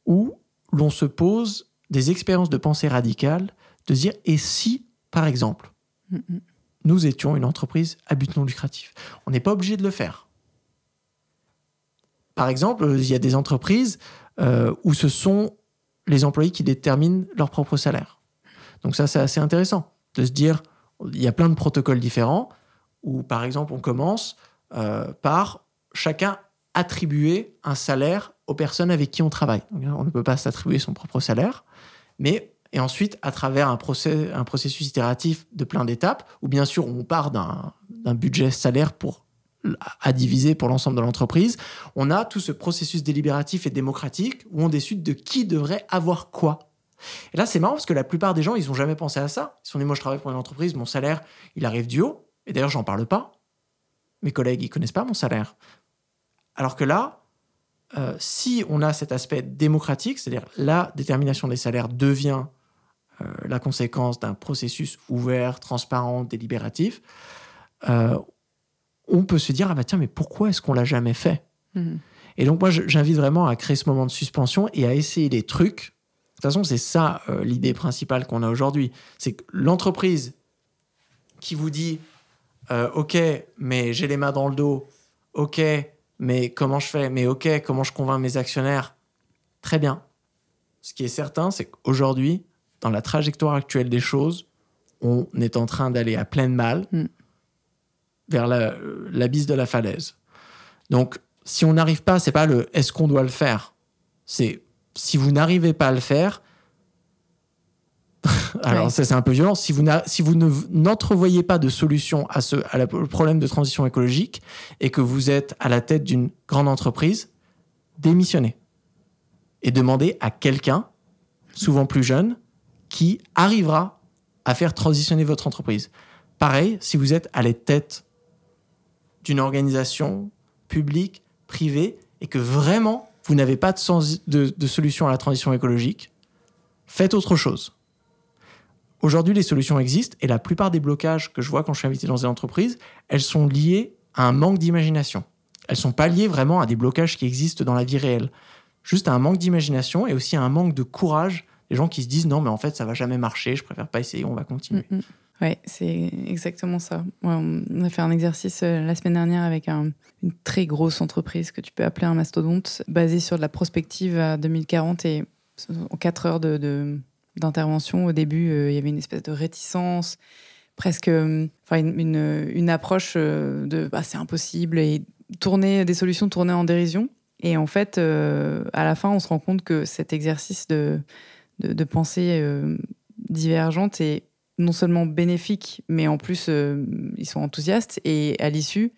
Speaker 2: où l'on se pose des expériences de pensée radicale, de se dire Et si, par exemple, Nous étions une entreprise à but non lucratif. On n'est pas obligé de le faire. Par exemple, il y a des entreprises euh, où ce sont les employés qui déterminent leur propre salaire. Donc ça, c'est assez intéressant de se dire, il y a plein de protocoles différents où, par exemple, on commence euh, par chacun attribuer un salaire aux personnes avec qui on travaille. On ne peut pas s'attribuer son propre salaire, mais et ensuite, à travers un, processus itératif de plein d'étapes, où bien sûr on part d'un budget salaire à diviser pour l'ensemble de l'entreprise, on a tout ce processus délibératif et démocratique où on décide de qui devrait avoir quoi. Et là, c'est marrant parce que la plupart des gens, ils n'ont jamais pensé à ça. Ils se sont dit, moi, je travaille pour une entreprise, mon salaire, il arrive du haut. Et d'ailleurs, j'en parle pas. Mes collègues, ils connaissent pas mon salaire. Alors que là, euh, si on a cet aspect démocratique, c'est-à-dire la détermination des salaires devient la conséquence d'un processus ouvert, transparent, délibératif, euh, on peut se dire ah bah tiens mais pourquoi est-ce qu'on l'a jamais fait
Speaker 1: Mhm.
Speaker 2: Et donc, moi, j'invite vraiment à créer ce moment de suspension et à essayer des trucs. De toute façon, c'est ça euh, l'idée principale qu'on a aujourd'hui. C'est que l'entreprise qui vous dit euh, OK, mais j'ai les mains dans le dos. OK, mais comment je fais Mais OK, comment je convainc mes actionnaires? Très bien. Ce qui est certain, c'est qu'aujourd'hui, dans la trajectoire actuelle des choses, on est en train d'aller à pleine malle
Speaker 1: Mm.
Speaker 2: vers la- l'abysse de la falaise. Donc, si on n'arrive pas, c'est pas le est-ce qu'on doit le faire? C'est si vous n'arrivez pas à le faire. [laughs] Alors,
Speaker 1: Ouais.
Speaker 2: ça, c'est un peu violent. Si vous, n'a- si vous ne- n'entrevoyez pas de solution à ce à la- au problème de transition écologique et que vous êtes à la tête d'une grande entreprise, démissionnez. Et demandez à quelqu'un, souvent plus jeune, qui arrivera à faire transitionner votre entreprise. Pareil, si vous êtes à la tête d'une organisation publique, privée, et que vraiment vous n'avez pas de, solution à la transition écologique, faites autre chose. Aujourd'hui, les solutions existent et la plupart des blocages que je vois quand je suis invité dans des entreprises, elles sont liées à un manque d'imagination. Elles sont pas liées vraiment à des blocages qui existent dans la vie réelle. Juste à un manque d'imagination et aussi à un manque de courage. Les gens qui se disent non, mais en fait, ça va jamais marcher, je préfère pas essayer, on va continuer.
Speaker 1: Mm, mm. Ouais, c'est exactement ça. On a fait un exercice euh, la semaine dernière avec un- une très grosse entreprise que tu peux appeler un mastodonte, basée sur de la prospective à 2040 et en 4 heures de, de- d'intervention. Au début, euh, il y avait une espèce de réticence, presque, euh, une, une- approche de bah, c'est impossible et tourner des solutions tournées en dérision. Et en fait, à la fin, on se rend compte que cet exercice de, de, de pensée euh, divergente est non seulement bénéfique, mais en plus, euh, ils sont enthousiastes. Et à l'issue,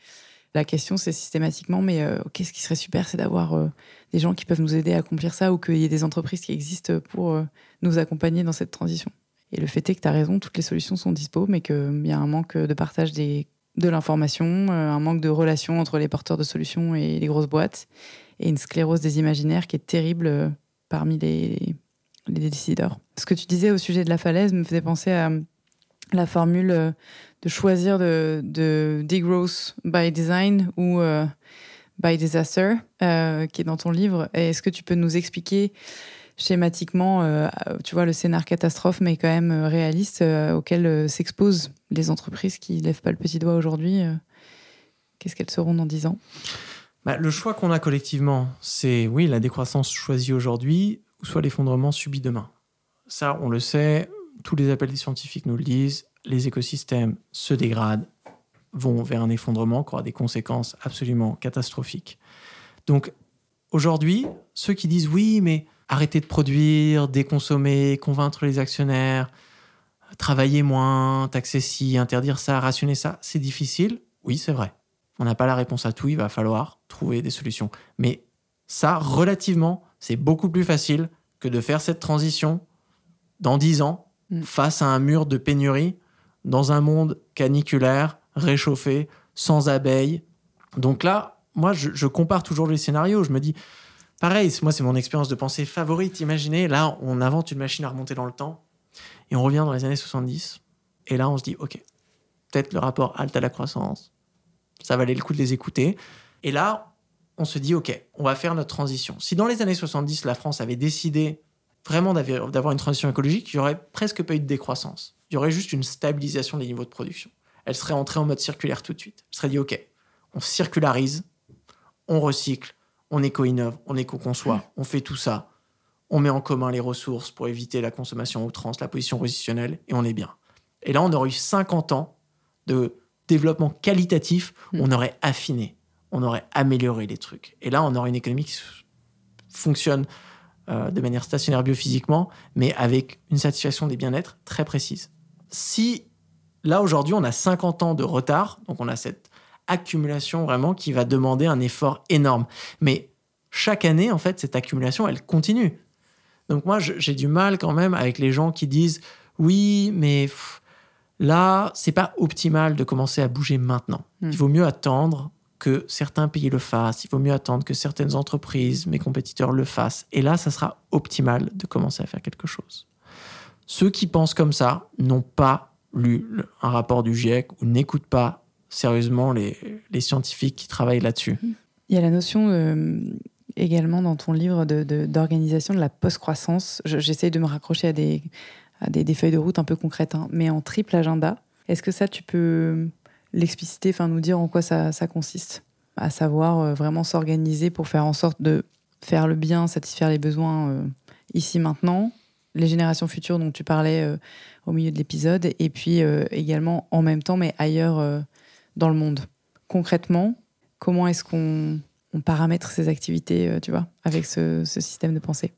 Speaker 1: la question, c'est systématiquement, mais euh, qu'est-ce qui serait super, c'est d'avoir euh, des gens qui peuvent nous aider à accomplir ça ou qu'il y ait des entreprises qui existent pour nous accompagner dans cette transition. Et le fait est que tu as raison, toutes les solutions sont dispo, mais qu'il y a un manque de partage de l'information, un manque de relation entre les porteurs de solutions et les grosses boîtes, et une sclérose des imaginaires qui est terrible parmi les, les décideurs. Ce que tu disais au sujet de la falaise me faisait penser à la formule euh, de choisir de, de degrowth by design ou euh, by disaster, euh, qui est dans ton livre. Est-ce que tu peux nous expliquer schématiquement, euh, tu vois, le scénar catastrophe, mais quand même euh, réaliste, euh, auquel euh, s'exposent les entreprises qui ne lèvent pas le petit doigt aujourd'hui euh, Qu'est-ce qu'elles seront dans 10 ans?
Speaker 2: Bah, le choix qu'on a collectivement, c'est oui, la décroissance choisie aujourd'hui, ou soit l'effondrement subi demain. Ça, on le sait, tous les appels des scientifiques nous le disent, les écosystèmes se dégradent, vont vers un effondrement qui aura des conséquences absolument catastrophiques. Donc, aujourd'hui, ceux qui disent oui, mais arrêtez de produire, déconsommer, convaincre les actionnaires, travailler moins, taxer ci, interdire ça, rationner ça, c'est difficile. Oui, c'est vrai. On n'a pas la réponse à tout, il va falloir trouver des solutions. Mais ça, relativement, c'est beaucoup plus facile que de faire cette transition dans 10 ans
Speaker 1: Mm.
Speaker 2: face à un mur de pénurie dans un monde caniculaire, réchauffé, sans abeilles. Donc là, moi, je, je compare toujours les scénarios. Je me dis, pareil, moi, c'est mon expérience de pensée favorite. Imaginez, là, on invente une machine à remonter dans le temps et on revient dans les années 70. Et là, on se dit, OK, peut-être le rapport halte à la croissance, ça valait le coup de les écouter. Et là, on se dit, OK, on va faire notre transition. Si dans les années 70, la France avait décidé vraiment d'avoir une transition écologique, il n'y aurait presque pas eu de décroissance. Il y aurait juste une stabilisation des niveaux de production. Elle serait entrée en mode circulaire tout de suite. Elle serait dit, OK, on circularise, on recycle, on éco-innove, on éco-conçoit, on fait tout ça. On met en commun les ressources pour éviter la consommation à outrance, la position positionnelle, et on est bien. Et là, on aurait eu 50 ans de développement qualitatif,
Speaker 1: Mm.
Speaker 2: on aurait affiné, on aurait amélioré les trucs. Et là, on aurait une économie qui fonctionne euh, de manière stationnaire biophysiquement, mais avec une satisfaction des bien-être très précise. Si là, aujourd'hui, on a 50 ans de retard, donc on a cette accumulation vraiment qui va demander un effort énorme. Mais chaque année, en fait, cette accumulation, elle continue. Donc moi, j'ai du mal quand même avec les gens qui disent oui, mais pff, là, c'est pas optimal de commencer à bouger maintenant.
Speaker 1: Mm.
Speaker 2: Il vaut mieux attendre que certains pays le fassent. Il vaut mieux attendre que certaines entreprises, mes compétiteurs, le fassent. Et là, ça sera optimal de commencer à faire quelque chose. Ceux qui pensent comme ça n'ont pas lu un rapport du GIEC ou n'écoutent pas sérieusement les, les scientifiques qui travaillent là-dessus.
Speaker 1: Il y a la notion euh, également dans ton livre d'organisation de, la post-croissance. J'essaye de me raccrocher à des, à des, feuilles de route un peu concrètes, hein, mais en triple agenda. Est-ce que ça, tu peux l'expliciter, enfin nous dire en quoi ça, consiste À savoir euh, vraiment s'organiser pour faire en sorte de faire le bien, satisfaire les besoins euh, ici maintenant, les générations futures dont tu parlais euh, au milieu de l'épisode, et puis également en même temps, mais ailleurs dans le monde. Concrètement, comment est-ce qu'on paramètre ces activités, tu vois, avec ce, système de pensée?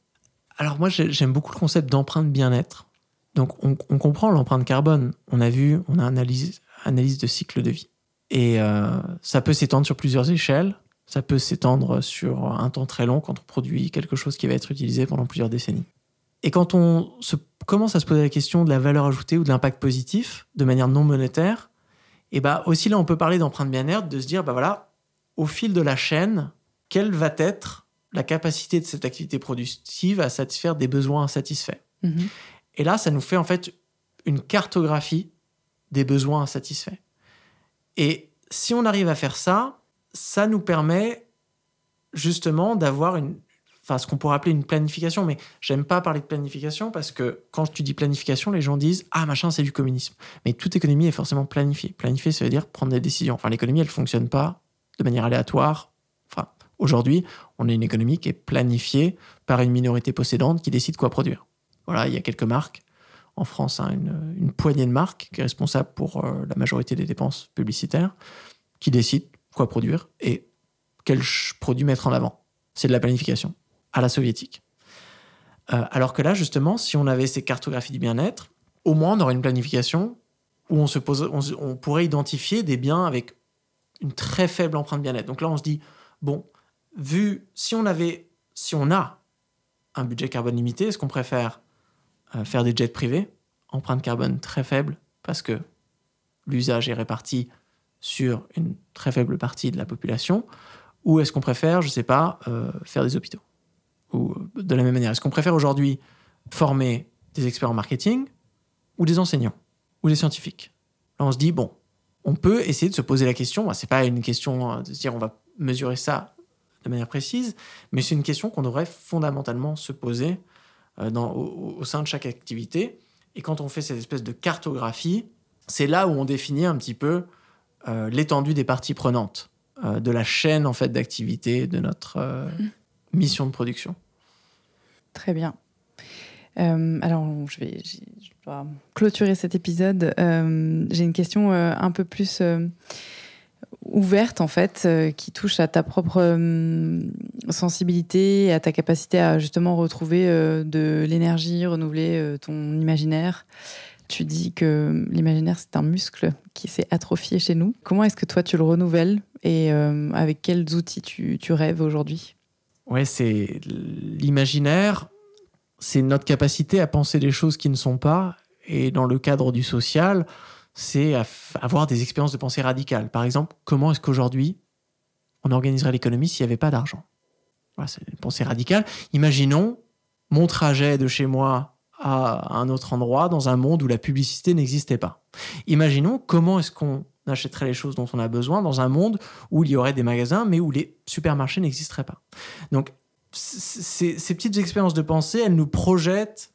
Speaker 2: Alors moi, j'aime beaucoup le concept d'empreinte bien-être. Donc on, comprend l'empreinte carbone. On a vu, on a analyse, analyse de cycle de vie. Et euh, ça peut s'étendre sur plusieurs échelles. Ça peut s'étendre sur un temps très long quand on produit quelque chose qui va être utilisé pendant plusieurs décennies. Et quand on se, commence à se poser la question de la valeur ajoutée ou de l'impact positif de manière non monétaire, et bah aussi là on peut parler d'empreinte bien-être, de se dire bah voilà, au fil de la chaîne, quelle va être la capacité de cette activité productive à satisfaire des besoins insatisfaits? Mm-hmm. Et là, ça nous fait en fait une cartographie des besoins insatisfaits. Et si on arrive à faire ça, ça nous permet justement d'avoir une, enfin ce qu'on pourrait appeler une planification, mais j'aime pas parler de planification parce que quand tu dis planification, les gens disent ah machin c'est du communisme. Mais toute économie est forcément planifiée. Planifier, ça veut dire prendre des décisions. Enfin l'économie elle fonctionne pas de manière aléatoire. Enfin aujourd'hui on a une économie qui est planifiée par une minorité possédante qui décide quoi produire. Voilà, il y a quelques marques. En France, hein, une, poignée de marques qui est responsable pour euh, la majorité des dépenses publicitaires, qui décident quoi produire et quels produits mettre en avant. C'est de la planification à la soviétique. Euh, alors que là, justement, si on avait ces cartographies du bien-être, au moins on aurait une planification où on, se on, pourrait identifier des biens avec une très faible empreinte bien-être. Donc là, on se dit, bon, vu, si on avait, si on a un budget carbone limité, est-ce qu'on préfère faire des jets privés, empreinte carbone très faible, parce que l'usage est réparti sur une très faible partie de la population, ou est-ce qu'on préfère, je ne sais pas, euh, faire des hôpitaux? Ou euh, de la même manière, est-ce qu'on préfère aujourd'hui former des experts en marketing ou des enseignants ou des scientifiques? On se dit, bon, on peut essayer de se poser la question, ce n'est pas une question de se dire on va mesurer ça de manière précise, mais c'est une question qu'on devrait fondamentalement se poser euh, dans, au, sein de chaque activité. Et quand on fait cette espèce de cartographie, c'est là où on définit un petit peu euh, l'étendue des parties prenantes euh, de la chaîne en fait d'activité de notre mmh. mission de production.
Speaker 1: Très bien. alors, je vais je dois clôturer cet épisode. J'ai une question un peu plus ouverte en fait, euh, qui touche à ta propre euh, sensibilité, à ta capacité à justement retrouver euh, de l'énergie, renouveler ton imaginaire. Tu dis que l'imaginaire c'est un muscle qui s'est atrophié chez nous. Comment est-ce que toi tu le renouvelles et avec quels outils tu, tu rêves aujourd'hui?
Speaker 2: Ouais, c'est l'imaginaire, c'est notre capacité à penser des choses qui ne sont pas. Et dans le cadre du social, c'est avoir des expériences de pensée radicales. Par exemple, comment est-ce qu'aujourd'hui on organiserait l'économie s'il n'y avait pas d'argent? Voilà, C'est une pensée radicale. Imaginons mon trajet de chez moi à un autre endroit dans un monde où la publicité n'existait pas. Imaginons comment est-ce qu'on achèterait les choses dont on a besoin dans un monde où il y aurait des magasins mais où les supermarchés n'existeraient pas. Donc ces, ces petites expériences de pensée, elles nous projettent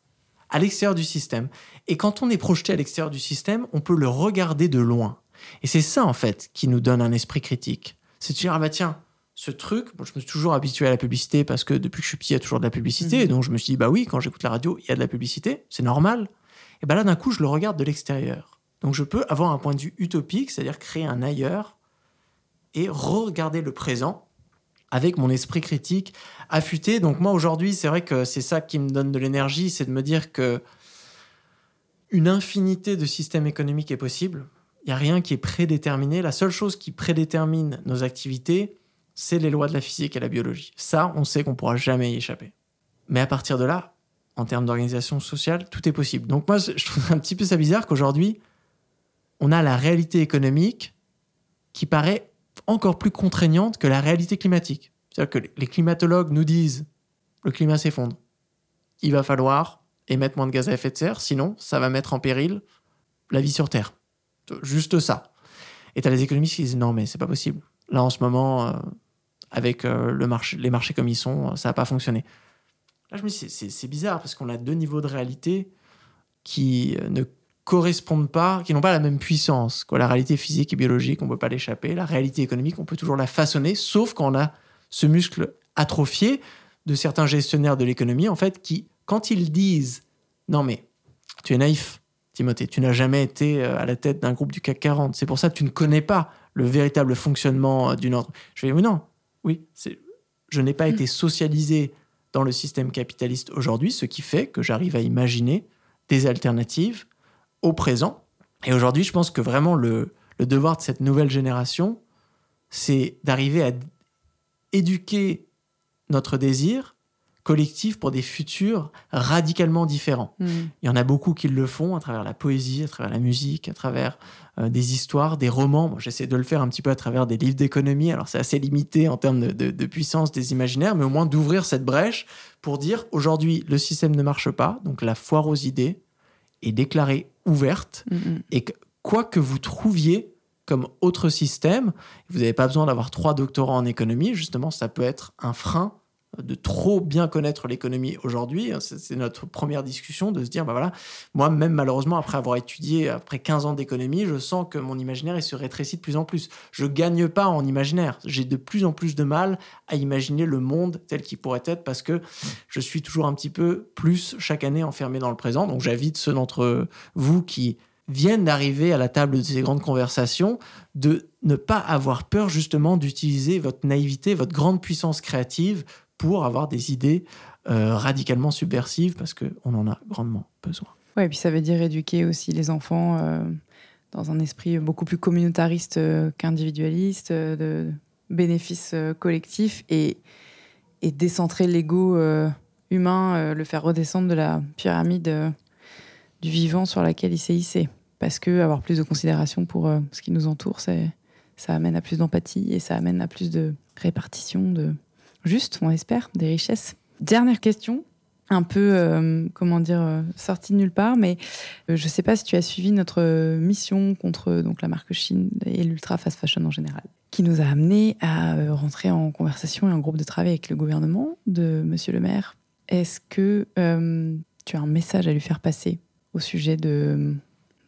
Speaker 2: à l'extérieur du système. Et quand on est projeté à l'extérieur du système, on peut le regarder de loin. Et c'est ça, en fait, qui nous donne un esprit critique. C'est de dire, ah bah tiens, ce truc, je me suis toujours habitué à la publicité parce que depuis que je suis petit, il y a toujours de la publicité. Mhm. Et donc je me suis dit, bah oui, quand j'écoute la radio, il y a de la publicité, c'est normal. Et bah là, d'un coup, je le regarde de l'extérieur. Donc je peux avoir un point de vue utopique, c'est-à-dire créer un ailleurs et regarder le présent avec mon esprit critique affûté. Donc moi aujourd'hui, c'est vrai que c'est ça qui me donne de l'énergie, c'est de me dire que une infinité de systèmes économiques est possible. Il n'y a rien qui est prédéterminé. La seule chose qui prédétermine nos activités, c'est les lois de la physique et la biologie. Ça, on sait qu'on ne pourra jamais y échapper. Mais à partir de là, en termes d'organisation sociale, tout est possible. Donc moi, je trouve un petit peu ça bizarre qu'aujourd'hui, on a la réalité économique qui paraît encore plus contraignante que la réalité climatique. C'est-à-dire que les climatologues nous disent le climat s'effondre. Il va falloir émettre moins de gaz à effet de serre, sinon ça va mettre en péril la vie sur Terre. Juste ça. Et tu as les économistes qui disent non, mais c'est pas possible. Là, en ce moment, euh, avec euh, les marchés comme ils sont, ça n'a pas fonctionné. Là, je me dis, c'est bizarre parce qu'on a deux niveaux de réalité qui euh, ne correspondent pas, qui n'ont pas la même puissance. Quoi. La réalité physique et biologique, on ne peut pas l'échapper. La réalité économique, on peut toujours la façonner, sauf quand on a ce muscle atrophié de certains gestionnaires de l'économie, en fait, qui, quand ils disent Non, mais tu es naïf, Timothée, tu n'as jamais été euh, à la tête d'un groupe du CAC 40, c'est pour ça que tu ne connais pas le véritable fonctionnement euh, d'une entreprise. Je vais dire non, oui, je n'ai pas mm. été socialisé dans le système capitaliste aujourd'hui, ce qui fait que j'arrive à imaginer des alternatives au présent. Et aujourd'hui, je pense que vraiment le, le devoir de cette nouvelle génération, c'est d'arriver à éduquer notre désir collectif pour des futurs radicalement différents. Hmm. Il y en a beaucoup qui le font à travers la poésie, à travers la musique, à travers euh, des histoires, des romans. J'essaie de le faire un petit peu à travers des livres d'économie. Alors c'est assez limité en termes de, puissance des imaginaires, mais au moins d'ouvrir cette brèche pour dire aujourd'hui le système ne marche pas, donc la foire aux idées est déclarée ouverte hmm, hmm. et que quoi que vous trouviez comme autre système, vous n'avez pas besoin d'avoir trois doctorats en économie, justement ça peut être un frein de trop bien connaître l'économie aujourd'hui. C'est notre première discussion de se dire, bah voilà, moi même malheureusement, après avoir étudié, après 15 ans d'économie, je sens que mon imaginaire se rétrécit de plus en plus. Je gagne pas en imaginaire. J'ai de plus en plus de mal à imaginer le monde tel qu'il pourrait être parce que je suis toujours un petit peu plus chaque année enfermé dans le présent. Donc j'invite ceux d'entre vous qui viennent d'arriver à la table de ces grandes conversations, de ne pas avoir peur justement d'utiliser votre naïveté, votre grande puissance créative pour avoir des idées euh, radicalement subversives parce qu'on en a grandement besoin.
Speaker 1: Oui, et puis ça veut dire éduquer aussi les enfants euh, dans un esprit beaucoup plus communautariste euh, qu'individualiste, de bénéfice collectif et, et décentrer l'ego humain, le faire redescendre de la pyramide du vivant sur laquelle il s'est hissé. Parce que avoir plus de considération pour ce qui nous entoure, ça amène à plus d'empathie et ça amène à plus de répartition de, juste, on espère, des richesses. Dernière question, un peu, euh, comment dire, euh, sortie de nulle part, mais euh, je ne sais pas si tu as suivi notre mission contre donc, la marque Chine et l'ultra fast fashion en général, qui nous a amené à rentrer en conversation et en groupe de travail avec le gouvernement de Monsieur le maire. Est-ce que tu as un message à lui faire passer au sujet de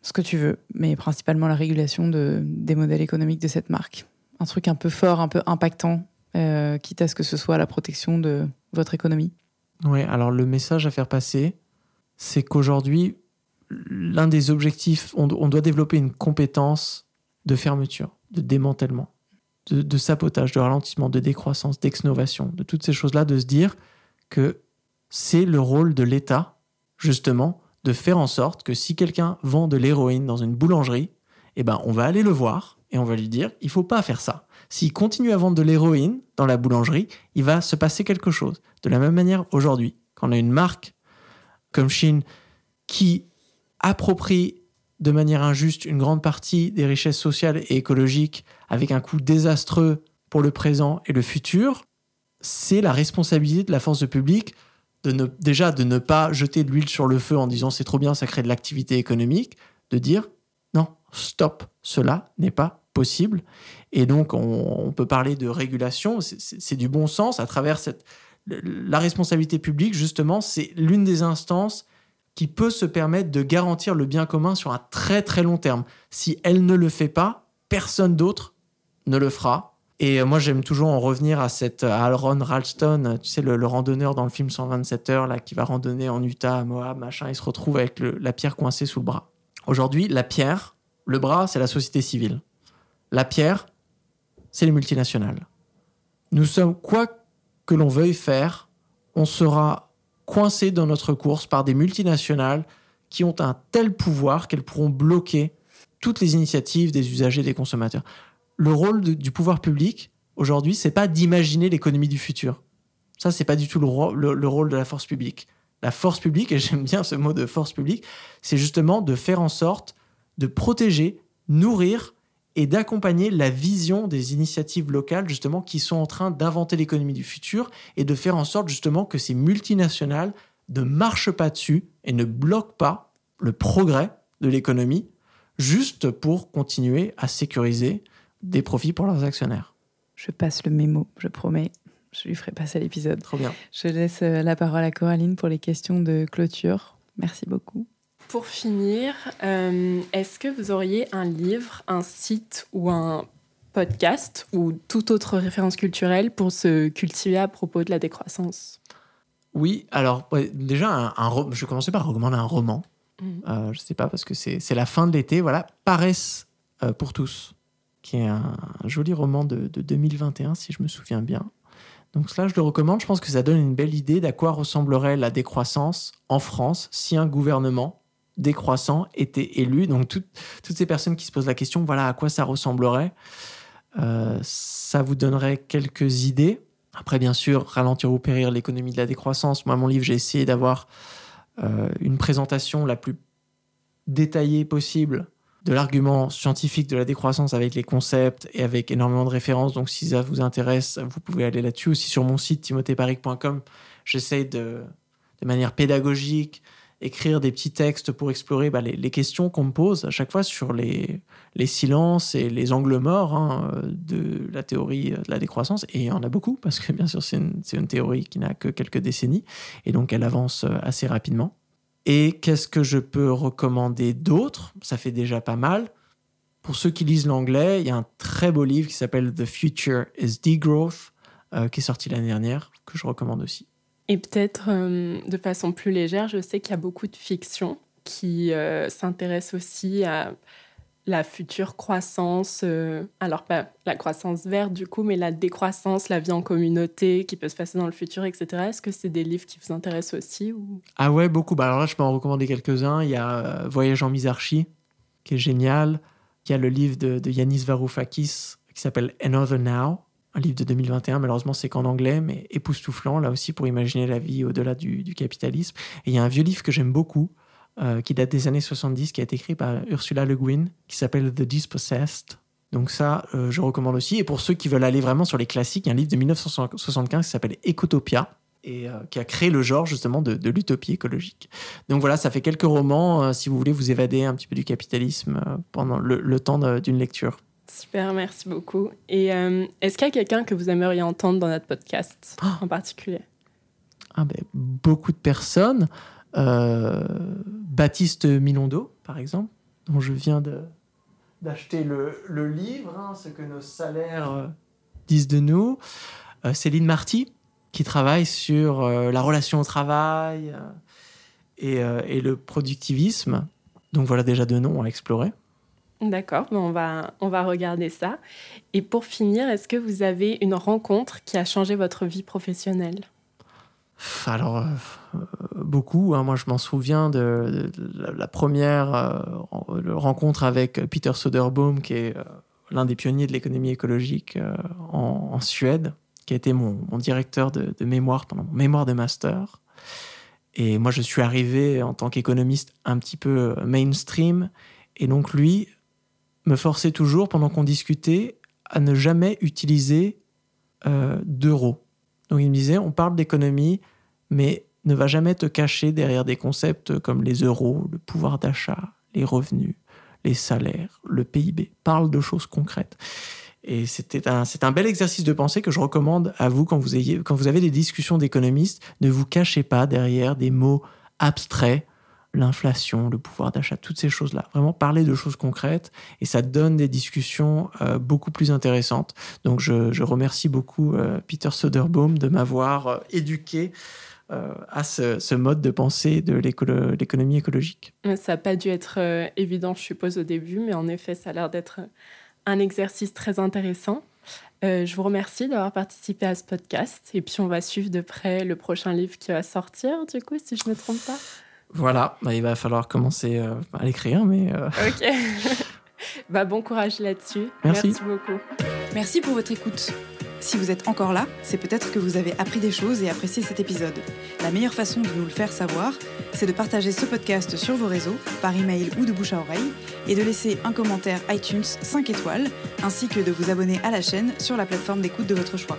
Speaker 1: ce que tu veux, mais principalement la régulation de, des modèles économiques de cette marque? Un truc un peu fort, un peu impactant euh, quitte à ce que ce soit la protection de votre économie.
Speaker 2: Oui, alors le message à faire passer, c'est qu'aujourd'hui, l'un des objectifs, on, doit développer une compétence de fermeture, de démantèlement, de, sabotage, de ralentissement, de décroissance, d'exnovation, de toutes ces choses-là, de se dire que c'est le rôle de l'État, justement, de faire en sorte que si quelqu'un vend de l'héroïne dans une boulangerie, eh ben, on va aller le voir et on va lui dire, il faut pas faire ça. S'il continue à vendre de l'héroïne dans la boulangerie, il va se passer quelque chose. De la même manière, aujourd'hui, quand on a une marque comme Chine qui approprie de manière injuste une grande partie des richesses sociales et écologiques avec un coût désastreux pour le présent et le futur, c'est la responsabilité de la force de ne, déjà de ne pas jeter de l'huile sur le feu en disant c'est trop bien, ça crée de l'activité économique, de dire non, stop, cela n'est pas possible. Et donc, on, peut parler de régulation, c'est du bon sens à travers cette, la responsabilité publique, justement, c'est l'une des instances qui peut se permettre de garantir le bien commun sur un très très long terme. Si elle ne le fait pas, personne d'autre ne le fera. Et moi, j'aime toujours en revenir à cette à Ron Ralston, tu sais, le, randonneur dans le film 127 heures, là, qui va randonner en Utah, à Moab, machin, il se retrouve avec la pierre coincée sous le bras. Aujourd'hui, la pierre, le bras, c'est la société civile. La pierre, c'est les multinationales. Nous sommes, quoi que l'on veuille faire, on sera coincé dans notre course par des multinationales qui ont un tel pouvoir qu'elles pourront bloquer toutes les initiatives des usagers, des consommateurs. Le rôle du pouvoir public, aujourd'hui, c'est pas d'imaginer l'économie du futur. Ça, c'est pas du tout le, le rôle de la force publique. La force publique, [laughs] et j'aime bien ce mot de force publique, c'est justement de faire en sorte de protéger, nourrir et d'accompagner la vision des initiatives locales justement qui sont en train d'inventer l'économie du futur et de faire en sorte justement que ces multinationales ne marchent pas dessus et ne bloquent pas le progrès de l'économie juste pour continuer à sécuriser des profits pour leurs actionnaires.
Speaker 1: Je passe le mémo, je promets. Je lui ferai passer l'épisode.
Speaker 2: Trop bien.
Speaker 1: Je laisse euh, la parole à Coraline pour les questions de clôture. Merci beaucoup.
Speaker 3: Pour finir, euh, est-ce que vous auriez un livre, un site ou un podcast ou toute autre référence culturelle pour se cultiver à propos de la décroissance?
Speaker 2: Oui, alors ouais, déjà, un, un ro- je vais commencer par recommander un roman.
Speaker 3: Mhm.
Speaker 2: Euh, je sais pas, parce que c'est c'est la fin de l'été. Voilà, Paresse euh, pour tous, qui est un, joli roman de, de 2021, si je me souviens bien. Donc cela, je le recommande. Je pense que ça donne une belle idée d'à quoi ressemblerait la décroissance en France si un gouvernement décroissant était élu. Donc toutes toutes ces personnes qui se posent la question, voilà à quoi ça ressemblerait. Euh, ça vous donnerait quelques idées. Après, bien sûr, ralentir ou périr l'économie de la décroissance. Moi, mon livre, j'ai essayé d'avoir euh, une présentation la plus détaillée possible de l'argument scientifique de la décroissance avec les concepts et avec énormément de références. Donc, si ça vous intéresse, vous pouvez aller là-dessus. Aussi sur mon site timothéparic.com, j'essaye de, de manière pédagogique écrire des petits textes pour explorer bah, les, questions qu'on me pose à chaque fois sur les, silences et les angles morts hein, de la théorie de la décroissance. Et il y en a beaucoup, parce que bien sûr, c'est une, c'est une théorie qui n'a que quelques décennies, et donc elle avance euh, assez rapidement. Et qu'est-ce que je peux recommander d'autre? Ça fait déjà pas mal. Pour ceux qui lisent l'anglais, il y a un très beau livre qui s'appelle The Future is Degrowth, euh, qui est sorti l'année dernière, que je recommande aussi.
Speaker 3: Et peut-être euh, de façon plus légère, je sais qu'il y a beaucoup de fiction qui euh, s'intéresse aussi à la future croissance, euh, alors pas la croissance verte du coup, mais la décroissance, la vie en communauté qui peut se passer dans le futur, etc. Est-ce que c'est des livres qui vous intéressent aussi.
Speaker 2: Ah ouais, beaucoup. Bah alors là, je peux en recommander quelques-uns. Il y a euh, Voyage en Misarchie, qui est génial. Il y a le livre de Yanis Varoufakis, qui s'appelle Another Now, un livre de 2021. Malheureusement, c'est qu'en anglais, mais époustouflant, là aussi, pour imaginer la vie au-delà du, capitalisme. Et il y a un vieux livre que j'aime beaucoup, euh, qui date des années 70, qui a été écrit par Ursula Le Guin, qui s'appelle The Dispossessed. Donc ça, euh, je recommande aussi. Et pour ceux qui veulent aller vraiment sur les classiques, il y a un livre de 1975 qui s'appelle Ecotopia, et euh, qui a créé le genre justement de, l'utopie écologique. Donc voilà, ça fait quelques romans, si vous voulez vous évader un petit peu du capitalisme pendant le, temps d'une lecture.
Speaker 3: Super, merci beaucoup. Et euh, est-ce qu'il y a quelqu'un que vous aimeriez entendre dans notre podcast en particulier?
Speaker 2: Ah ben, beaucoup de personnes. Euh, Baptiste Milondo, par exemple, dont je viens de- d'acheter le, le livre, hein, ce que nos salaires euh, disent de nous. Céline Marty, qui travaille sur la relation au travail et, et le productivisme. Donc voilà déjà deux noms à explorer.
Speaker 3: D'accord, on, va, on va regarder ça. Et pour finir, est-ce que vous avez une rencontre qui a changé votre vie professionnelle?
Speaker 2: Alors, euh, beaucoup. hein. Moi, je m'en souviens de, de la, la première euh, rencontre avec Peter Soderbaum, qui est euh, l'un des pionniers de l'économie écologique euh, en, en Suède, qui a été mon, mon directeur de, de mémoire pendant mon mémoire de master. Et moi, je suis arrivé en tant qu'économiste un petit peu mainstream. Et donc, lui me forçait toujours, pendant qu'on discutait, à ne jamais utiliser euh, d'euros. Donc, il me disait, on parle d'économie, mais ne va jamais te cacher derrière des concepts comme les euros, le pouvoir d'achat, les revenus, les salaires, le PIB. Parle de choses concrètes. Et c'était un, c'est un bel exercice de pensée que je recommande à vous quand vous, ayez, quand vous avez des discussions d'économistes. Ne vous cachez pas derrière des mots abstraits, l'inflation, le pouvoir d'achat, toutes ces choses-là. Vraiment parler de choses concrètes et ça donne des discussions euh, beaucoup plus intéressantes. Donc je, je remercie beaucoup euh, Peter Soderbaum de m'avoir euh, éduqué euh, à ce, ce mode de pensée de l'économie écologique.
Speaker 3: Ça n'a pas dû être évident, je suppose, au début, mais en effet, ça a l'air d'être un exercice très intéressant. Je vous remercie d'avoir participé à ce podcast. Et puis, on va suivre de près le prochain livre qui va sortir, du coup, si je ne me trompe pas.
Speaker 2: Voilà, bah, il va falloir commencer euh, à l'écrire, mais euh, [laughs]
Speaker 3: Ok. [laughs] bah, bon courage là-dessus.
Speaker 2: Merci.
Speaker 3: beaucoup.
Speaker 1: Merci pour votre écoute. Si vous êtes encore là, c'est peut-être que vous avez appris des choses et apprécié cet épisode. La meilleure façon de nous le faire savoir, c'est de partager ce podcast sur vos réseaux, par email ou de bouche à oreille, et de laisser un commentaire iTunes 5 étoiles, ainsi que de vous abonner à la chaîne sur la plateforme d'écoute de votre choix.